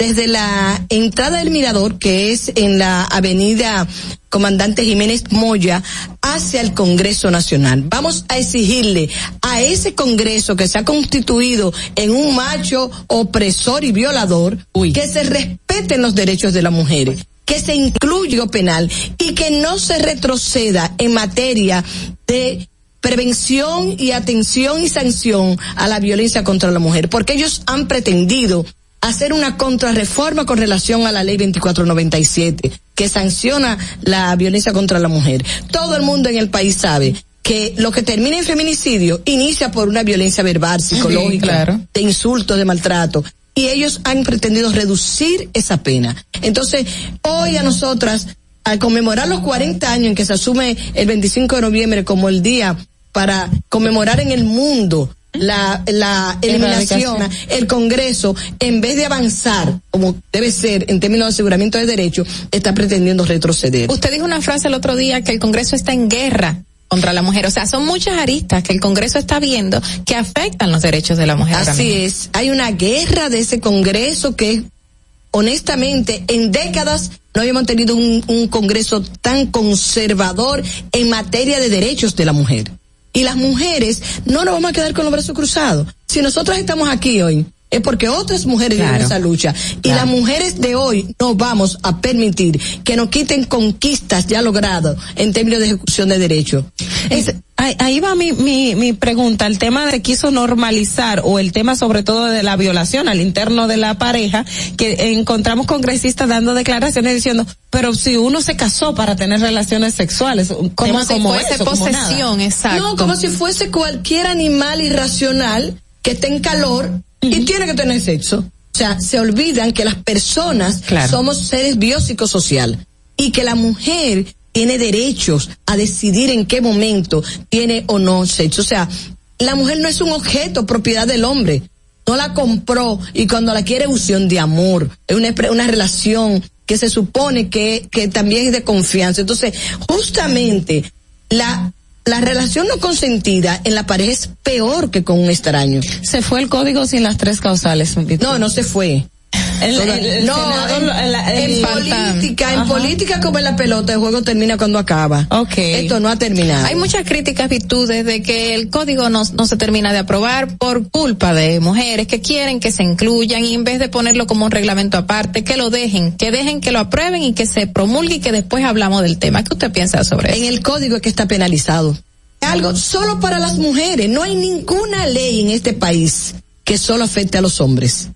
desde la entrada del mirador, que es en la avenida Comandante Jiménez Moya, hacia el Congreso Nacional. Vamos a exigirle a ese Congreso que se ha constituido en un macho opresor y violador, que se respeten los derechos de las mujeres que se incluya penal y que no se retroceda en materia de prevención y atención y sanción a la violencia contra la mujer, porque ellos han pretendido hacer una contrarreforma con relación a la ley 2497 que sanciona la violencia contra la mujer. Todo el mundo en el país sabe que lo que termina en feminicidio inicia por una violencia verbal, psicológica, claro. de insultos, de maltrato. Y ellos han pretendido reducir esa pena. Entonces, hoy a nosotras, al conmemorar los 40 años en que se asume el 25 de noviembre como el día para conmemorar en el mundo la, la eliminación, el Congreso, en vez de avanzar, como debe ser en términos de aseguramiento de derechos, está pretendiendo retroceder. Usted dijo una frase el otro día que el Congreso está en guerra contra la mujer. O sea, son muchas aristas que el Congreso está viendo que afectan los derechos de la mujer. Así es. Hay una guerra de ese Congreso que, honestamente, en décadas no habíamos tenido un, un Congreso tan conservador en materia de derechos de la mujer. Y las mujeres no nos vamos a quedar con los brazos cruzados. Si nosotras estamos aquí hoy, es porque otras mujeres dieron Claro. esa lucha. Y Claro. las mujeres de hoy no vamos a permitir que nos quiten conquistas ya logradas en términos de ejecución de derechos. Es- ahí, va mi, mi, mi pregunta, el tema de quiso normalizar o el tema sobre todo de la violación al interno de la pareja, que encontramos congresistas dando declaraciones diciendo, pero si uno se casó para tener relaciones sexuales, Como si como fuese eso, como nada. No, como si fuese cualquier animal irracional que esté en calor y tiene que tener sexo. O sea, se olvidan que las personas somos seres biopsicosocial y que la mujer tiene derechos a decidir en qué momento tiene o no sexo. O sea, la mujer no es un objeto propiedad del hombre. No la compró y cuando la quiere fusión de amor. Es una, una relación que se supone que, que también es de confianza. Entonces, justamente la la relación no consentida en la pareja es peor que con un extraño. Se fue el código sin las tres causales. No, no se fue. El- Toda- el- el no, senador, en, la- en política, en política como en la pelota, el juego termina cuando acaba. Okay. Esto no ha terminado. Hay muchas críticas virtudes de que el código no, no se termina de aprobar por culpa de mujeres que quieren que se incluyan y en vez de ponerlo como un reglamento aparte, que lo dejen, que dejen que lo aprueben y que se promulgue y que después hablamos del tema. ¿Qué usted piensa sobre eso? En el código es que está penalizado. Algo solo para las mujeres. No hay ninguna ley en este país que solo afecte a los hombres.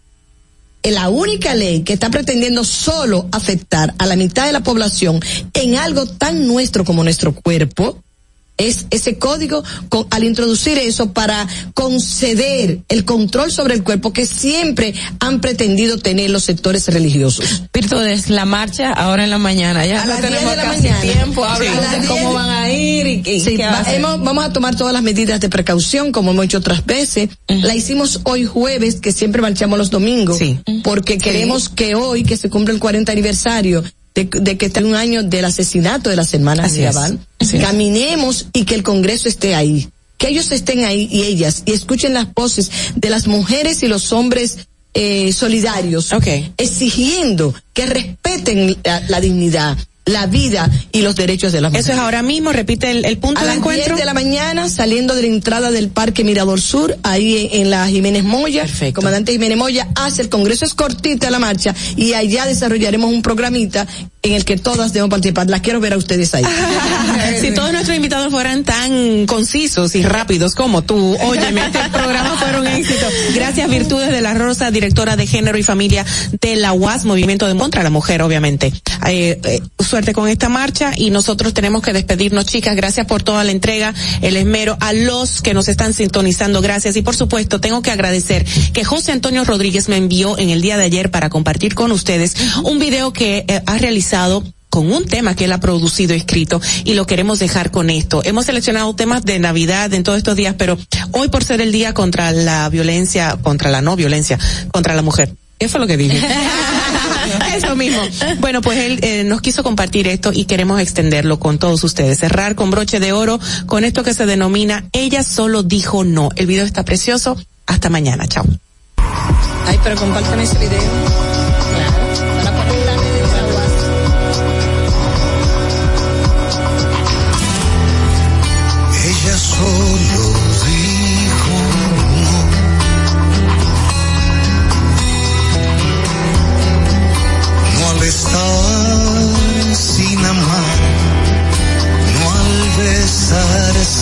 La única ley que está pretendiendo solo afectar a la mitad de la población en algo tan nuestro como nuestro cuerpo es ese código con- al introducir eso para conceder el control sobre el cuerpo que siempre han pretendido tener los sectores religiosos. Virtudes, la marcha ahora en la mañana. Ya A no las 10 tenemos de la casi mañana. tiempo. Sí. A de cómo 10. van a ir y, y Sí, qué va- hacen. hemos- vamos a tomar todas las medidas de precaución, como hemos hecho otras veces. La hicimos hoy jueves, que siempre marchamos los domingos, porque queremos que hoy, que se cumple el 40 aniversario de, de que está un año del asesinato de las hermanas Así es. caminemos y que el Congreso esté ahí. Que ellos estén ahí y ellas, y escuchen las voces de las mujeres y los hombres eh, solidarios, exigiendo que respeten la, la dignidad, la vida y los derechos de las mujeres. Eso es ahora mismo, repite el, el punto A de las encuentro. 10 de la mañana, saliendo de la entrada del Parque Mirador Sur, ahí en, en la Jiménez Moya, comandante Jiménez Moya hace el Congreso, es cortita la marcha, y allá desarrollaremos un programita en el que todas debemos participar. Las quiero ver a ustedes ahí. si todos nuestros invitados fueran tan concisos y rápidos como tú, óyeme, este programa fuera un éxito. Gracias, Virtudes de la Rosa, directora de Género y Familia de la UAS, Movimiento de contra la Mujer, obviamente. Eh, eh, suerte con esta marcha y nosotros tenemos que despedirnos, chicas. Gracias por toda la entrega, el esmero, a los que nos están sintonizando, gracias. Y por supuesto, tengo que agradecer que José Antonio Rodríguez me envió en el día de ayer para compartir con ustedes un video que eh, ha realizado con un tema que él ha producido y escrito y lo queremos dejar con esto. Hemos seleccionado temas de Navidad en todos estos días, pero hoy por ser el día contra la violencia, contra la no violencia, contra la mujer. ¿Qué fue lo que dije? Eso mismo. Bueno, pues él eh, nos quiso compartir esto y queremos extenderlo con todos ustedes. Cerrar con broche de oro con esto que se denomina Ella solo dijo no. El video está precioso. Hasta mañana. Chao. Ay, pero compártame ese video.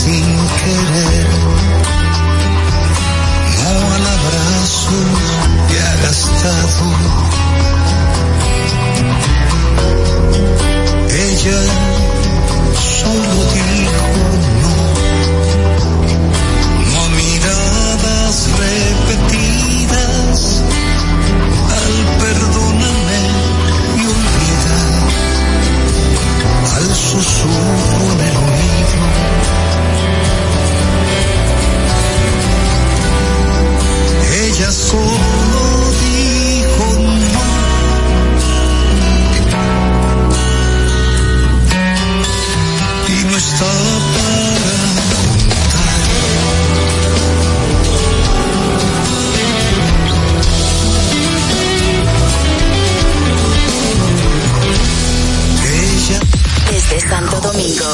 Sin querer, no al abrazo ya gastado. Ella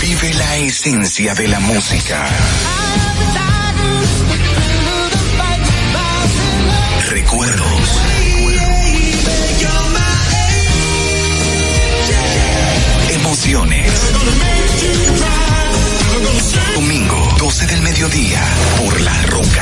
Vive la esencia de la música. Recuerdos. Emociones. Domingo, 12 del mediodía, por La Roca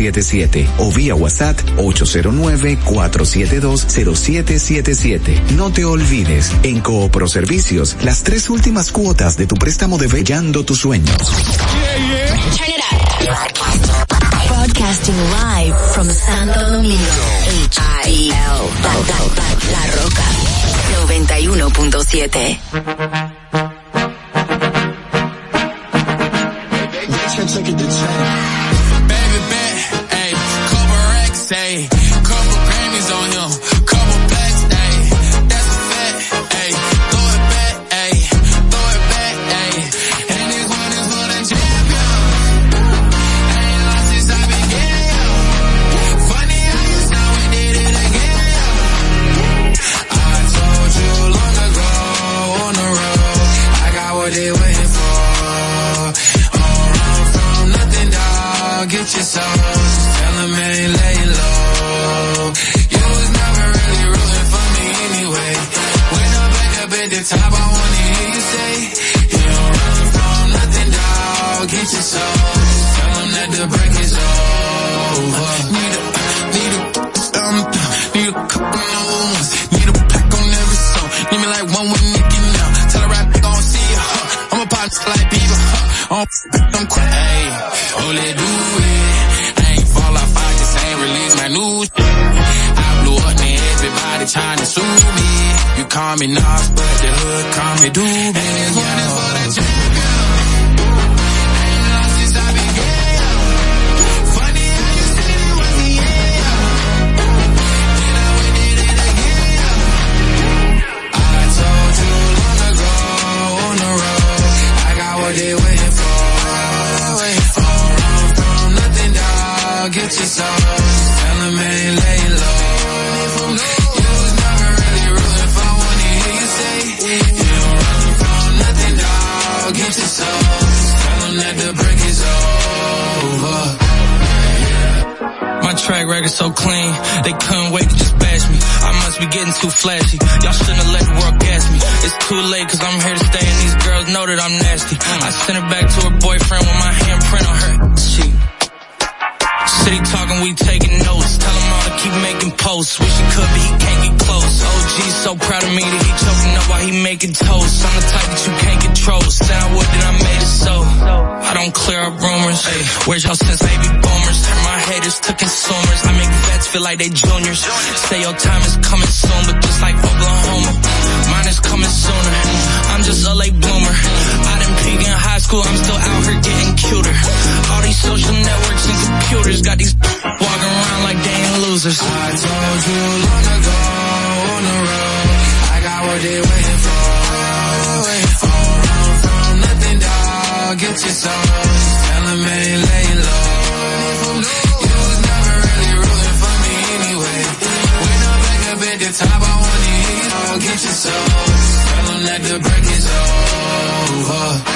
809-4720777 o vía WhatsApp 809-4720777. No te olvides, en Coopro Servicios, las tres últimas cuotas de tu préstamo de Bellando tus sueños. Broadcasting live from Santo Domingo. H-I-L. La Roca. 91.7. me Nas, but the hood call me Doobie. Flashy. Y'all shouldn't have let the world gas me. It's too late cause I'm here to stay and these girls know that I'm nasty. I sent it back to her boyfriend with my handprint on her cheek. City talking, we taking notes. Tell him all to keep making posts. Wish he could, but he can't get close. OG so proud of me that he choking up while he making toast. I'm the type that you can't control. Said I would, then I made it so. I don't clear up rumors. Hey, where's y'all since baby boomers? My haters to consumers. I make vets feel like they juniors. Say your time is coming soon, losers. I told you long ago on the road, I got what they waiting for. Don't run from nothing, dog. Get your soul. Tell 'em ain't lay low. You was never really rooting for me anyway. When I'm back up at the top, I wanna hear you. Get your soul. Tell that the break is over.